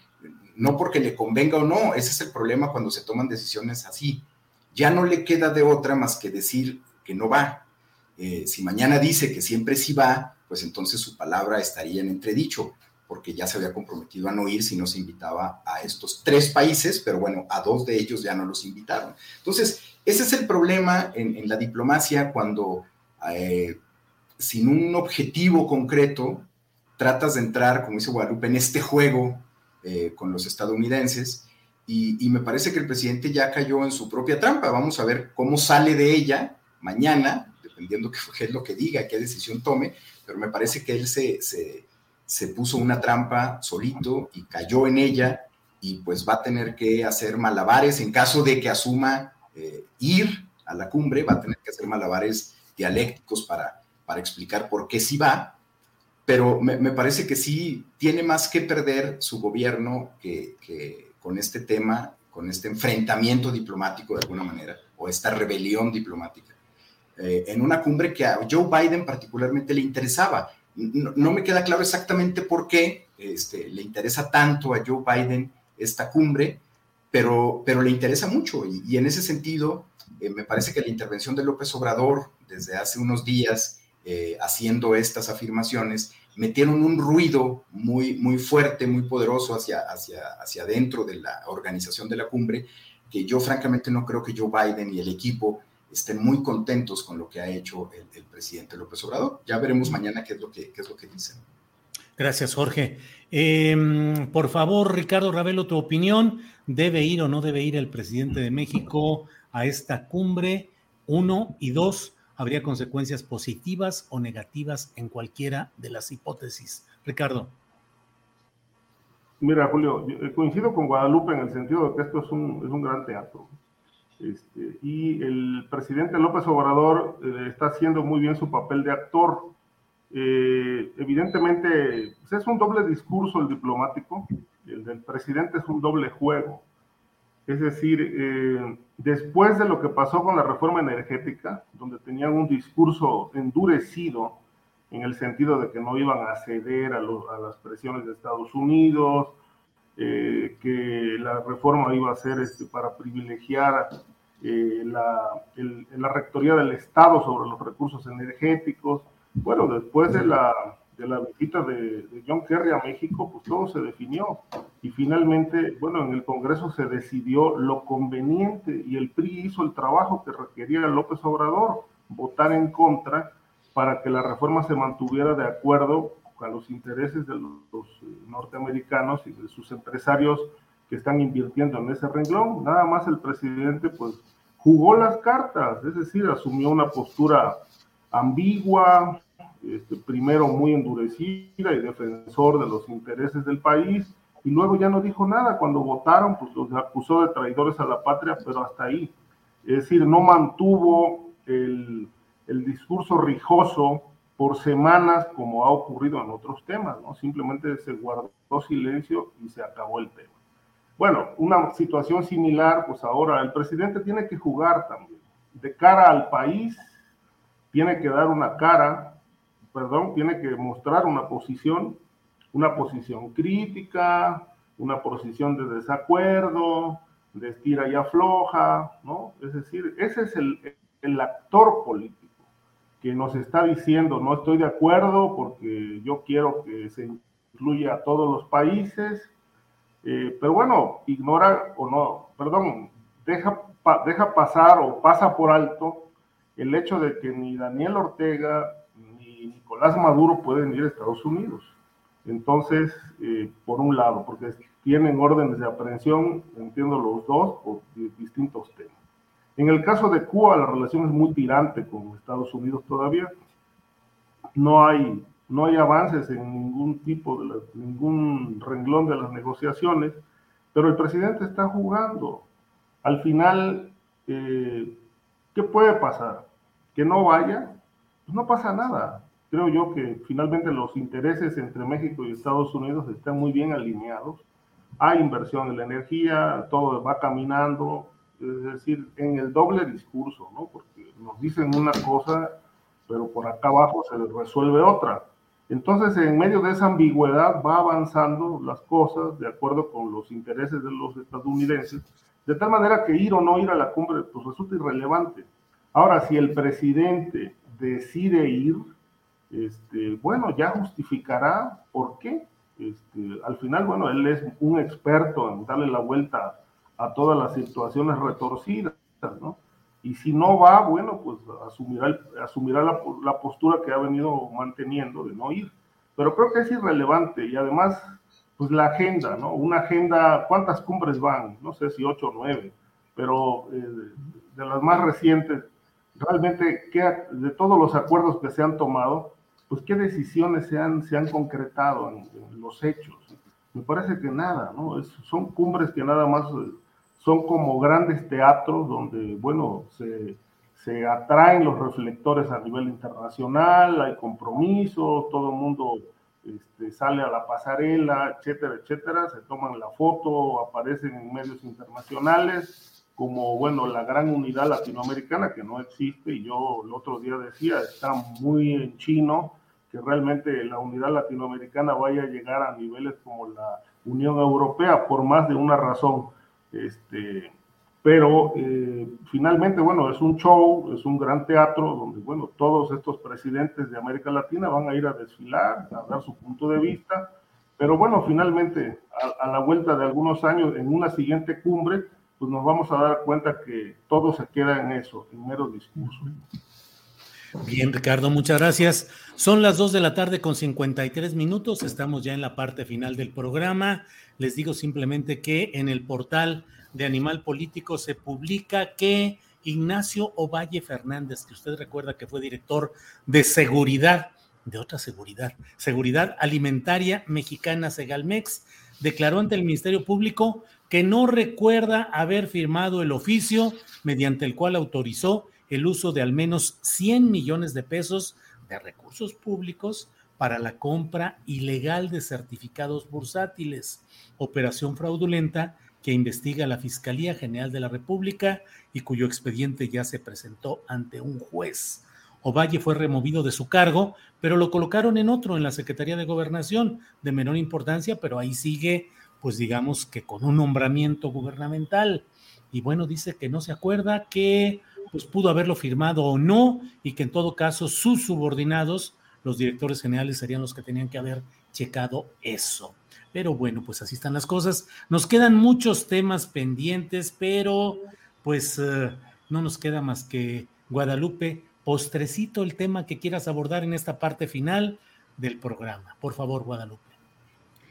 [SPEAKER 5] no porque le convenga o no, ese es el problema cuando se toman decisiones así. Ya no le queda de otra más que decir que no va. Eh, si mañana dice que siempre sí va, pues entonces su palabra estaría en entredicho, porque ya se había comprometido a no ir si no se invitaba a estos tres países, pero bueno, a dos de ellos ya no los invitaron. Entonces, ese es el problema en, la diplomacia cuando eh, sin un objetivo concreto, tratas de entrar, como dice Guadalupe, en este juego eh, con los estadounidenses. Y, me parece que el presidente ya cayó en su propia trampa. Vamos a ver cómo sale de ella mañana, dependiendo qué es lo que diga, qué decisión tome, pero me parece que él se, se, puso una trampa solito y cayó en ella y pues va a tener que hacer malabares en caso de que asuma eh, ir a la cumbre, va a tener que hacer malabares dialécticos para, para explicar por qué sí va, pero me, parece que sí tiene más que perder su gobierno que, con este tema, con este enfrentamiento diplomático de alguna manera, o esta rebelión diplomática, eh, en una cumbre que a Joe Biden particularmente le interesaba. No, me queda claro exactamente por qué este, le interesa tanto a Joe Biden esta cumbre, pero, pero le interesa mucho y, en ese sentido eh, me parece que la intervención de López Obrador desde hace unos días eh, haciendo estas afirmaciones, metieron un ruido muy, muy fuerte, muy poderoso hacia, hacia, hacia adentro de la organización de la cumbre, que yo francamente no creo que Joe Biden y el equipo estén muy contentos con lo que ha hecho el, presidente López Obrador. Ya veremos mañana qué es lo que, qué es lo que dicen.
[SPEAKER 1] Gracias, Jorge. Em, por favor, Ricardo Ravelo, tu opinión. ¿Debe ir o no debe ir el presidente de México a esta cumbre? Uno y dos, habría consecuencias positivas o negativas en cualquiera de las hipótesis. Ricardo.
[SPEAKER 7] Mira, Julio, eh, coincido con Guadalupe en el sentido de que esto es un, es un gran teatro. Este, y el presidente López Obrador eh, está haciendo muy bien su papel de actor. Eh, evidentemente, pues, es un doble discurso el diplomático, el del presidente es un doble juego. Es decir, eh, después de lo que pasó con la reforma energética, donde tenían un discurso endurecido en el sentido de que no iban a ceder a, las presiones de Estados Unidos, eh, que la reforma iba a ser este, para privilegiar eh, la, la rectoría del Estado sobre los recursos energéticos. Bueno, después de la de la visita de, John Kerry a México, pues todo se definió. Y finalmente, bueno, en el Congreso se decidió lo conveniente y el PRI hizo el trabajo que requería López Obrador, votar en contra para que la reforma se mantuviera de acuerdo con los intereses de los, eh, norteamericanos y de sus empresarios que están invirtiendo en ese renglón. Nada más el presidente pues jugó las cartas, es decir, asumió una postura ambigua, este, primero muy endurecida y defensor de los intereses del país, y luego ya no dijo nada. Cuando votaron, pues los acusó de traidores a la patria, pero hasta ahí. Es decir, no mantuvo el, el discurso rijoso por semanas como ha ocurrido en otros temas, ¿no? Simplemente se guardó silencio y se acabó el tema. Bueno, una situación similar, pues ahora el presidente tiene que jugar también. De cara al país, tiene que dar una cara perdón, tiene que mostrar una posición, una posición crítica, una posición de desacuerdo, de estira y afloja, ¿no? Es decir, ese es el, el actor político que nos está diciendo, no estoy de acuerdo porque yo quiero que se incluya a todos los países, eh, pero bueno, ignora o no, perdón, deja, deja pasar o pasa por alto el hecho de que ni Daniel Ortega Nicolás Maduro pueden ir a Estados Unidos. Entonces, eh, por un lado, porque tienen órdenes de aprehensión, entiendo los dos, por distintos temas. En el caso de Cuba, la relación es muy tirante con Estados Unidos todavía. No hay, no hay avances en ningún tipo de ningún renglón de las negociaciones, pero el presidente está jugando. Al final, eh, ¿qué puede pasar? Que no vaya, pues no pasa nada creo yo que finalmente los intereses entre México y Estados Unidos están muy bien alineados. Hay inversión en la energía, todo va caminando, es decir, en el doble discurso, ¿no? Porque nos dicen una cosa, pero por acá abajo se resuelve otra. Entonces, en medio de esa ambigüedad va avanzando las cosas de acuerdo con los intereses de los estadounidenses, de tal manera que ir o no ir a la cumbre pues resulta irrelevante. Ahora, si el presidente decide ir, este, bueno, ya justificará por qué. Este, al final, bueno, él es un experto en darle la vuelta a todas las situaciones retorcidas, ¿no? Y si no va, bueno, pues asumirá, la, postura que ha venido manteniendo de no ir. pero creo que es irrelevante y además, pues la agenda, ¿no? Una agenda, ¿cuántas cumbres van? No sé si ocho o nueve, pero eh, de las más recientes, realmente, ¿qué, de todos los acuerdos que se han tomado, pues qué decisiones se han, se han concretado en, los hechos. Me parece que nada, ¿no? son cumbres que nada más eh, son como grandes teatros donde, bueno, se, se atraen los reflectores a nivel internacional, hay compromisos, todo el mundo este, sale a la pasarela, etcétera, etcétera, se toman la foto, aparecen en medios internacionales, como, bueno, la gran unidad latinoamericana que no existe, y yo el otro día decía, está muy en chino, que realmente la unidad latinoamericana vaya a llegar a niveles como la Unión Europea por más de una razón. Este, pero eh, finalmente, bueno, es un show, es un gran teatro donde, bueno, todos estos presidentes de América Latina van a ir a desfilar, a dar su punto de vista, pero bueno, finalmente, a, a la vuelta de algunos años, en una siguiente cumbre, pues nos vamos a dar cuenta que todo se queda en eso, en mero discurso.
[SPEAKER 1] Bien, Ricardo, muchas gracias. Son las 2 de la tarde con 53 minutos. Estamos ya en la parte final del programa. Les digo simplemente que en el portal de Animal Político se publica que Ignacio Ovalle Fernández, que usted recuerda que fue director de seguridad, de otra seguridad, Seguridad Alimentaria Mexicana Segalmex, declaró ante el Ministerio Público que no recuerda haber firmado el oficio mediante el cual autorizó el uso de al menos 100 millones de pesos de recursos públicos para la compra ilegal de certificados bursátiles, operación fraudulenta que investiga la Fiscalía General de la República y cuyo expediente ya se presentó ante un juez. Ovalle fue removido de su cargo, pero lo colocaron en otro, en la Secretaría de Gobernación, de menor importancia, pero ahí sigue, pues digamos que con un nombramiento gubernamental. Y bueno, dice que no se acuerda que pues pudo haberlo firmado o no, y que en todo caso sus subordinados, los directores generales, serían los que tenían que haber checado eso. Pero bueno, pues así están las cosas. Nos quedan muchos temas pendientes, pero pues eh, no nos queda más que Guadalupe, postrecito el tema que quieras abordar en esta parte final del programa. Por favor, Guadalupe.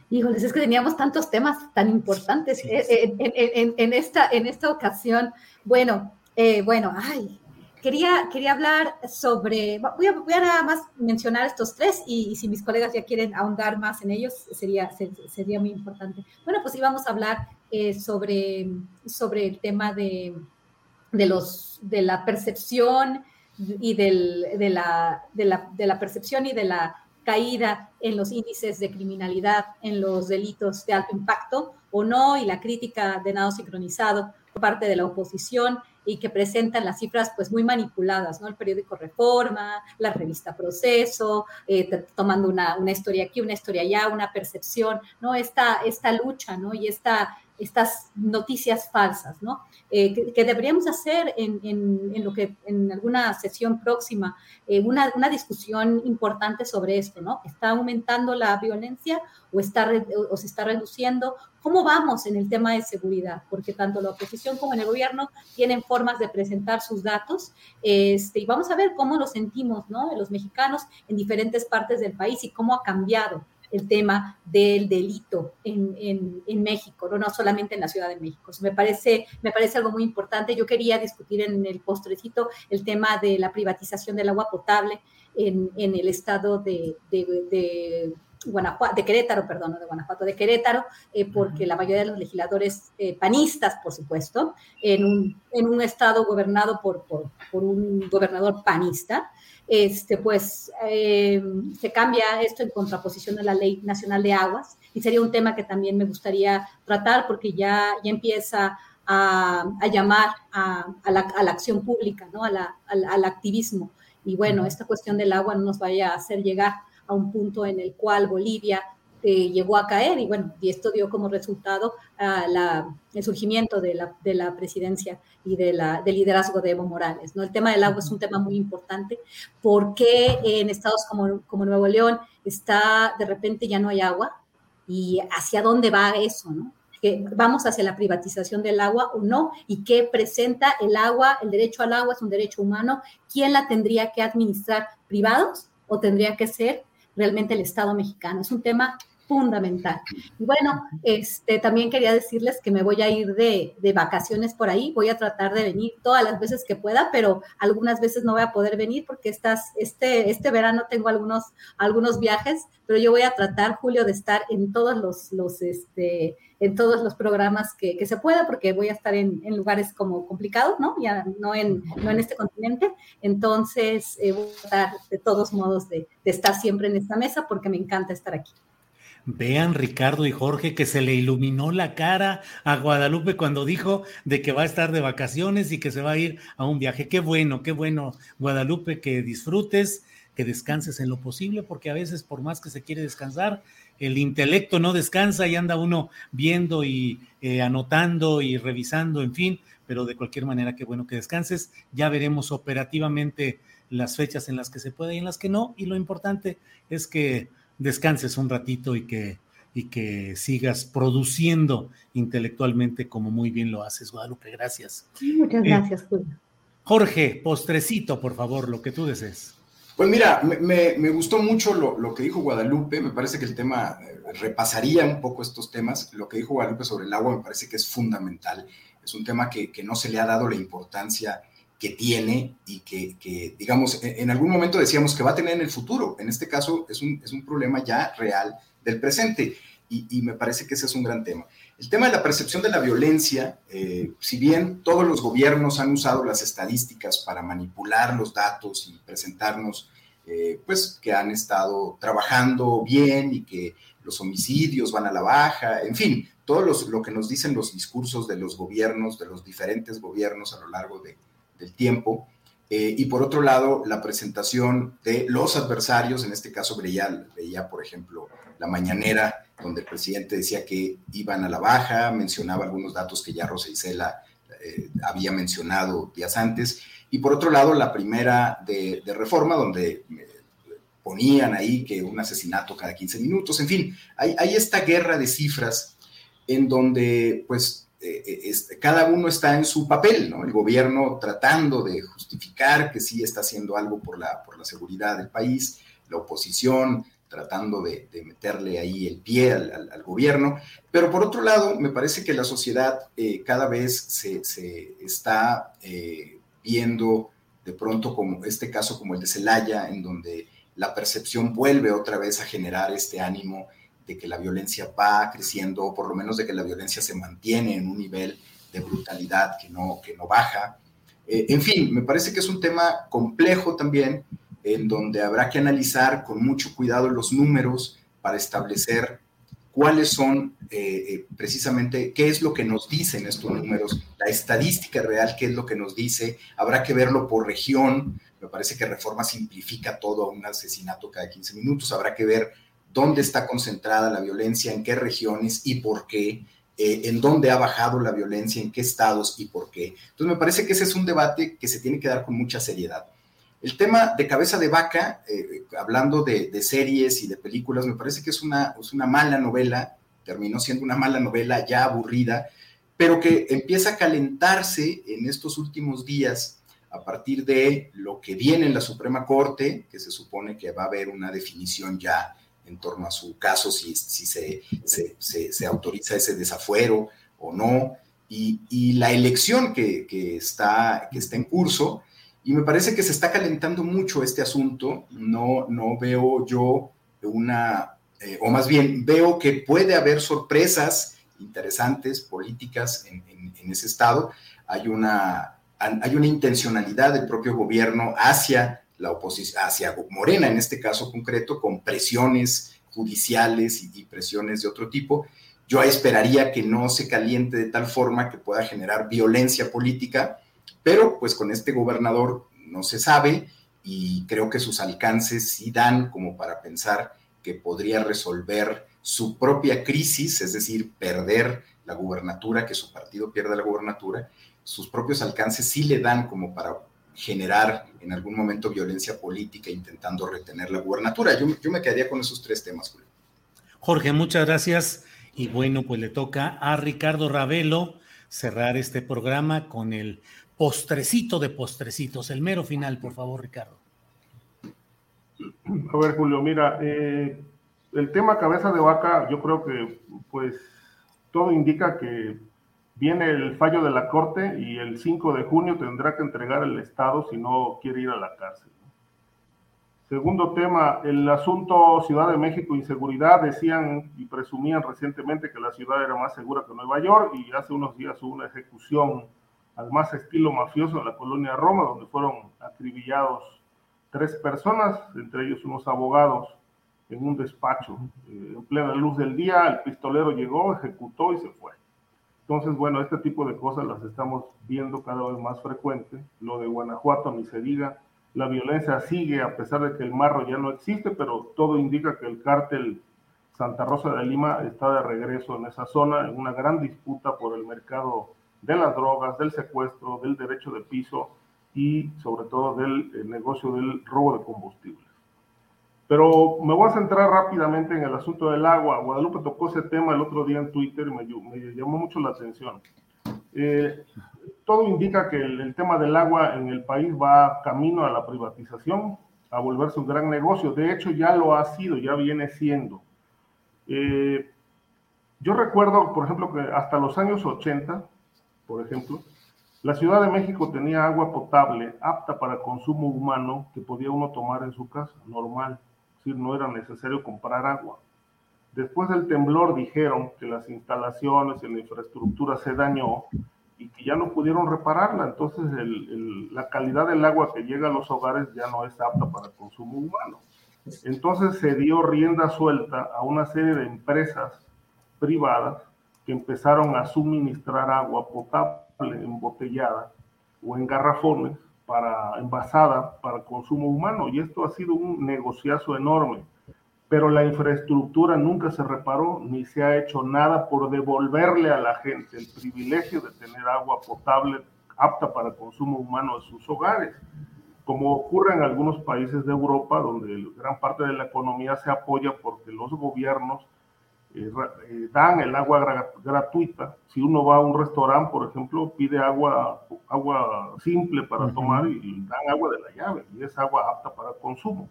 [SPEAKER 6] Híjoles, es que teníamos tantos temas tan importantes eh, En, esta, en esta ocasión. Bueno, eh, bueno, ay, quería, quería hablar sobre, voy a, voy a, nada más mencionar estos tres y, si mis colegas ya quieren ahondar más en ellos, sería, sería muy importante. Bueno, pues íbamos a hablar eh, sobre, sobre el tema de, de, los, de la percepción y del, de, la, de, la, de la percepción y de la caída en los índices de criminalidad, en los delitos de alto impacto o no, y la crítica de nado sincronizado por parte de la oposición y que presentan las cifras pues muy manipuladas, ¿no? El periódico Reforma, la revista Proceso, eh, tomando una, una, historia aquí, una historia allá, una percepción, ¿no? Esta, esta lucha, ¿no? Y esta estas noticias falsas, ¿no? Eh, que, deberíamos hacer en, en, lo que en alguna sesión próxima, eh, una, una, discusión importante sobre esto, ¿no? ¿Está aumentando la violencia o, está, o, se está reduciendo? ¿Cómo vamos en el tema de seguridad? Porque tanto la oposición como el gobierno tienen formas de presentar sus datos este, y vamos a ver cómo lo sentimos, ¿no? Los mexicanos en diferentes partes del país y cómo ha cambiado el tema del delito en, en, México, ¿no? no solamente en la Ciudad de México. me, parece, me parece algo muy importante. Yo quería discutir en el postrecito el tema de la privatización del agua potable en, en el estado de, de, Guanajuato, de Querétaro, perdón, no de Guanajuato, de Querétaro, eh, porque la mayoría de los legisladores eh, panistas, por supuesto, en un, en un estado gobernado por, por, por un gobernador panista, este, pues eh, se cambia esto en contraposición a la Ley Nacional de Aguas y sería un tema que también me gustaría tratar porque ya, ya empieza a, llamar a, la, acción pública, ¿no? al, activismo. Y bueno, esta cuestión del agua no nos vaya a hacer llegar a un punto en el cual Bolivia llegó a caer y bueno, y esto dio como resultado la, el surgimiento de la, de la presidencia y de la, del liderazgo de Evo Morales. ¿no? El tema del agua es un tema muy importante porque en estados como, como Nuevo León está, de repente ya no hay agua y hacia dónde va eso, ¿no? que vamos hacia la privatización del agua o no, y qué presenta el agua, el derecho al agua es un derecho humano, ¿quién la tendría que administrar? ¿Privados o tendría que ser realmente el Estado mexicano. Es un tema fundamental. Y bueno, este, también quería decirles que me voy a ir de, de, vacaciones por ahí, voy a tratar de venir todas las veces que pueda, pero algunas veces no voy a poder venir porque estas, este, este verano tengo algunos, algunos viajes, pero yo voy a tratar, Julio, de estar en todos los, los este, en todos los programas que, que, se pueda, porque voy a estar en, en, lugares como complicados, ¿no? Ya no en, no en este continente. Entonces, eh, voy a tratar de todos modos de, de estar siempre en esta mesa porque me encanta estar aquí.
[SPEAKER 1] Vean Ricardo y Jorge que se le iluminó la cara a Guadalupe cuando dijo de que va a estar de vacaciones y que se va a ir a un viaje. Qué bueno, qué bueno, Guadalupe, que disfrutes, que descanses en lo posible, porque a veces por más que se quiere descansar, el intelecto no descansa y anda uno viendo y eh, anotando y revisando, en fin, pero de cualquier manera, qué bueno que descanses. Ya veremos operativamente las fechas en las que se puede y en las que no, y lo importante es que descanses un ratito y que, y que sigas produciendo intelectualmente como muy bien lo haces, Guadalupe. Gracias.
[SPEAKER 6] Muchas gracias, eh,
[SPEAKER 1] Jorge, postrecito, por favor, lo que tú desees.
[SPEAKER 5] Pues mira, me, me gustó mucho lo, lo, que dijo Guadalupe, me parece que el tema eh, repasaría un poco estos temas, lo que dijo Guadalupe sobre el agua me parece que es fundamental, es un tema que, que no se le ha dado la importancia que tiene y que, digamos, en, algún momento decíamos que va a tener en el futuro. En este caso es un, es un problema ya real del presente y, me parece que ese es un gran tema. El tema de la percepción de la violencia, eh, si bien todos los gobiernos han usado las estadísticas para manipular los datos y presentarnos, eh, pues que han estado trabajando bien y que los homicidios van a la baja, en fin, todo lo que nos dicen los discursos de los gobiernos, de los diferentes gobiernos a lo largo de, del tiempo. Eh, y por otro lado, la presentación de los adversarios, en este caso veía, veía, por ejemplo, la mañanera, donde el presidente decía que iban a la baja, mencionaba algunos datos que ya Rosa Isela eh, había mencionado días antes, y por otro lado, la primera de, reforma, donde eh, ponían ahí que un asesinato cada 15 minutos, en fin, hay, hay esta guerra de cifras en donde, pues, eh, eh, cada uno está en su papel, ¿no? El gobierno tratando de justificar que sí está haciendo algo por la, por la seguridad del país, la oposición tratando de, meterle ahí el pie al, gobierno, pero por otro lado, me parece que la sociedad eh, cada vez se, se está viendo de pronto como este caso como el de Celaya, en donde la percepción vuelve otra vez a generar este ánimo de que la violencia va creciendo, o por lo menos de que la violencia se mantiene en un nivel de brutalidad que no, que no baja. Eh, en fin, me parece que es un tema complejo también, en donde habrá que analizar con mucho cuidado los números para establecer cuáles son eh, eh, precisamente, qué es lo que nos dicen estos números, la estadística real, qué es lo que nos dice, habrá que verlo por región, me parece que Reforma simplifica todo a un asesinato cada 15 minutos, habrá que ver dónde está concentrada la violencia, en qué regiones y por qué, eh, en dónde ha bajado la violencia, en qué estados y por qué. Entonces me parece que ese es un debate que se tiene que dar con mucha seriedad. El tema de cabeza de vaca, eh, hablando de, series y de películas, me parece que es una, es una mala novela, terminó siendo una mala novela ya aburrida, pero que empieza a calentarse en estos últimos días a partir de lo que viene en la Suprema Corte, que se supone que va a haber una definición ya en torno a su caso, si, si se, se, autoriza ese desafuero o no, y, la elección que, está, que está en curso. Y me parece que se está calentando mucho este asunto. No, no veo yo una, eh, o más bien veo que puede haber sorpresas interesantes políticas en, en ese estado. Hay una, hay una intencionalidad del propio gobierno hacia la oposición, hacia Morena en este caso concreto, con presiones judiciales y, presiones de otro tipo. Yo esperaría que no se caliente de tal forma que pueda generar violencia política, pero pues con este gobernador no se sabe y creo que sus alcances sí dan como para pensar que podría resolver su propia crisis, es decir, perder la gubernatura, que su partido pierda la gubernatura, sus propios alcances sí le dan como para generar en algún momento violencia política intentando retener la gubernatura. Yo, yo me quedaría con esos tres temas, Julio.
[SPEAKER 1] Jorge, muchas gracias. Y bueno, pues le toca a Ricardo Ravelo cerrar este programa con el postrecito de postrecitos, el mero final, por favor, Ricardo.
[SPEAKER 7] A ver, Julio, mira, eh, el tema cabeza de vaca, yo creo que pues todo indica que viene el fallo de la Corte y el 5 de junio tendrá que entregar el Estado si no quiere ir a la cárcel. Segundo tema, el asunto Ciudad de México, inseguridad. Decían y presumían recientemente que la ciudad era más segura que Nueva York y hace unos días hubo una ejecución al más estilo mafioso en la colonia Roma, donde fueron acribillados tres personas, entre ellos unos abogados, en un despacho. Eh, en plena luz del día, el pistolero llegó, ejecutó y se fue. Entonces, bueno, este tipo de cosas las estamos viendo cada vez más frecuente. Lo de Guanajuato ni se diga la violencia sigue a pesar de que el marro ya no existe, pero todo indica que el cártel Santa Rosa de Lima está de regreso en esa zona, en una gran disputa por el mercado de las drogas, del secuestro, del derecho de piso y sobre todo del eh, negocio del robo de combustibles. Pero me voy a centrar rápidamente en el asunto del agua. Guadalupe tocó ese tema el otro día en Twitter y me, llamó mucho la atención. Eh, todo indica que el, tema del agua en el país va camino a la privatización, a volverse un gran negocio. De hecho, ya lo ha sido, ya viene siendo. Eh, yo recuerdo, por ejemplo, que hasta los años 80, por ejemplo, la Ciudad de México tenía agua potable apta para consumo humano que podía uno tomar en su casa, normal. No era necesario comprar agua. Después del temblor dijeron que las instalaciones y la infraestructura se dañó y que ya no pudieron repararla. Entonces la calidad del agua que llega a los hogares ya no es apta para el consumo humano. Entonces se dio rienda suelta a una serie de empresas privadas que empezaron a suministrar agua potable embotellada o en garrafones para envasada para consumo humano y esto ha sido un negociazo enorme. Pero la infraestructura nunca se reparó ni se ha hecho nada por devolverle a la gente el privilegio de tener agua potable apta para consumo humano en sus hogares, como ocurre en algunos países de Europa, donde gran parte de la economía se apoya porque los gobiernos eh, eh, dan el agua gratuita. Si uno va a un restaurante, por ejemplo, pide agua, agua simple para tomar y dan agua de la llave, y es agua apta para consumo.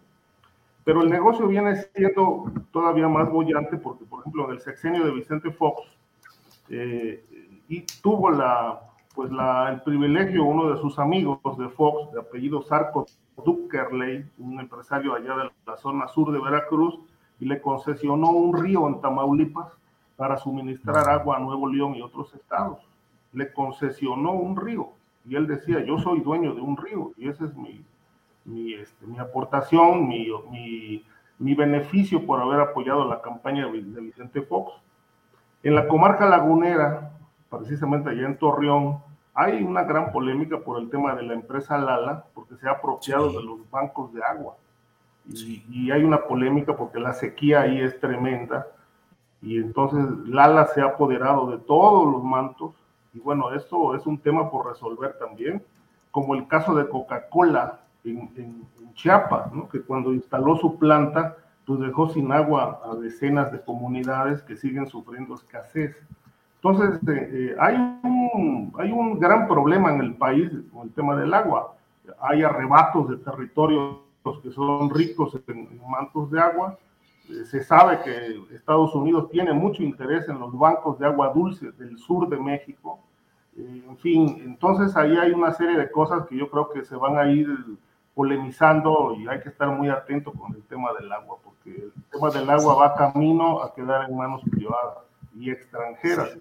[SPEAKER 7] Pero el negocio viene siendo todavía más bollante porque, por ejemplo, en el sexenio de Vicente Fox, eh, y tuvo la, pues la, el privilegio uno de sus amigos de Fox, de apellido Sarco Duckerley, un empresario allá de la zona sur de Veracruz, y le concesionó un río en Tamaulipas para suministrar agua a Nuevo León y otros estados. Le concesionó un río y él decía, yo soy dueño de un río y ese es mi, mi, este, mi aportación, mi, mi, mi, beneficio por haber apoyado la campaña de Vicente Fox. En la comarca lagunera, precisamente allá en Torreón, hay una gran polémica por el tema de la empresa Lala, porque se ha apropiado de los bancos de agua. Y, y, hay una polémica porque la sequía ahí es tremenda. Y entonces Lala se ha apoderado de todos los mantos. Y bueno, esto es un tema por resolver también, como el caso de Coca-Cola, en, Chiapas, que cuando instaló su planta, pues dejó sin agua a decenas de comunidades que siguen sufriendo escasez. Entonces, eh, eh, hay, un, hay un gran problema en el país con el tema del agua. Hay arrebatos de territorios que son ricos en, mantos de agua. Eh, se sabe que Estados Unidos tiene mucho interés en los bancos de agua dulce del sur de México. en fin, entonces ahí hay una serie de cosas que yo creo que se van a ir polemizando y hay que estar muy atento con el tema del agua, porque el tema del agua va camino a quedar en manos privadas y extranjeras.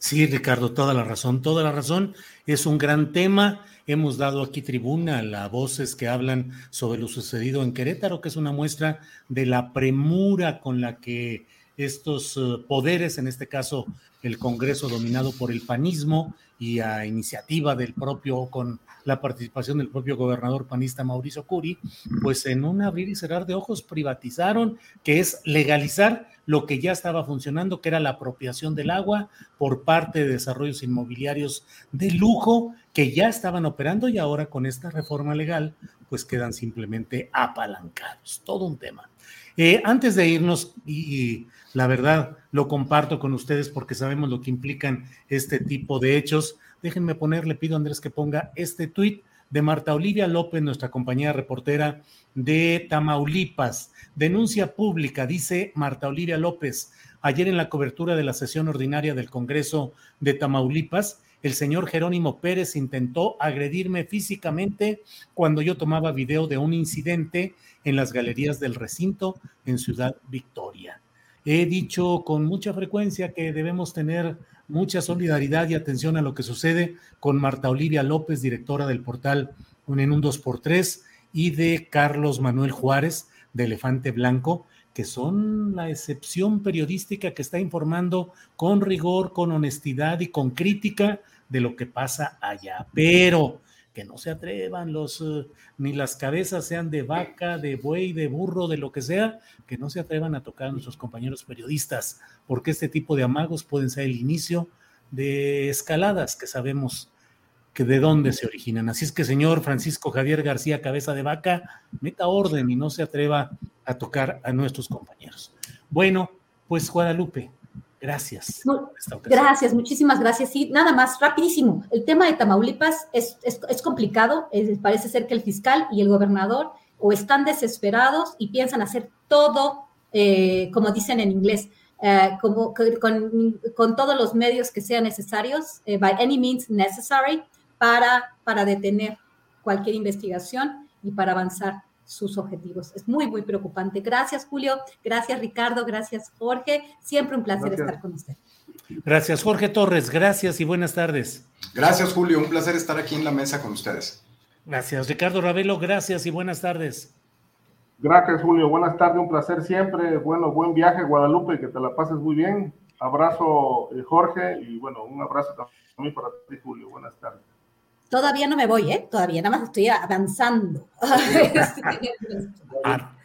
[SPEAKER 1] Sí, Ricardo, toda la razón, toda la razón. Es un gran tema. Hemos dado aquí tribuna a voces que hablan sobre lo sucedido en Querétaro, que es una muestra de la premura con la que estos eh, poderes, en este caso el Congreso dominado por el panismo y a iniciativa del propio, con la participación del propio gobernador panista Mauricio Curi, pues en un abrir y cerrar de ojos privatizaron, que es legalizar lo que ya estaba funcionando, que era la apropiación del agua por parte de desarrollos inmobiliarios de lujo que ya estaban operando y ahora con esta reforma legal, pues quedan simplemente apalancados. Todo un tema. Eh, antes de irnos, y la verdad lo comparto con ustedes porque sabemos lo que implican este tipo de hechos, déjenme poner, le pido a Andrés que ponga este tuit de Marta Olivia López, nuestra compañera reportera de Tamaulipas. Denuncia pública, dice Marta Olivia López. Ayer en la cobertura de la sesión ordinaria del Congreso de Tamaulipas, el señor Jerónimo Pérez intentó agredirme físicamente cuando yo tomaba video de un incidente en las galerías del recinto en Ciudad Victoria. He dicho con mucha frecuencia que debemos tener mucha solidaridad y atención a lo que sucede con Marta Olivia López, directora del portal en un 2x3, y de Carlos Manuel Juárez, de Elefante Blanco, que son la excepción periodística que está informando con rigor, con honestidad y con crítica de lo que pasa allá. Pero que no se atrevan los, eh, ni las cabezas sean de vaca, de buey, de burro, de lo que sea, que no se atrevan a tocar a nuestros compañeros periodistas, porque este tipo de amagos pueden ser el inicio de escaladas que sabemos que de dónde se originan. Así es que, señor Francisco Javier García Cabeza de Vaca, meta orden y no se atreva a tocar a nuestros compañeros. Bueno, pues Guadalupe, Gracias.
[SPEAKER 6] gracias, muchísimas gracias. Sí, nada más, rapidísimo. El tema de Tamaulipas es, es, complicado. parece ser que el fiscal y el gobernador o están desesperados y piensan hacer todo, eh, como dicen en inglés, eh, como, con, con, todos los medios que sean necesarios, eh, by any means necessary, para, para detener cualquier investigación y para avanzar sus objetivos. Es muy, muy preocupante. Gracias, Julio. Gracias, Ricardo. Gracias, Jorge. Siempre un placer estar con usted.
[SPEAKER 1] Gracias, Jorge Torres. Gracias y buenas tardes.
[SPEAKER 5] Gracias, Julio. Un placer estar aquí en la mesa con ustedes.
[SPEAKER 1] Gracias, Ricardo Ravelo. Gracias y buenas tardes.
[SPEAKER 7] Gracias, Julio. Buenas tardes. Un placer siempre. Bueno, buen viaje, Guadalupe. Que te la pases muy bien. Abrazo, eh, Jorge. Y bueno, un abrazo también para ti, Julio. Buenas tardes.
[SPEAKER 6] Todavía no me voy, ¿eh? Todavía nada más estoy avanzando. *laughs*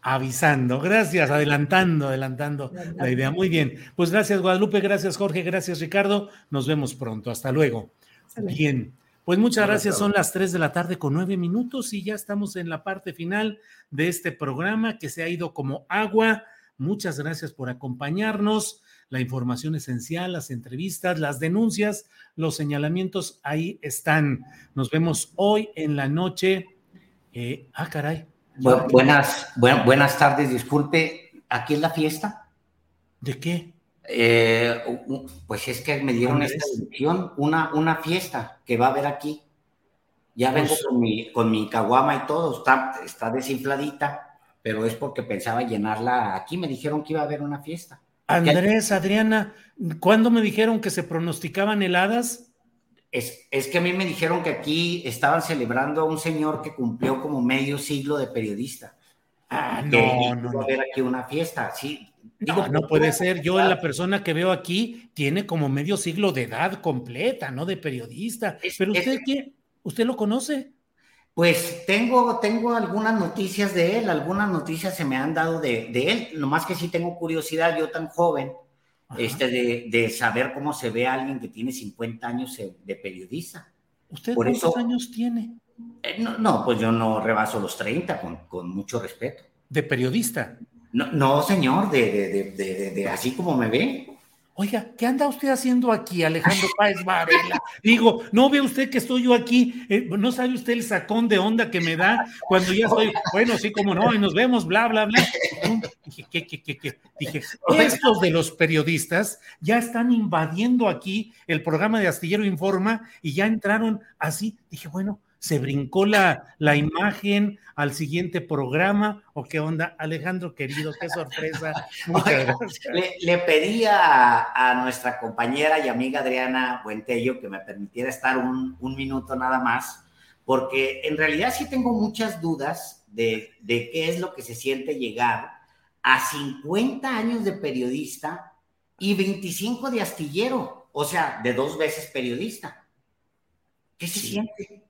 [SPEAKER 1] avisando, gracias, adelantando, adelantando la idea. Muy bien, pues gracias Guadalupe, gracias Jorge, gracias Ricardo, nos vemos pronto, hasta luego. Bien, pues muchas gracias, son las tres de la tarde con nueve minutos y ya estamos en la parte final de este programa que se ha ido como agua. Muchas gracias por acompañarnos la información esencial, las entrevistas, las denuncias, los señalamientos, ahí están. Nos vemos hoy en la noche. Eh, ah, caray.
[SPEAKER 11] buenas, buenas tardes, disculpe, ¿aquí es la fiesta?
[SPEAKER 1] ¿De qué?
[SPEAKER 11] Eh, pues es que me dieron esta dirección, una, una fiesta que va a haber aquí. Ya vengo pues con mi, con mi caguama y todo, está, está desinfladita, pero es porque pensaba llenarla aquí. Me dijeron que iba a haber una fiesta.
[SPEAKER 1] Andrés, Adriana, ¿cuándo me dijeron que se pronosticaban heladas?
[SPEAKER 11] Es, es, que a mí me dijeron que aquí estaban celebrando a un señor que cumplió como medio siglo de periodista.
[SPEAKER 1] Ah, no, no, no.
[SPEAKER 11] a haber aquí una fiesta, sí.
[SPEAKER 1] Digo, no, puede ser. Yo, la persona que veo aquí, tiene como medio siglo de edad completa, ¿no? De periodista. Pero usted, ¿qué? ¿Usted lo conoce?
[SPEAKER 11] Pues tengo, tengo algunas noticias de él, algunas noticias se me han dado de, de él, nomás que sí tengo curiosidad, yo tan joven, este, de, de, saber cómo se ve a alguien que tiene 50 años de periodista.
[SPEAKER 1] ¿Usted cuántos años tiene?
[SPEAKER 11] Eh, no, no, pues yo no rebaso los 30, con, con mucho respeto.
[SPEAKER 1] ¿De periodista?
[SPEAKER 11] No, no señor, de, de, de, así como me ve.
[SPEAKER 1] Oiga, ¿qué anda usted haciendo aquí, Alejandro Páez Varela? Digo, ¿no ve usted que estoy yo aquí? Eh, ¿No sabe usted el sacón de onda que me da cuando ya estoy, bueno, sí, como no, y nos vemos, bla, bla, bla? Dije, ¿qué, qué, qué, qué? Dije, estos de los periodistas ya están invadiendo aquí el programa de Astillero Informa y ya entraron así. Dije, bueno, se brincó la, la imagen al siguiente programa, o qué onda, Alejandro querido, qué sorpresa. *laughs*
[SPEAKER 11] Le, pedí a, nuestra compañera y amiga Adriana Buentello que me permitiera estar un, minuto nada más, porque en realidad sí tengo muchas dudas de, de qué es lo que se siente llegar a 50 años de periodista y 25 de astillero, o sea, de dos veces periodista. ¿Qué se siente?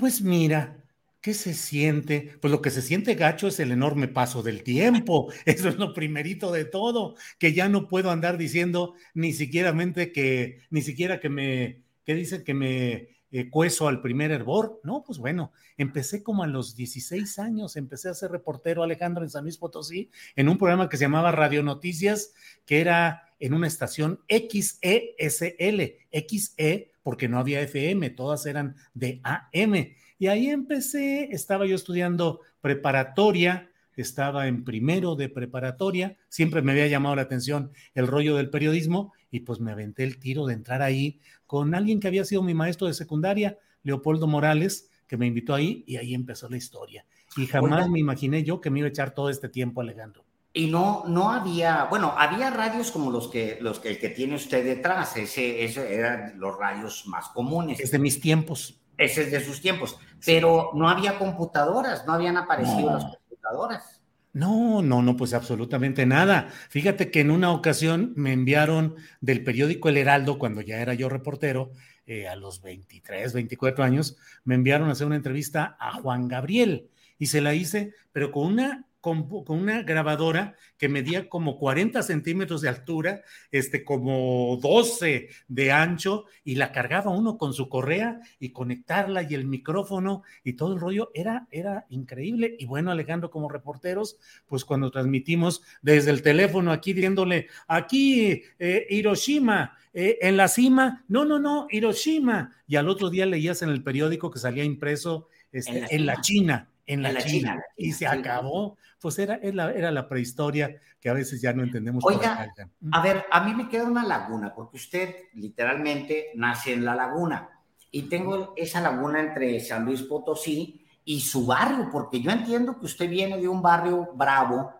[SPEAKER 1] Pues mira, ¿qué se siente? Pues lo que se siente gacho es el enorme paso del tiempo. *laughs* Eso es lo primerito de todo, que ya no puedo andar diciendo ni siquiera que, ni siquiera que me, que dicen que me eh, cueso al primer hervor. No, pues bueno, empecé como a los 16 años, empecé a ser reportero Alejandro en San Luis Potosí, en un programa que se llamaba Radio Noticias, que era en una estación XESL, XE porque no había FM, todas eran de AM. Y ahí empecé, estaba yo estudiando preparatoria, estaba en primero de preparatoria, siempre me había llamado la atención el rollo del periodismo y pues me aventé el tiro de entrar ahí con alguien que había sido mi maestro de secundaria, Leopoldo Morales, que me invitó ahí y ahí empezó la historia. Y jamás me imaginé yo que me iba a echar todo este tiempo, Alejandro.
[SPEAKER 11] Y no, no había, bueno, había radios como los que, los que, el que tiene usted detrás, ese, ese eran los radios más comunes.
[SPEAKER 1] Es de mis tiempos.
[SPEAKER 11] Ese es de sus tiempos, pero no había computadoras, no habían aparecido las computadoras.
[SPEAKER 1] No, no, no, pues absolutamente nada. Fíjate que en una ocasión me enviaron del periódico El Heraldo, cuando ya era yo reportero, eh, a los 23, 24 años, me enviaron a hacer una entrevista a Juan Gabriel y se la hice, pero con una con, una grabadora que medía como 40 centímetros de altura, este, como 12 de ancho, y la cargaba uno con su correa y conectarla y el micrófono y todo el rollo, era, era increíble. Y bueno, Alejandro, como reporteros, pues cuando transmitimos desde el teléfono aquí diciéndole, aquí eh, Hiroshima, eh, en la cima, no, no, no, Hiroshima. Y al otro día leías en el periódico que salía impreso este, en, la China, en la, China, y se acabó pues era, era, la prehistoria que a veces ya no entendemos.
[SPEAKER 11] Oiga, a ver, a mí me queda una laguna, porque usted literalmente nace en la laguna y tengo esa laguna entre San Luis Potosí y su barrio, porque yo entiendo que usted viene de un barrio bravo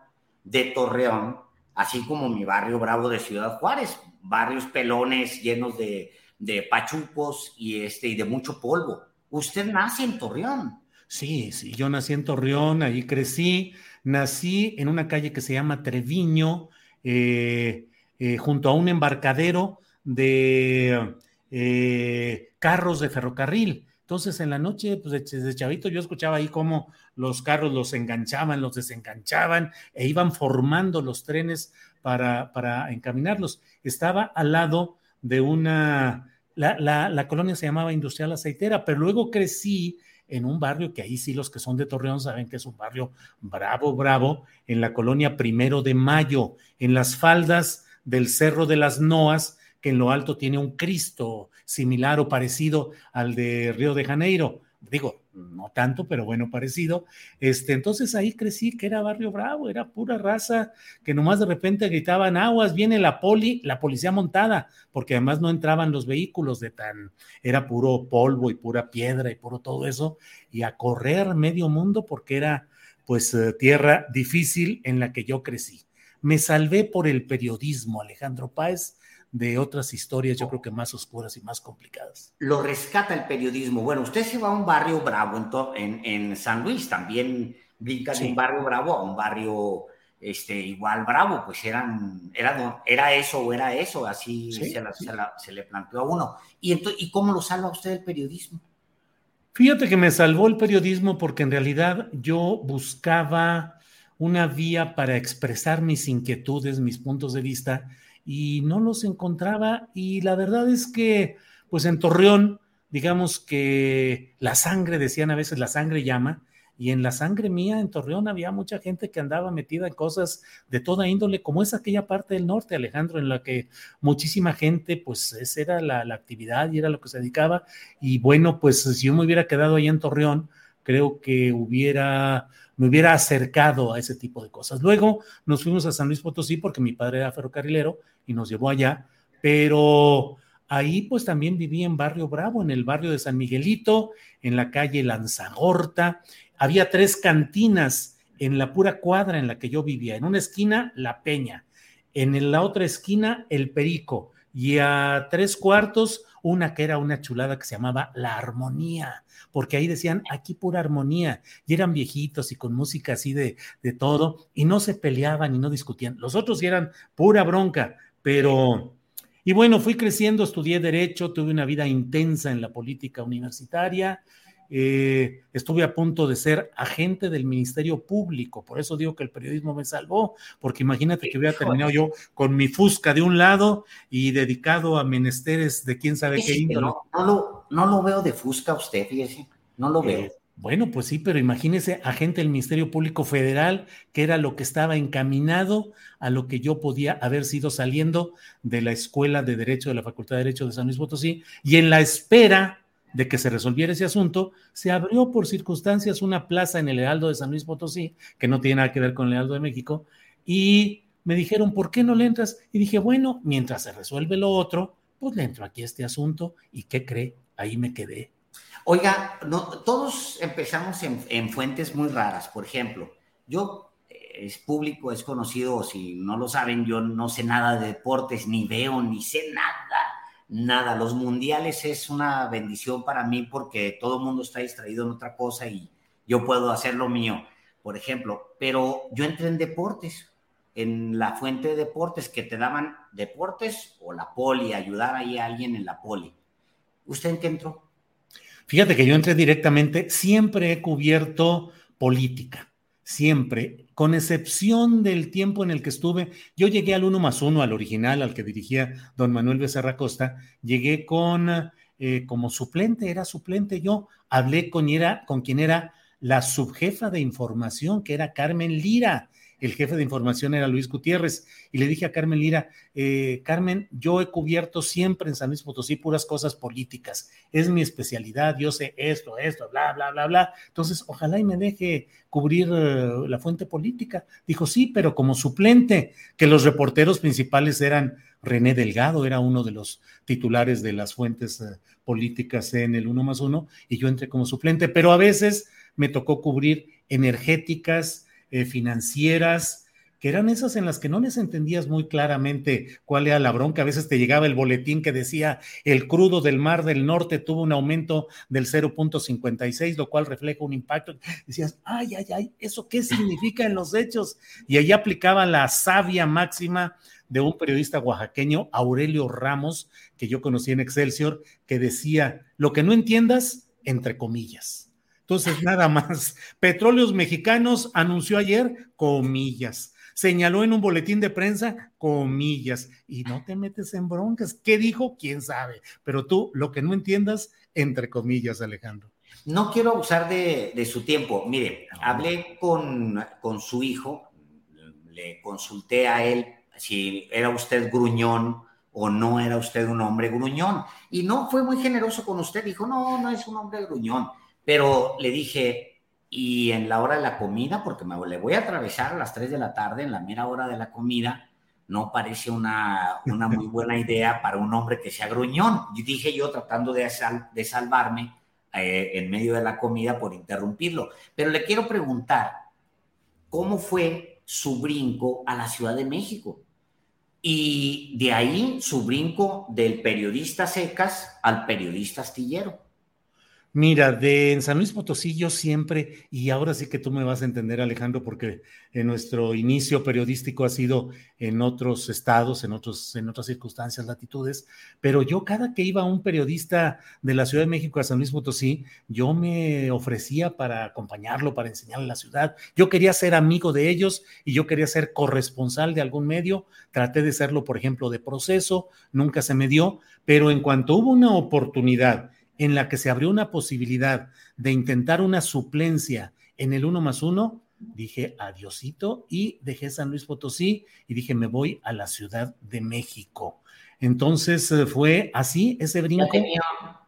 [SPEAKER 11] de Torreón, así como mi barrio bravo de Ciudad Juárez, barrios pelones llenos de, de pachucos y, este, y de mucho polvo. Usted nace en Torreón.
[SPEAKER 1] Sí, sí, yo nací en Torreón, ahí crecí, Nací en una calle que se llama Treviño, eh, eh, junto a un embarcadero de eh, carros de ferrocarril. Entonces, en la noche, pues desde chavito, yo escuchaba ahí cómo los carros los enganchaban, los desenganchaban e iban formando los trenes para, para encaminarlos. Estaba al lado de una, la, la, colonia se llamaba Industrial Aceitera, pero luego crecí en un barrio que ahí sí los que son de Torreón saben que es un barrio bravo, bravo, en la colonia Primero de Mayo, en las faldas del Cerro de las Noas, que en lo alto tiene un Cristo similar o parecido al de Río de Janeiro. Digo, no tanto, pero bueno, parecido. Este, entonces ahí crecí que era barrio bravo, era pura raza, que nomás de repente gritaban aguas, viene la poli, la policía montada, porque además no entraban los vehículos de tan, era puro polvo y pura piedra y puro todo eso, y a correr medio mundo porque era pues eh, tierra difícil en la que yo crecí. Me salvé por el periodismo, Alejandro Páez, de otras historias, yo creo que más oscuras y más complicadas.
[SPEAKER 11] Lo rescata el periodismo. Bueno, usted se va a un barrio bravo en, en, San Luis, también brinca de un barrio bravo a un barrio este, igual bravo, pues eran, era, era eso o era eso, así se, le planteó a uno. ¿Y, entonces, ¿Y cómo lo salva usted el periodismo?
[SPEAKER 1] Fíjate que me salvó el periodismo porque en realidad yo buscaba una vía para expresar mis inquietudes, mis puntos de vista, y no los encontraba y la verdad es que pues en Torreón, digamos que la sangre, decían a veces, la sangre llama, y en la sangre mía en Torreón había mucha gente que andaba metida en cosas de toda índole, como es aquella parte del norte, Alejandro, en la que muchísima gente, pues esa era la, la actividad y era lo que se dedicaba. Y bueno, pues si yo me hubiera quedado ahí en Torreón, creo que hubiera me hubiera acercado a ese tipo de cosas. Luego nos fuimos a San Luis Potosí porque mi padre era ferrocarrilero y nos llevó allá, pero ahí pues también viví en Barrio Bravo, en el barrio de San Miguelito, en la calle Lanzagorta. Había tres cantinas en la pura cuadra en la que yo vivía. En una esquina, La Peña. En la otra esquina, El Perico. Y a tres cuartos, una que era una chulada que se llamaba La Armonía porque ahí decían aquí pura armonía, y eran viejitos y con música así de, de todo, y no se peleaban y no discutían. Los otros eran pura bronca, pero... Y bueno, fui creciendo, estudié derecho, tuve una vida intensa en la política universitaria, eh, estuve a punto de ser agente del Ministerio Público, por eso digo que el periodismo me salvó, porque imagínate que hubiera terminado yo con mi fusca de un lado y dedicado a menesteres de quién sabe qué índole.
[SPEAKER 11] No, no, lo, no lo veo de fusca usted, fíjese, no lo veo. Eh,
[SPEAKER 1] bueno, pues sí, pero imagínese, agente del Ministerio Público Federal, que era lo que estaba encaminado a lo que yo podía haber sido saliendo de la Escuela de Derecho de la Facultad de Derecho de San Luis Potosí, y en la espera de que se resolviera ese asunto, se abrió por circunstancias una plaza en el Heraldo de San Luis Potosí, que no tiene nada que ver con el Heraldo de México, y me dijeron, ¿por qué no le entras? Y dije, bueno, mientras se resuelve lo otro, pues le entro aquí a este asunto, ¿y qué cree? Ahí me quedé.
[SPEAKER 11] Oiga, todos empezamos en, en fuentes muy raras. Por ejemplo, yo eh, es público, es conocido, si no lo saben, yo no sé nada de deportes, ni veo, ni sé nada nada. Los mundiales es una bendición para mí porque todo el mundo está distraído en otra cosa y yo puedo hacer lo mío, por ejemplo. Pero yo entré en deportes, en la fuente de deportes que te daban deportes o la poli, ayudar ahí a alguien en la poli. ¿Usted en qué entró?
[SPEAKER 1] Fíjate que yo entré directamente, siempre he cubierto política siempre, con excepción del tiempo en el que estuve, yo llegué al uno más uno, al original, al que dirigía don Manuel Becerra Costa, llegué con, eh, como suplente, era suplente yo, hablé con, era, con quien era la subjefa de información, que era Carmen Lira, el jefe de información era Luis Gutiérrez, y le dije a Carmen Lira, eh, Carmen, yo he cubierto siempre en San Luis Potosí puras cosas políticas, es mi especialidad, yo sé esto, esto, bla, bla, bla, bla, entonces ojalá y me deje cubrir eh, la fuente política. Dijo, sí, pero como suplente, que los reporteros principales eran René Delgado, era uno de los titulares de las fuentes eh, políticas en el uno más uno, y yo entré como suplente, pero a veces me tocó cubrir energéticas, eh, financieras, que eran esas en las que no les entendías muy claramente cuál era la bronca. A veces te llegaba el boletín que decía el crudo del Mar del Norte tuvo un aumento del 0.56, lo cual refleja un impacto. Decías, ay, ay, ay, ¿eso qué significa en los hechos? Y ahí aplicaba la sabia máxima de un periodista oaxaqueño, Aurelio Ramos, que yo conocí en Excelsior, que decía, lo que no entiendas, entre comillas. Entonces, nada más. Petróleos Mexicanos anunció ayer, comillas. Señaló en un boletín de prensa, comillas. Y no te metes en broncas. ¿Qué dijo? ¿Quién sabe? Pero tú, lo que no entiendas, entre comillas, Alejandro.
[SPEAKER 11] No quiero abusar de, su tiempo. Mire, hablé con, con su hijo, le consulté a él si era usted gruñón o no era usted un hombre gruñón. Y no, fue muy generoso con usted. Dijo, no, no es un hombre gruñón. Pero le dije, y en la hora de la comida, porque me le voy a atravesar a las 3 de la tarde, en la mera hora de la comida, no parece una, una muy *laughs* buena idea para un hombre que sea gruñón. Y dije yo tratando de, de salvarme eh, en medio de la comida por interrumpirlo. Pero le quiero preguntar, ¿cómo fue su brinco a la Ciudad de México? Y de ahí su brinco del periodista secas al periodista astillero.
[SPEAKER 1] Mira, de en San Luis Potosí yo siempre, y ahora sí que tú me vas a entender Alejandro, porque en nuestro inicio periodístico ha sido en otros estados, en, otros, en otras circunstancias, latitudes, pero yo cada que iba un periodista de la Ciudad de México a San Luis Potosí, yo me ofrecía para acompañarlo, para enseñarle la ciudad. Yo quería ser amigo de ellos y yo quería ser corresponsal de algún medio. Traté de serlo, por ejemplo, de proceso, nunca se me dio, pero en cuanto hubo una oportunidad, en la que se abrió una posibilidad de intentar una suplencia en el uno más uno, dije adiosito y dejé San Luis Potosí y dije me voy a la Ciudad de México. Entonces eh, fue así ese brinco.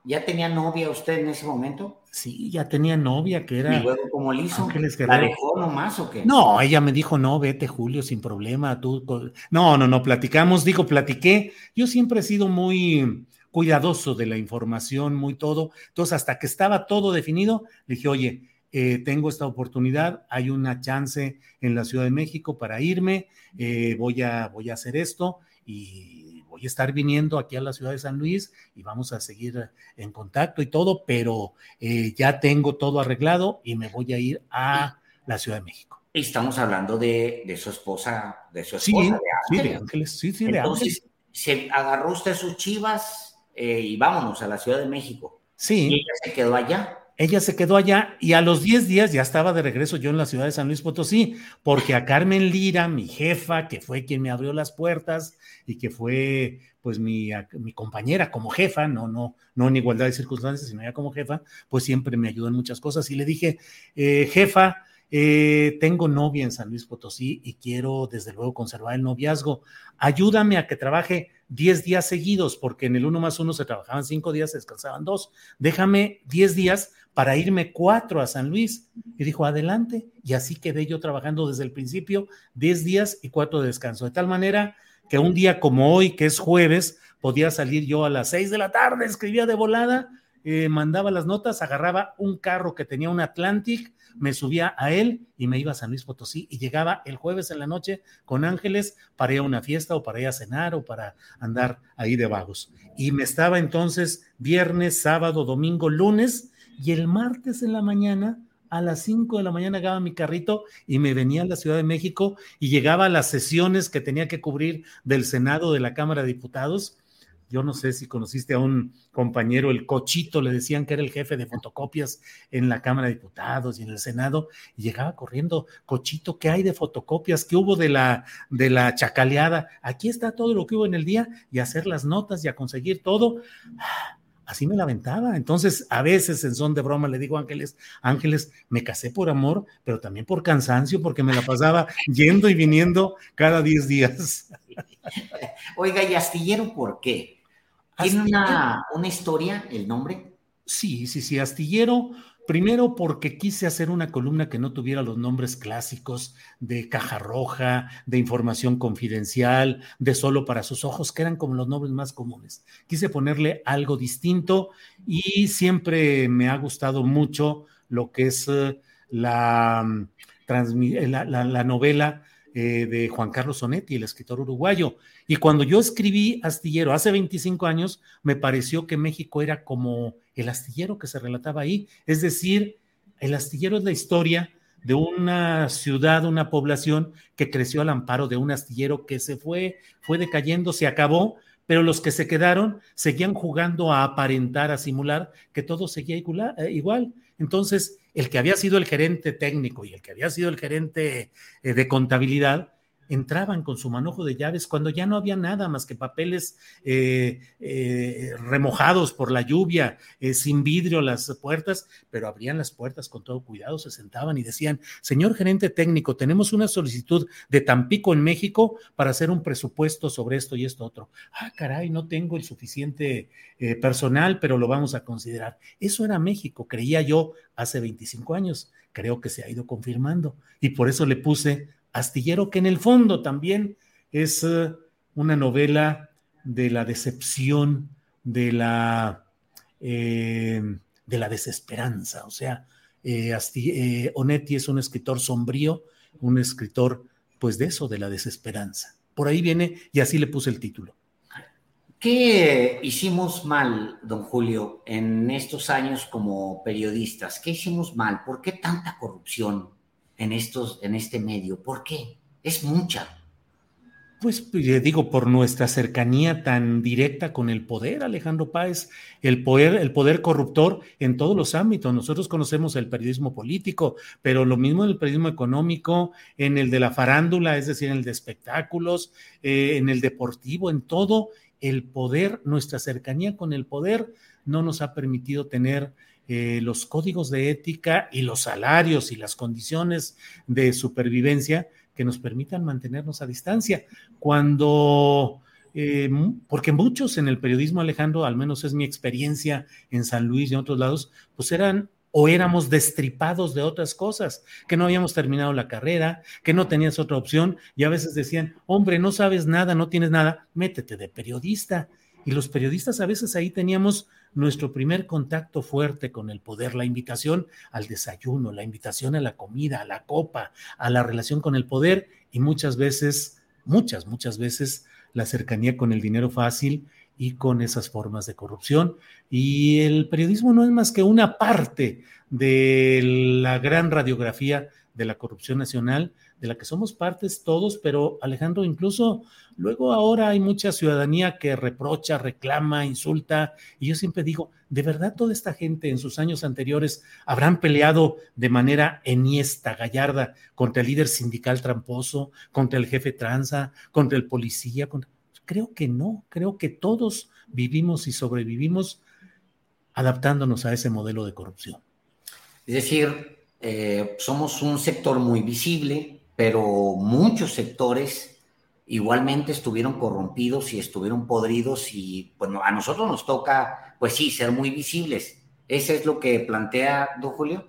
[SPEAKER 11] ¿Ya tenía, novia usted en ese momento?
[SPEAKER 1] Sí, ya tenía novia que era.
[SPEAKER 11] ¿Y luego cómo le hizo? ¿La dejó nomás o qué?
[SPEAKER 1] No, ella me dijo, no, vete Julio, sin problema. Tú... No, no, no, platicamos, digo, platiqué. Yo siempre he sido muy cuidadoso de la información, muy todo. Entonces, hasta que estaba todo definido, le dije, oye, eh, tengo esta oportunidad, hay una chance en la Ciudad de México para irme, eh, voy, a, voy a hacer esto y voy a estar viniendo aquí a la ciudad de San Luis y vamos a seguir en contacto y todo, pero eh, ya tengo todo arreglado y me voy a ir a la Ciudad de México.
[SPEAKER 11] Y estamos hablando de, su esposa, de su esposa,
[SPEAKER 1] sí, de Ángeles. Sí, sí, de Ángeles.
[SPEAKER 11] ¿Se agarró usted sus chivas eh, y vámonos a la Ciudad de México.
[SPEAKER 1] Sí.
[SPEAKER 11] Y ella se quedó allá.
[SPEAKER 1] Ella se quedó allá y a los 10 días ya estaba de regreso yo en la ciudad de San Luis Potosí, porque a Carmen Lira, mi jefa, que fue quien me abrió las puertas y que fue pues mi, mi compañera como jefa, no, no, no en igualdad de circunstancias, sino ya como jefa, pues siempre me ayudó en muchas cosas. Y le dije, eh, jefa, eh, tengo novia en San Luis Potosí y quiero desde luego conservar el noviazgo. Ayúdame a que trabaje 10 días seguidos, porque en el uno más uno se trabajaban 5 días, se descansaban 2. Déjame 10 días para irme 4 a San Luis. Y dijo, adelante. Y así quedé yo trabajando desde el principio, 10 días y 4 de descanso. De tal manera que un día como hoy, que es jueves, podía salir yo a las 6 de la tarde, escribía de volada, eh, mandaba las notas, agarraba un carro que tenía un Atlantic, me subía a él y me iba a San Luis Potosí y llegaba el jueves en la noche con Ángeles para ir a una fiesta o para ir a cenar o para andar ahí de vagos. Y me estaba entonces viernes, sábado, domingo, lunes y el martes en la mañana a las 5 de la mañana agarraba mi carrito y me venía a la Ciudad de México y llegaba a las sesiones que tenía que cubrir del Senado de la Cámara de Diputados yo no sé si conociste a un compañero, el Cochito, le decían que era el jefe de fotocopias en la Cámara de Diputados y en el Senado, y llegaba corriendo, Cochito, ¿qué hay de fotocopias? ¿Qué hubo de la, de la chacaleada? Aquí está todo lo que hubo en el día y hacer las notas y a conseguir todo. *sighs* Así me lamentaba. Entonces, a veces en son de broma le digo, Ángeles, Ángeles, me casé por amor, pero también por cansancio, porque me la pasaba yendo y viniendo cada 10 días. *laughs*
[SPEAKER 11] Oiga, ¿y astillero por qué? ¿Tiene una, historia el nombre?
[SPEAKER 1] Sí, sí, sí, astillero. Primero porque quise hacer una columna que no tuviera los nombres clásicos de caja roja, de información confidencial, de solo para sus ojos, que eran como los nombres más comunes. Quise ponerle algo distinto y siempre me ha gustado mucho lo que es eh, la, mm, eh, la novela eh, de Juan Carlos Sonetti, el escritor uruguayo. Y cuando yo escribí Astillero hace 25 años, me pareció que México era como el astillero que se relataba ahí. Es decir, el astillero es la historia de una ciudad, una población que creció al amparo de un astillero que se fue, fue decayendo, se acabó, pero los que se quedaron seguían jugando a aparentar, a simular que todo seguía igual. Entonces, el que había sido el gerente técnico y el que había sido el gerente eh, de contabilidad, entraban con su manojo de llaves cuando ya no había nada más que papeles eh, eh, remojados por la lluvia, eh, sin vidrio las puertas, pero abrían las puertas con todo cuidado, se sentaban y decían, señor gerente técnico, tenemos una solicitud de Tampico en México para hacer un presupuesto sobre esto y esto otro. Ah, caray, no tengo el suficiente personal, pero lo vamos a considerar. Eso era México, creía yo hace 25 años. Creo que se ha ido confirmando y por eso le puse Astillero, que en el fondo también es eh, una novela de la decepción, de la, eh, de la desesperanza. O sea, eh, Onetti es un escritor sombrío, un escritor, pues de eso, de la desesperanza. Por ahí viene y así le puse el título.
[SPEAKER 11] ¿Qué hicimos mal, don Julio, en estos años como periodistas? ¿Qué hicimos mal? ¿Por qué tanta corrupción? En, estos, en este medio? ¿Por qué? Es mucha.
[SPEAKER 1] Pues, pues digo, por nuestra cercanía tan directa con el poder, Alejandro Páez, el poder, el poder corruptor en todos los ámbitos. Nosotros conocemos el periodismo político, pero lo mismo en el periodismo económico, en el de la farándula, es decir, en el de espectáculos, eh, en el deportivo, en todo el poder, nuestra cercanía con el poder no nos ha permitido tener eh, los códigos de ética y los salarios y las condiciones de supervivencia que nos permitan mantenernos a distancia. Cuando, eh, porque muchos en el periodismo, Alejandro, al menos es mi experiencia en San Luis y en otros lados, pues eran o éramos destripados de otras cosas, que no habíamos terminado la carrera, que no tenías otra opción, y a veces decían, hombre, no sabes nada, no tienes nada, métete de periodista. Y los periodistas a veces ahí teníamos nuestro primer contacto fuerte con el poder, la invitación al desayuno, la invitación a la comida, a la copa, a la relación con el poder y muchas veces, muchas, muchas veces la cercanía con el dinero fácil y con esas formas de corrupción. Y el periodismo no es más que una parte de la gran radiografía de la corrupción nacional, de la que somos partes todos, pero Alejandro, incluso luego ahora hay mucha ciudadanía que reprocha, reclama, insulta, y yo siempre digo, ¿de verdad toda esta gente en sus años anteriores habrán peleado de manera enhiesta, gallarda, contra el líder sindical tramposo, contra el jefe tranza, contra el policía? Creo que no, creo que todos vivimos y sobrevivimos adaptándonos a ese modelo de corrupción.
[SPEAKER 11] Es decir, eh, somos un sector muy visible, pero muchos sectores igualmente estuvieron corrompidos y estuvieron podridos y bueno, a nosotros nos toca, pues sí, ser muy visibles. ¿Ese es lo que plantea don Julio?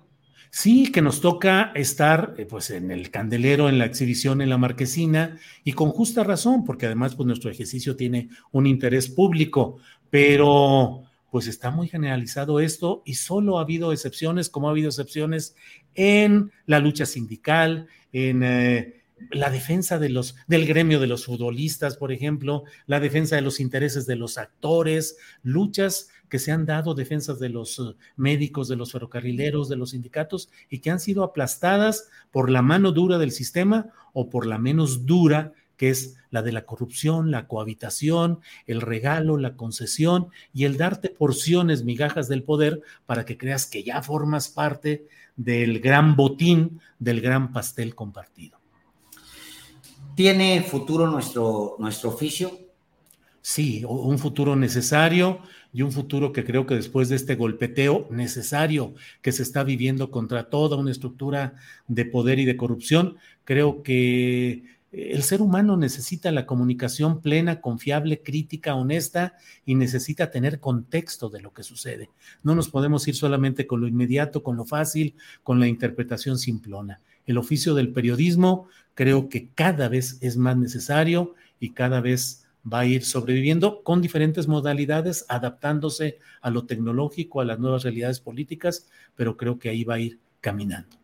[SPEAKER 1] Sí, que nos toca estar eh, pues en el candelero, en la exhibición, en la marquesina y con justa razón, porque además pues nuestro ejercicio tiene un interés público, pero pues está muy generalizado esto y solo ha habido excepciones, como ha habido excepciones en la lucha sindical, en eh, la defensa de los, del gremio de los futbolistas, por ejemplo, la defensa de los intereses de los actores, luchas que se han dado, defensas de los eh, médicos, de los ferrocarrileros, de los sindicatos, y que han sido aplastadas por la mano dura del sistema o por la menos dura que es la de la corrupción, la cohabitación, el regalo, la concesión y el darte porciones, migajas del poder para que creas que ya formas parte del gran botín, del gran pastel compartido.
[SPEAKER 11] ¿Tiene futuro nuestro, nuestro oficio?
[SPEAKER 1] Sí, un futuro necesario y un futuro que creo que después de este golpeteo necesario que se está viviendo contra toda una estructura de poder y de corrupción, creo que el ser humano necesita la comunicación plena, confiable, crítica, honesta y necesita tener contexto de lo que sucede. No nos podemos ir solamente con lo inmediato, con lo fácil, con la interpretación simplona. El oficio del periodismo creo que cada vez es más necesario y cada vez va a ir sobreviviendo con diferentes modalidades, adaptándose a lo tecnológico, a las nuevas realidades políticas, pero creo que ahí va a ir caminando.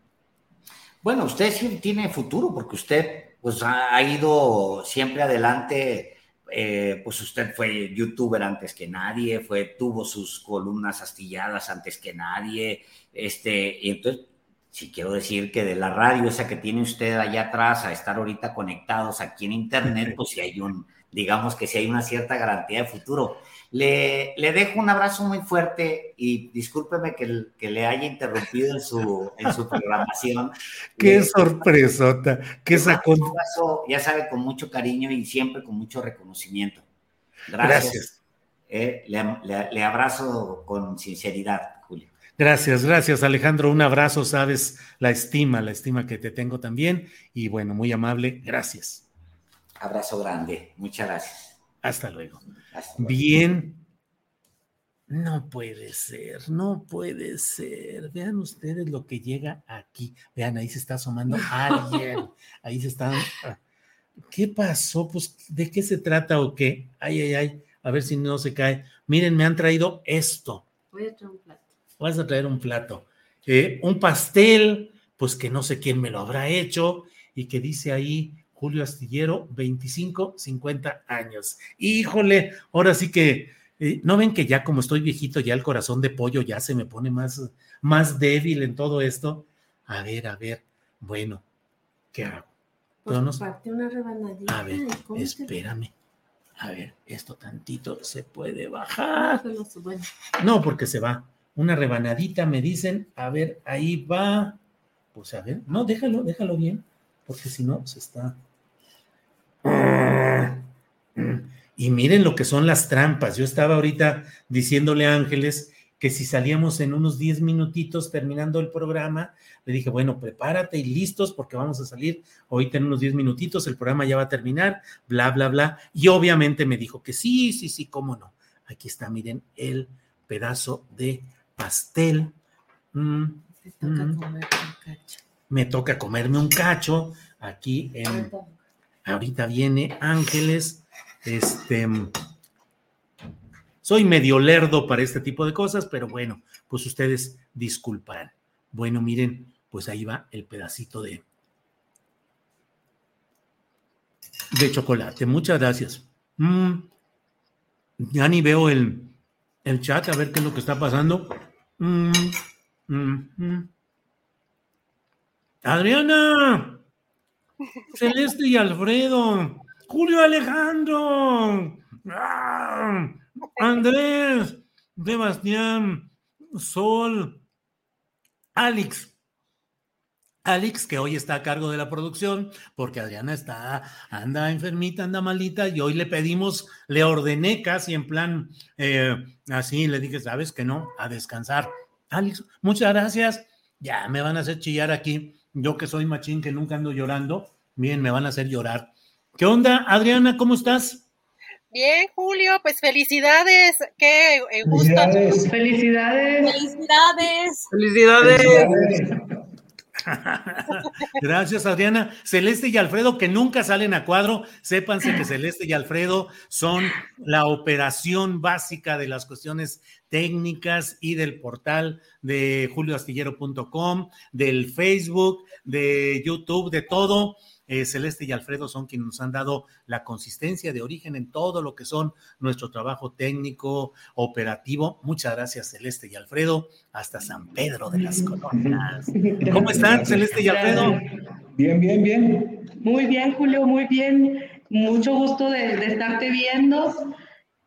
[SPEAKER 11] Bueno, usted sí tiene futuro porque usted pues ha ido siempre adelante. Eh, pues usted fue youtuber antes que nadie, fue, tuvo sus columnas astilladas antes que nadie, este, entonces sí quiero decir que de la radio esa que tiene usted allá atrás a estar ahorita conectados aquí en internet, pues sí hay un, digamos que si hay una cierta garantía de futuro. Le, le dejo un abrazo muy fuerte y discúlpeme que, que le haya interrumpido en su, en su programación. *laughs*
[SPEAKER 1] Qué sorpresota, qué sacó.
[SPEAKER 11] ya sabe, con mucho cariño y siempre con mucho reconocimiento. Gracias. Eh, le, le abrazo con sinceridad.
[SPEAKER 1] Gracias, gracias Alejandro. Un abrazo, sabes, la estima, la estima que te tengo también. Y bueno, muy amable, gracias.
[SPEAKER 11] Abrazo grande. Muchas gracias.
[SPEAKER 1] Hasta luego. Bien. No puede ser, no puede ser. Vean ustedes lo que llega aquí. Vean, ahí se está asomando *laughs* alguien. Ahí se está. ¿Qué pasó? Pues, ¿de qué se trata o qué? Ay, ay, ay. A ver si no se cae. Miren, me han traído esto.
[SPEAKER 6] Voy a traer un plato.
[SPEAKER 1] Vas a traer un plato. Eh, un pastel, pues que no sé quién me lo habrá hecho y que dice ahí Julio Astillero, 25, 50 años. Híjole, ahora sí que, eh, ¿no ven que ya como estoy viejito, ya el corazón de pollo ya se me pone más, más débil en todo esto? A ver, a ver, bueno, ¿qué hago?
[SPEAKER 6] Pues parte una rebanadita.
[SPEAKER 1] A ver, espérame. A ver, esto tantito se puede bajar. No, porque se va. Una rebanadita, me dicen. A ver, ahí va. Pues a ver, no, déjalo, déjalo bien, porque si no, se está. Y miren lo que son las trampas. Yo estaba ahorita diciéndole a Ángeles que si salíamos en unos 10 minutitos terminando el programa, le dije, bueno, prepárate y listos porque vamos a salir ahorita en unos 10 minutitos, el programa ya va a terminar, bla, bla, bla. Y obviamente me dijo que sí, sí, sí, cómo no. Aquí está, miren, el pedazo de pastel. Mm, mm. Me toca comerme un cacho aquí en Ahorita viene Ángeles. Este. Soy medio lerdo para este tipo de cosas, pero bueno, pues ustedes disculparán. Bueno, miren, pues ahí va el pedacito de, de chocolate. Muchas gracias. Mm, ya ni veo el, el, chat, a ver qué es lo que está pasando. Mm, mm, Adriana, *laughs* Celeste y Alfredo, Julio Alejandro, ¡Ah! Andrés, Sebastián, Sol, Alex. Alex, que hoy está a cargo de la producción, porque Adriana está, anda enfermita, anda malita, y hoy le pedimos, le ordené casi en plan, eh, así, le dije, sabes que no, a descansar. Alex, muchas gracias. Ya, me van a hacer chillar aquí. Yo que soy machín, que nunca ando llorando. Bien, me van a hacer llorar. ¿Qué onda, Adriana? ¿Cómo estás?
[SPEAKER 12] Bien, Julio, pues felicidades. Qué eh, gusto.
[SPEAKER 13] Felicidades.
[SPEAKER 12] Felicidades.
[SPEAKER 13] Felicidades. *laughs*
[SPEAKER 1] Gracias, Adriana. Celeste y Alfredo, que nunca salen a cuadro, sépanse que Celeste y Alfredo son la operación básica de las cuestiones técnicas y del portal de julioastillero.com, del Facebook, de YouTube, de todo. Eh, Celeste y Alfredo son quienes nos han dado la consistencia de origen en todo lo que son nuestro trabajo técnico, operativo. Muchas gracias, Celeste y Alfredo, hasta San Pedro de las Colonias. ¿Cómo están, Celeste y Alfredo?
[SPEAKER 13] Bien, bien, bien.
[SPEAKER 14] Muy bien, Julio, muy bien. Mucho gusto de, de estarte viendo,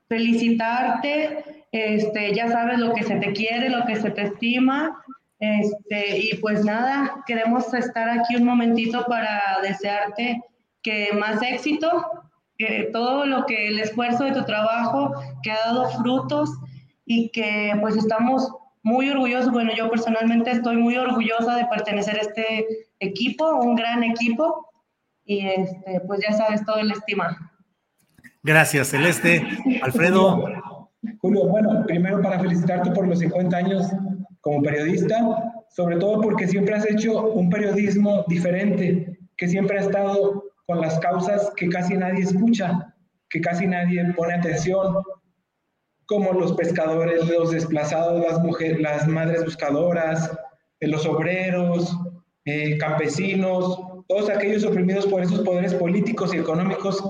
[SPEAKER 14] felicitarte. Este, ya sabes lo que se te quiere, lo que se te estima este, y pues nada, queremos estar aquí un momentito para desearte que más éxito, que todo lo que el esfuerzo de tu trabajo que ha dado frutos y que pues estamos muy orgullosos, bueno, yo personalmente estoy muy orgullosa de pertenecer a este equipo, un gran equipo, y este, pues ya sabes todo el estima.
[SPEAKER 1] Gracias, Celeste. Alfredo.
[SPEAKER 13] Julio, bueno, primero para felicitarte por los 50 años como periodista, sobre todo porque siempre has hecho un periodismo diferente, que siempre ha estado con las causas que casi nadie escucha, que casi nadie pone atención, como los pescadores, los desplazados, las mujeres, las madres buscadoras, eh, los obreros, eh, campesinos, todos aquellos oprimidos por esos poderes políticos y económicos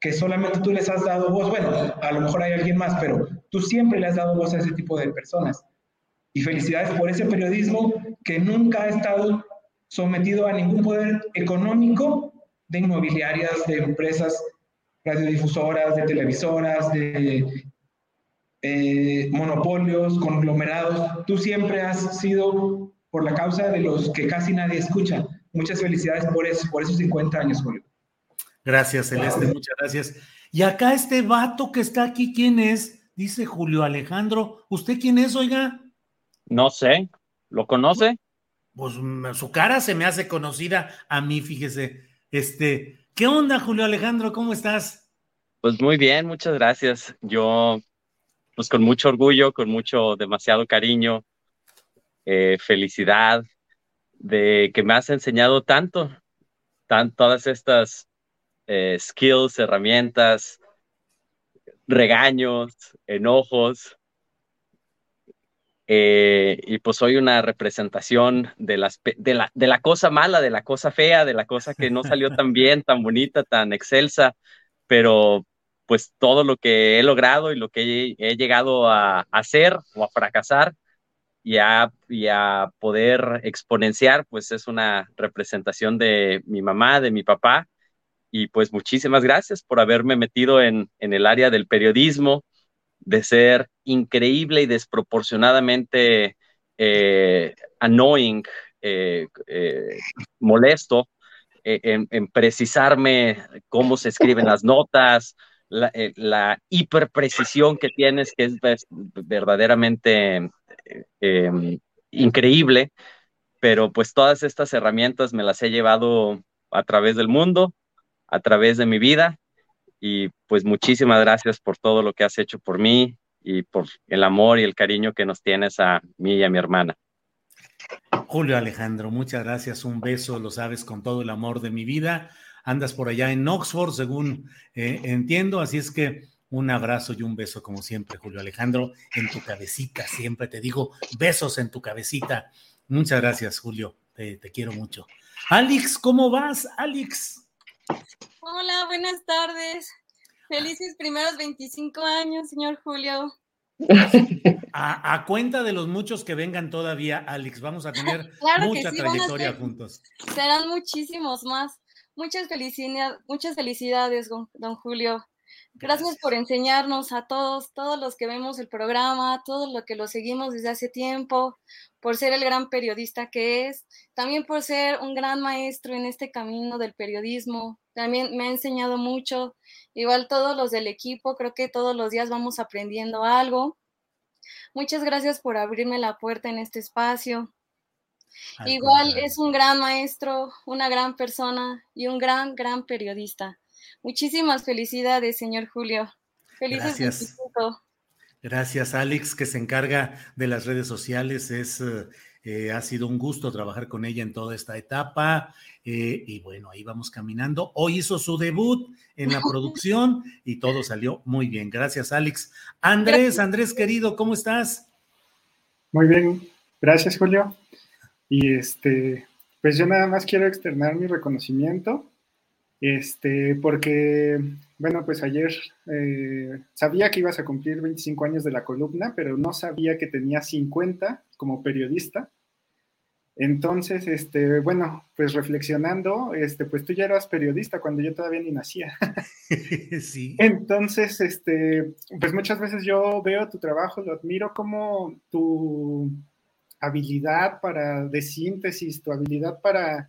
[SPEAKER 13] que solamente tú les has dado voz. Bueno, a lo mejor hay alguien más, pero tú siempre le has dado voz a ese tipo de personas. Y felicidades por ese periodismo que nunca ha estado sometido a ningún poder económico de inmobiliarias, de empresas radiodifusoras, de televisoras, de eh, monopolios, conglomerados. Tú siempre has sido por la causa de los que casi nadie escucha. Muchas felicidades por eso, por esos 50 años, Julio.
[SPEAKER 1] Gracias, Celeste, muchas gracias. Y acá este vato que está aquí, ¿quién es? Dice Julio Alejandro. ¿Usted quién es, oiga?
[SPEAKER 15] No sé, ¿lo conoce?
[SPEAKER 1] Pues mm, su cara se me hace conocida a mí, fíjese. Este, ¿qué onda, Julio Alejandro? ¿Cómo estás?
[SPEAKER 15] Pues muy bien, muchas gracias. Yo, pues con mucho orgullo, con mucho, demasiado cariño, eh, felicidad de que me has enseñado tanto, tan, todas estas eh, skills, herramientas, regaños, enojos, eh, y pues soy una representación de, las, de, la, de la cosa mala, de la cosa fea, de la cosa que no salió tan bien, tan bonita, tan excelsa, pero pues todo lo que he logrado y lo que he, llegado a, hacer o a fracasar y a, y a, poder exponenciar, pues es una representación de mi mamá, de mi papá. Y pues muchísimas gracias por haberme metido en, en el área del periodismo, de ser increíble y desproporcionadamente eh, annoying, eh, eh, molesto, en, precisarme cómo se escriben las notas, la, hiperprecisión que tienes, que es verdaderamente em, increíble, pero pues todas estas herramientas me las he llevado a través del mundo, a través de mi vida y pues muchísimas gracias por todo lo que has hecho por mí y por el amor y el cariño que nos tienes a mí y a mi hermana.
[SPEAKER 1] Julio Alejandro, muchas gracias. Un beso, lo sabes, con todo el amor de mi vida. Andas por allá en Oxford, según eh, entiendo, así es que un abrazo y un beso como siempre, Julio Alejandro, en tu cabecita. Siempre te digo besos en tu cabecita. Muchas gracias, Julio. Te, te quiero mucho. Alex, ¿cómo vas, Alex?
[SPEAKER 16] Hola, buenas tardes. Felices primeros 25 años, señor Julio. *laughs*
[SPEAKER 1] A, cuenta de los muchos que vengan todavía, Alex, vamos a tener *laughs* mucha trayectoria juntos.
[SPEAKER 16] Serán muchísimos más. Muchas felicidades, muchas felicidades, don Julio. Gracias por enseñarnos a todos, todos los que vemos el programa, todos los que lo seguimos desde hace tiempo, por ser el gran periodista que es, también por ser un gran maestro en este camino del periodismo. También me ha enseñado mucho, igual todos los del equipo, creo que todos los días vamos aprendiendo algo. Muchas gracias por abrirme la puerta en este espacio. Igual es un gran maestro, una gran persona y un gran, gran periodista. Muchísimas felicidades, señor Julio. Felices
[SPEAKER 1] Gracias. Gracias, Alex, que se encarga de las redes sociales. Es, eh, ha sido un gusto trabajar con ella en toda esta etapa. eh, y bueno, ahí vamos caminando. Hoy hizo su debut en la producción *laughs* y todo salió muy bien. Gracias, Alex. Andrés, Andrés querido, ¿cómo estás?
[SPEAKER 17] Muy bien, gracias Julio. Y este, pues yo nada más quiero externar mi reconocimiento, este, porque, bueno, pues ayer eh, sabía que ibas a cumplir 25 años de la columna, pero no sabía que tenía 50 como periodista. Entonces, este, bueno, pues reflexionando, este, pues tú ya eras periodista cuando yo todavía ni nacía. *laughs*
[SPEAKER 1] sí.
[SPEAKER 17] Entonces, este, pues muchas veces yo veo tu trabajo, lo admiro como tu habilidad para de síntesis, tu habilidad para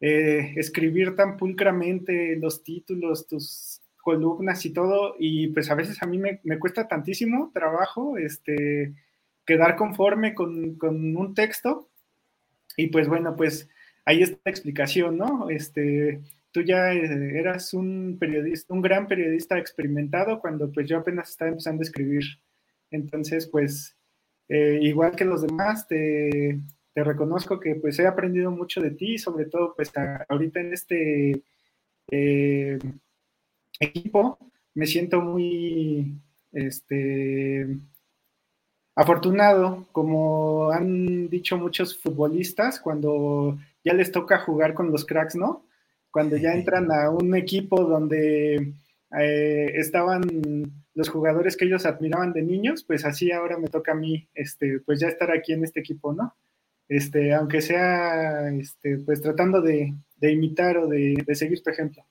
[SPEAKER 17] eh, escribir tan pulcramente los títulos, tus columnas y todo, y pues a veces a mí me, cuesta tantísimo trabajo este, quedar conforme con, con un texto, y pues bueno, pues ahí está la explicación, ¿no? Este, tú ya eh, eras un periodista, un gran periodista experimentado cuando pues yo apenas estaba empezando a escribir. Entonces, pues, eh, igual que los demás, te, te, reconozco que pues he aprendido mucho de ti, sobre todo pues ahorita en este eh, equipo me siento muy, este, afortunado, como han dicho muchos futbolistas, cuando ya les toca jugar con los cracks, ¿no? Cuando ya entran a un equipo donde eh, estaban los jugadores que ellos admiraban de niños, pues así ahora me toca a mí, este, pues ya estar aquí en este equipo, ¿no? Este, aunque sea, este, pues tratando de, imitar o de, de seguir tu ejemplo.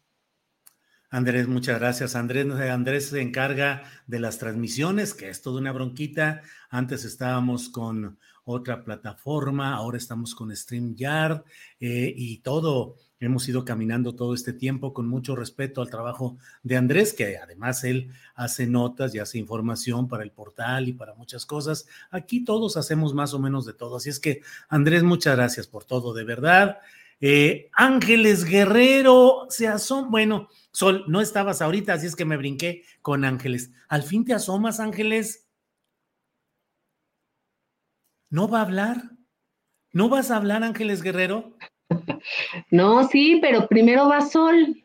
[SPEAKER 1] Andrés, muchas gracias. Andrés, Andrés se encarga de las transmisiones, que es toda una bronquita. Antes estábamos con otra plataforma, ahora estamos con StreamYard eh, y todo. Hemos ido caminando todo este tiempo con mucho respeto al trabajo de Andrés, que además él hace notas y hace información para el portal y para muchas cosas. Aquí todos hacemos más o menos de todo. Así es que, Andrés, muchas gracias por todo, de verdad. Eh, Ángeles Guerrero se asoma. Bueno, Sol, no estabas ahorita, así es que me brinqué con Ángeles. ¿Al fin te asomas, Ángeles? ¿No va a hablar? ¿No vas a hablar, Ángeles Guerrero? *laughs*
[SPEAKER 18] No, sí, pero primero va Sol.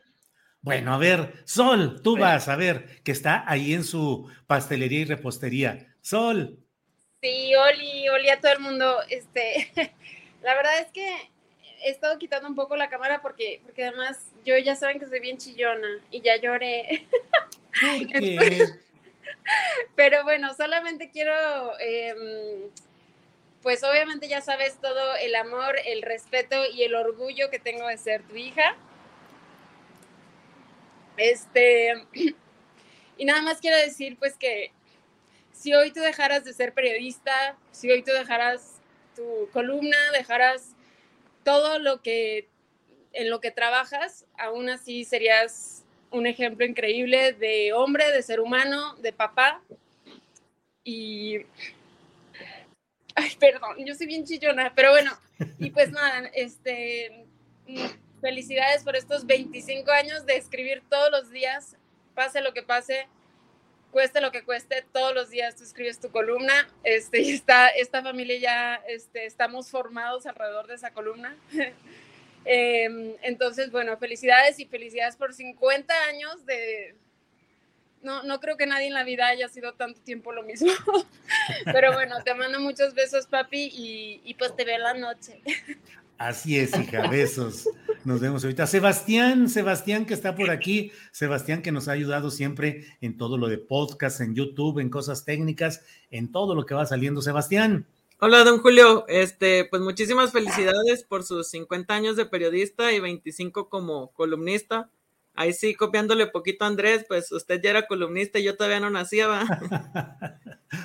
[SPEAKER 1] Bueno, a ver, Sol, tú vas, a ver, que está ahí en su pastelería y repostería. Sol.
[SPEAKER 19] Sí, Oli, Oli a todo el mundo. Este, *laughs* la verdad es que he estado quitando un poco la cámara porque, porque además yo ya saben que soy bien chillona y ya lloré. *laughs* Entonces, pero bueno, solamente quiero, eh, pues obviamente ya sabes todo el amor, el respeto y el orgullo que tengo de ser tu hija. Este, y nada más quiero decir pues que si hoy tú dejaras de ser periodista, si hoy tú dejaras tu columna, dejaras todo lo que en lo que trabajas, aún así serías un ejemplo increíble de hombre, de ser humano, de papá. Y. Ay, perdón, yo soy bien chillona, pero bueno, y pues nada, este. Felicidades por estos 25 años de escribir todos los días, pase lo que pase, cueste lo que cueste, todos los días tú escribes tu columna, este, y está, esta familia ya, este, estamos formados alrededor de esa columna. *laughs* eh, entonces, bueno, felicidades y felicidades por 50 años de... No, no creo que nadie en la vida haya sido tanto tiempo lo mismo. *laughs* Pero bueno, te mando muchos besos, papi, y, y pues te veo en la noche. *laughs*
[SPEAKER 1] Así es, hija, besos. Nos vemos ahorita. Sebastián, Sebastián que está por aquí, Sebastián que nos ha ayudado siempre en todo lo de podcast, en YouTube, en cosas técnicas, en todo lo que va saliendo. Sebastián.
[SPEAKER 20] Hola, don Julio. Este, pues muchísimas felicidades por sus 50 años de periodista y 25 como columnista. Ahí sí, copiándole poquito a Andrés, pues usted ya era columnista y yo todavía no nacía, ¿va? *laughs*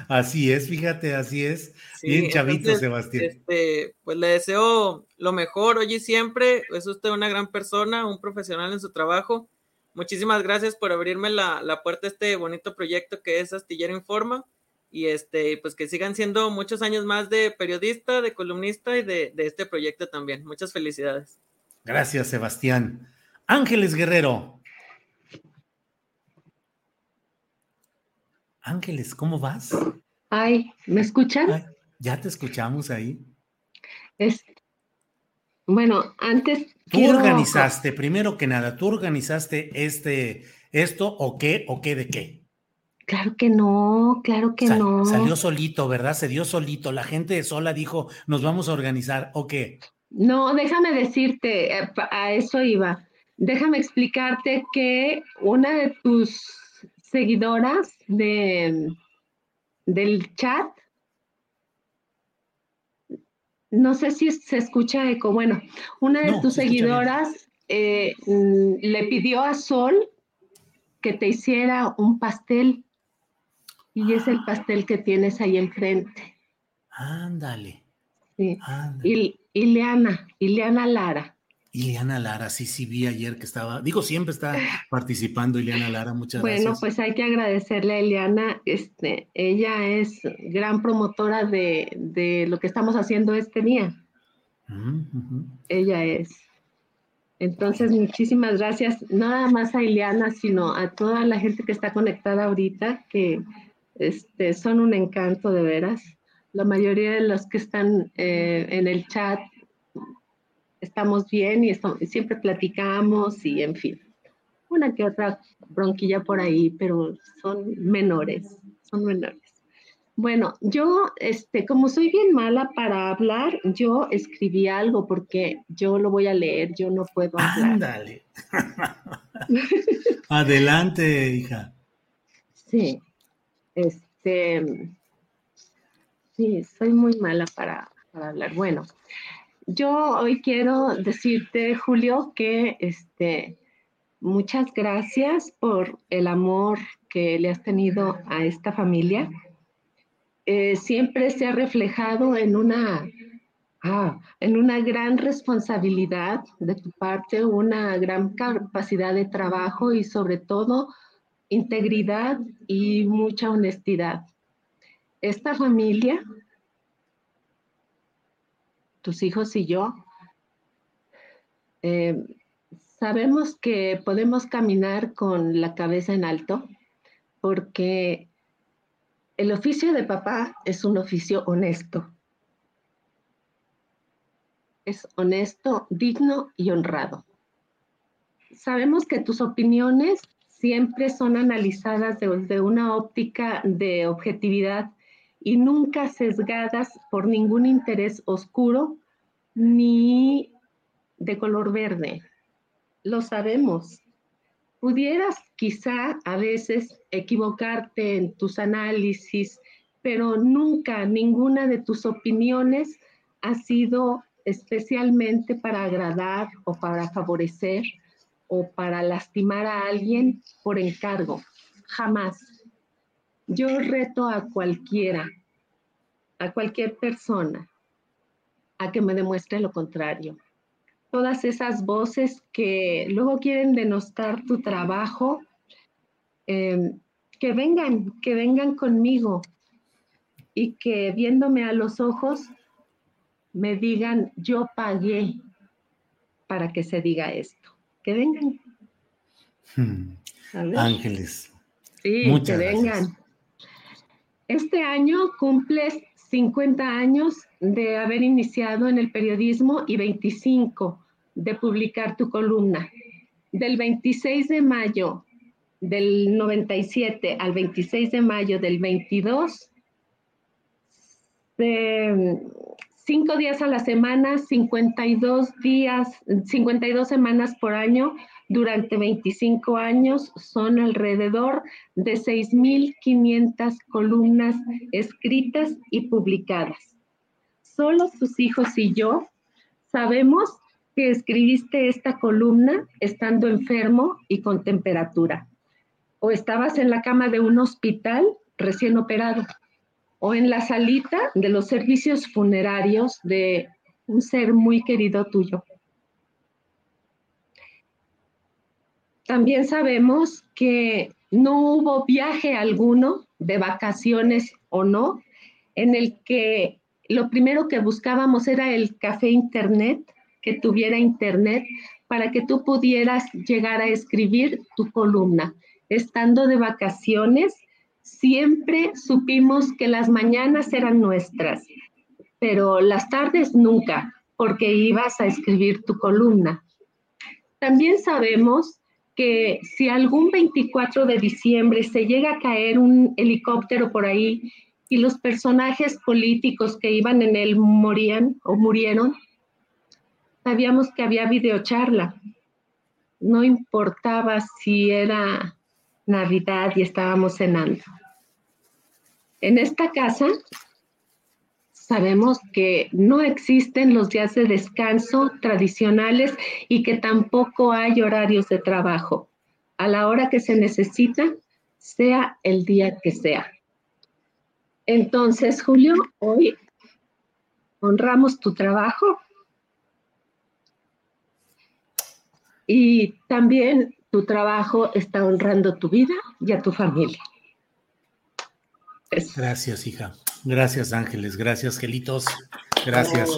[SPEAKER 1] Así es, fíjate, así es. Sí, Bien chavito,
[SPEAKER 20] entonces,
[SPEAKER 1] Sebastián.
[SPEAKER 20] Este, pues le deseo lo mejor hoy y siempre. Es usted una gran persona, un profesional en su trabajo. Muchísimas gracias por abrirme la, la puerta a este bonito proyecto que es Astillero Informa. y este, pues que sigan siendo muchos años más de periodista, de columnista y de, de este proyecto también. Muchas felicidades.
[SPEAKER 1] Gracias, Sebastián. Ángeles Guerrero. Ángeles, ¿cómo vas?
[SPEAKER 18] Ay, ¿me escuchan?
[SPEAKER 1] ya te escuchamos ahí.
[SPEAKER 18] Es, bueno, antes.
[SPEAKER 1] Tú organizaste, primero que nada, tú organizaste este, esto o qué, o qué de qué.
[SPEAKER 18] Claro que no, claro que no.
[SPEAKER 1] Salió solito, ¿verdad? Se dio solito. La gente sola dijo, nos vamos a organizar, ¿o qué?
[SPEAKER 18] No, déjame decirte, eh, a eso iba. Déjame explicarte que una de tus seguidoras de, del chat, no sé si se escucha eco, bueno, una de tus seguidoras eh, mm, le pidió a Sol que te hiciera un pastel y es el pastel que tienes ahí enfrente.
[SPEAKER 1] Ándale.
[SPEAKER 18] Sí. Y, Ileana, Ileana Lara.
[SPEAKER 1] Ileana Lara, sí, sí vi ayer que estaba, digo, siempre está *laughs* participando Ileana Lara, muchas
[SPEAKER 18] gracias. Bueno, pues hay que agradecerle a Ileana, este, ella es gran promotora de, lo que estamos haciendo este día. Ella es. Entonces, muchísimas gracias, nada más a Ileana, sino a toda la gente que está conectada ahorita, que este, son un encanto de veras. La mayoría de los que están eh, en el chat estamos bien y siempre platicamos y en fin, una que otra bronquilla por ahí, pero son menores, son menores. Bueno, yo, este, como soy bien mala para hablar, yo escribí algo porque yo lo voy a leer, yo no puedo hablar.
[SPEAKER 1] Ándale. *laughs* Adelante, hija.
[SPEAKER 18] Sí. Este, sí, soy muy mala para, hablar. Bueno, yo hoy quiero decirte, Julio, que este, muchas gracias por el amor que le has tenido a esta familia. Eh, siempre se ha reflejado en una, ah, en una gran responsabilidad de tu parte, una gran capacidad de trabajo y sobre todo integridad y mucha honestidad. Esta familia, tus hijos y yo, eh, sabemos que podemos caminar con la cabeza en alto porque el oficio de papá es un oficio honesto. Es honesto, digno y honrado. Sabemos que tus opiniones siempre son analizadas desde una óptica de objetividad y nunca sesgadas por ningún interés oscuro ni de color verde. Lo sabemos. Pudieras quizá a veces equivocarte en tus análisis, pero nunca ninguna de tus opiniones ha sido especialmente para agradar o para favorecer o para lastimar a alguien por encargo. Jamás. Yo reto a cualquiera, a cualquier persona, a que me demuestre lo contrario. Todas esas voces que luego quieren denostar tu trabajo, em, que vengan, que vengan conmigo y que viéndome a los ojos me digan, yo pagué para que se diga esto que vengan.
[SPEAKER 1] Hmm. Ángeles.
[SPEAKER 18] Sí, que vengan. Este año cumples 50 años de haber iniciado en el periodismo y 25 de publicar tu columna. Del 26 de mayo del 97 al 26 de mayo del 22, cinco días a la semana, 52 días, 52 semanas por año durante 25 años, son alrededor de 6.500 columnas escritas y publicadas. Solo sus hijos y yo sabemos que escribiste esta columna estando enfermo y con temperatura, o estabas en la cama de un hospital recién operado o en la salita de los servicios funerarios de un ser muy querido tuyo. También sabemos que no hubo viaje alguno de vacaciones o no, en el que lo primero que buscábamos era el café internet, que tuviera internet para que tú pudieras llegar a escribir tu columna. Estando de vacaciones, siempre supimos que las mañanas eran nuestras, pero las tardes nunca, porque ibas a escribir tu columna. También sabemos que si algún 24 de diciembre se llega a caer un helicóptero por ahí y los personajes políticos que iban en él morían o murieron, sabíamos que había videocharla. No importaba si era Navidad y estábamos cenando. En esta casa sabemos que no existen los días de descanso tradicionales y que tampoco hay horarios de trabajo. A la hora que se necesita, sea el día que sea. Entonces, Julio, hoy honramos tu trabajo y también tu trabajo está honrando tu vida y a tu familia.
[SPEAKER 1] Gracias, hija. Gracias, Ángeles. Gracias, Gelitos. Gracias.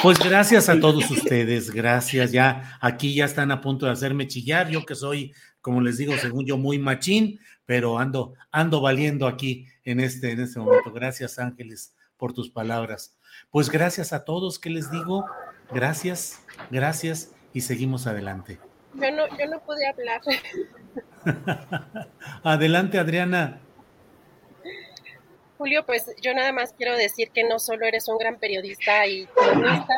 [SPEAKER 1] Pues gracias a todos ustedes. Gracias. Ya aquí ya están a punto de hacerme chillar. Yo que soy, como les digo, según yo, muy machín, pero ando, ando valiendo aquí en este, en este momento. Gracias, Ángeles, por tus palabras. Pues gracias a todos. ¿Qué les digo? Gracias, gracias y seguimos adelante.
[SPEAKER 21] Yo no, yo no pude hablar. *laughs*
[SPEAKER 1] Adelante, Adriana.
[SPEAKER 21] Julio, pues yo nada más quiero decir que no solo eres un gran periodista y columnista,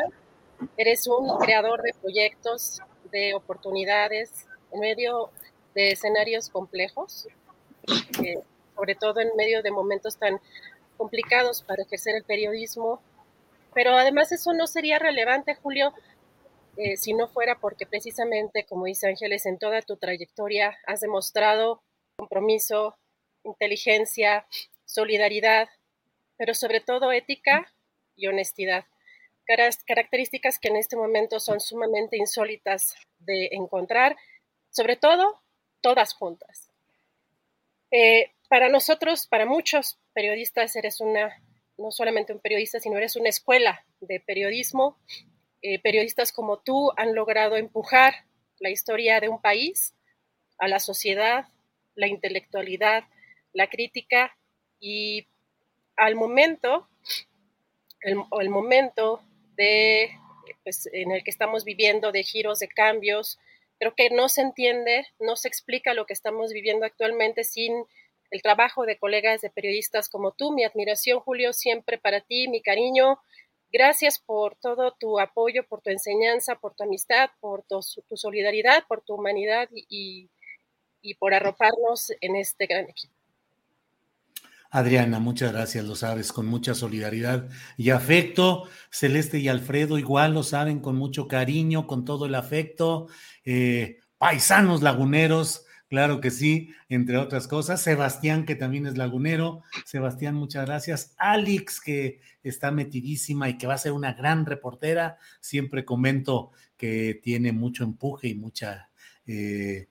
[SPEAKER 21] eres un creador de proyectos, de oportunidades, en medio de escenarios complejos, sobre todo en medio de momentos tan complicados para ejercer el periodismo. Pero además eso no sería relevante, Julio, eh, si no fuera porque precisamente, como dice Ángeles, en toda tu trayectoria has demostrado compromiso, inteligencia, solidaridad, pero sobre todo ética y honestidad. Características que en este momento son sumamente insólitas de encontrar, sobre todo todas juntas. Eh, para nosotros, para muchos periodistas, eres una, no solamente un periodista, sino eres una escuela de periodismo eh, periodistas como tú han logrado empujar la historia de un país a la sociedad, la intelectualidad, la crítica y al momento, el, momento de, pues, en el que estamos viviendo de giros, de cambios, creo que no se entiende, no se explica lo que estamos viviendo actualmente sin el trabajo de colegas de periodistas como tú. Mi admiración, Julio, siempre para ti, mi cariño, Gracias por todo tu apoyo, por tu enseñanza, por tu amistad, por tu, solidaridad, por tu humanidad y, por arroparnos en este gran equipo.
[SPEAKER 1] Adriana, muchas gracias, lo sabes, con mucha solidaridad y afecto. Celeste y Alfredo igual lo saben, con mucho cariño, con todo el afecto. Eh, paisanos laguneros, Claro que sí, entre otras cosas. Sebastián, que también es lagunero. Sebastián, muchas gracias. Alex, que está metidísima y que va a ser una gran reportera. Siempre comento que tiene mucho empuje y mucha eh,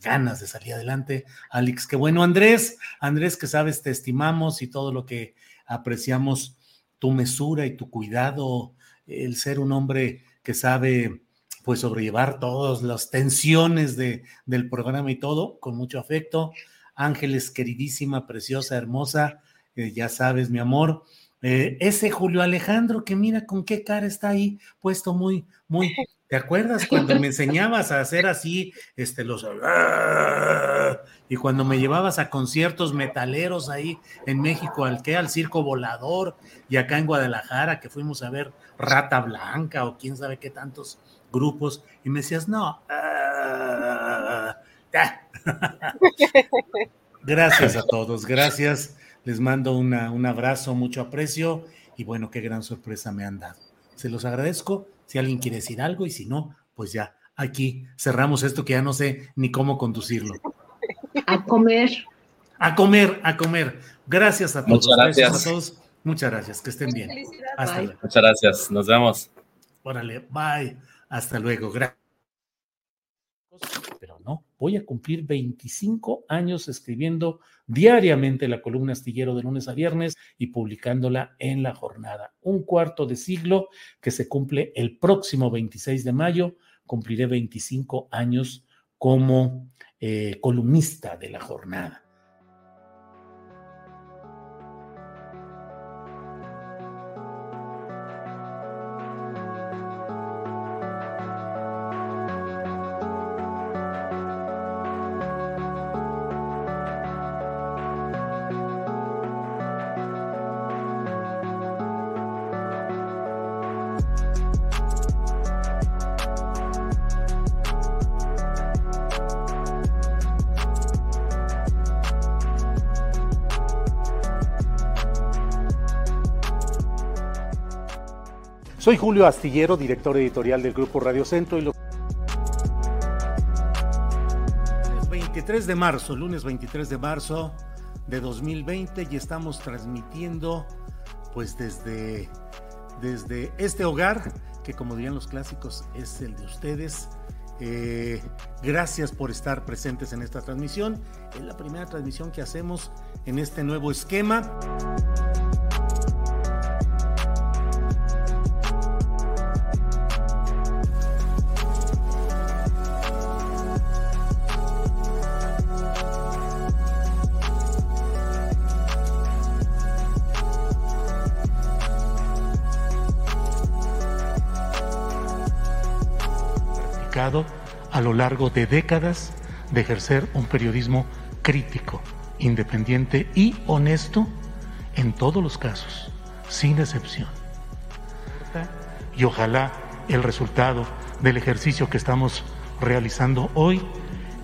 [SPEAKER 1] ganas de salir adelante. Alex, qué bueno. Andrés, Andrés, que sabes, te estimamos y todo lo que apreciamos, tu mesura y tu cuidado, el ser un hombre que sabe pues sobrellevar todas las tensiones de, del programa y todo, con mucho afecto. Ángeles, queridísima, preciosa, hermosa, eh, ya sabes, mi amor. Eh, ese Julio Alejandro, que mira con qué cara está ahí, puesto muy, muy. *laughs* ¿Te acuerdas cuando me enseñabas a hacer así, este, los. Y cuando me llevabas a conciertos metaleros ahí en México, al que, al Circo Volador, y acá en Guadalajara, que fuimos a ver Rata Blanca o quién sabe qué tantos grupos y me decías, no. *laughs* Gracias a todos, gracias. Les mando un abrazo, mucho aprecio y bueno, qué gran sorpresa me han dado. Se los agradezco. Si alguien quiere decir algo y si no, pues ya, aquí cerramos esto que ya no sé ni cómo conducirlo.
[SPEAKER 18] A comer.
[SPEAKER 1] A comer, a comer. Gracias a todos.
[SPEAKER 15] Muchas gracias.
[SPEAKER 1] a todos. Muchas gracias, que estén bien.
[SPEAKER 15] Hasta luego. Muchas gracias, nos vemos.
[SPEAKER 1] Órale, bye. Hasta luego. Gracias. Voy a cumplir 25 años escribiendo diariamente la columna astillero de lunes a viernes y publicándola en la jornada. Un cuarto de siglo que se cumple el próximo 26 de mayo, cumpliré 25 años como eh, columnista de la jornada. Soy Julio Astillero, director editorial del Grupo Radio Centro y lo... 23 de marzo, lunes 23 de marzo de 2020 y estamos transmitiendo pues desde, desde este hogar que como dirían los clásicos es el de ustedes. Eh, gracias por estar presentes en esta transmisión. Es la primera transmisión que hacemos en este nuevo esquema. A lo largo de décadas de ejercer un periodismo crítico, independiente y honesto en todos los casos, sin excepción. Y ojalá el resultado del ejercicio que estamos realizando hoy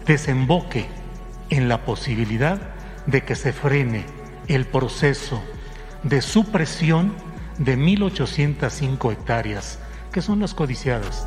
[SPEAKER 1] desemboque en la posibilidad de que se frene el proceso de supresión de 1.805 hectáreas, que son las codiciadas.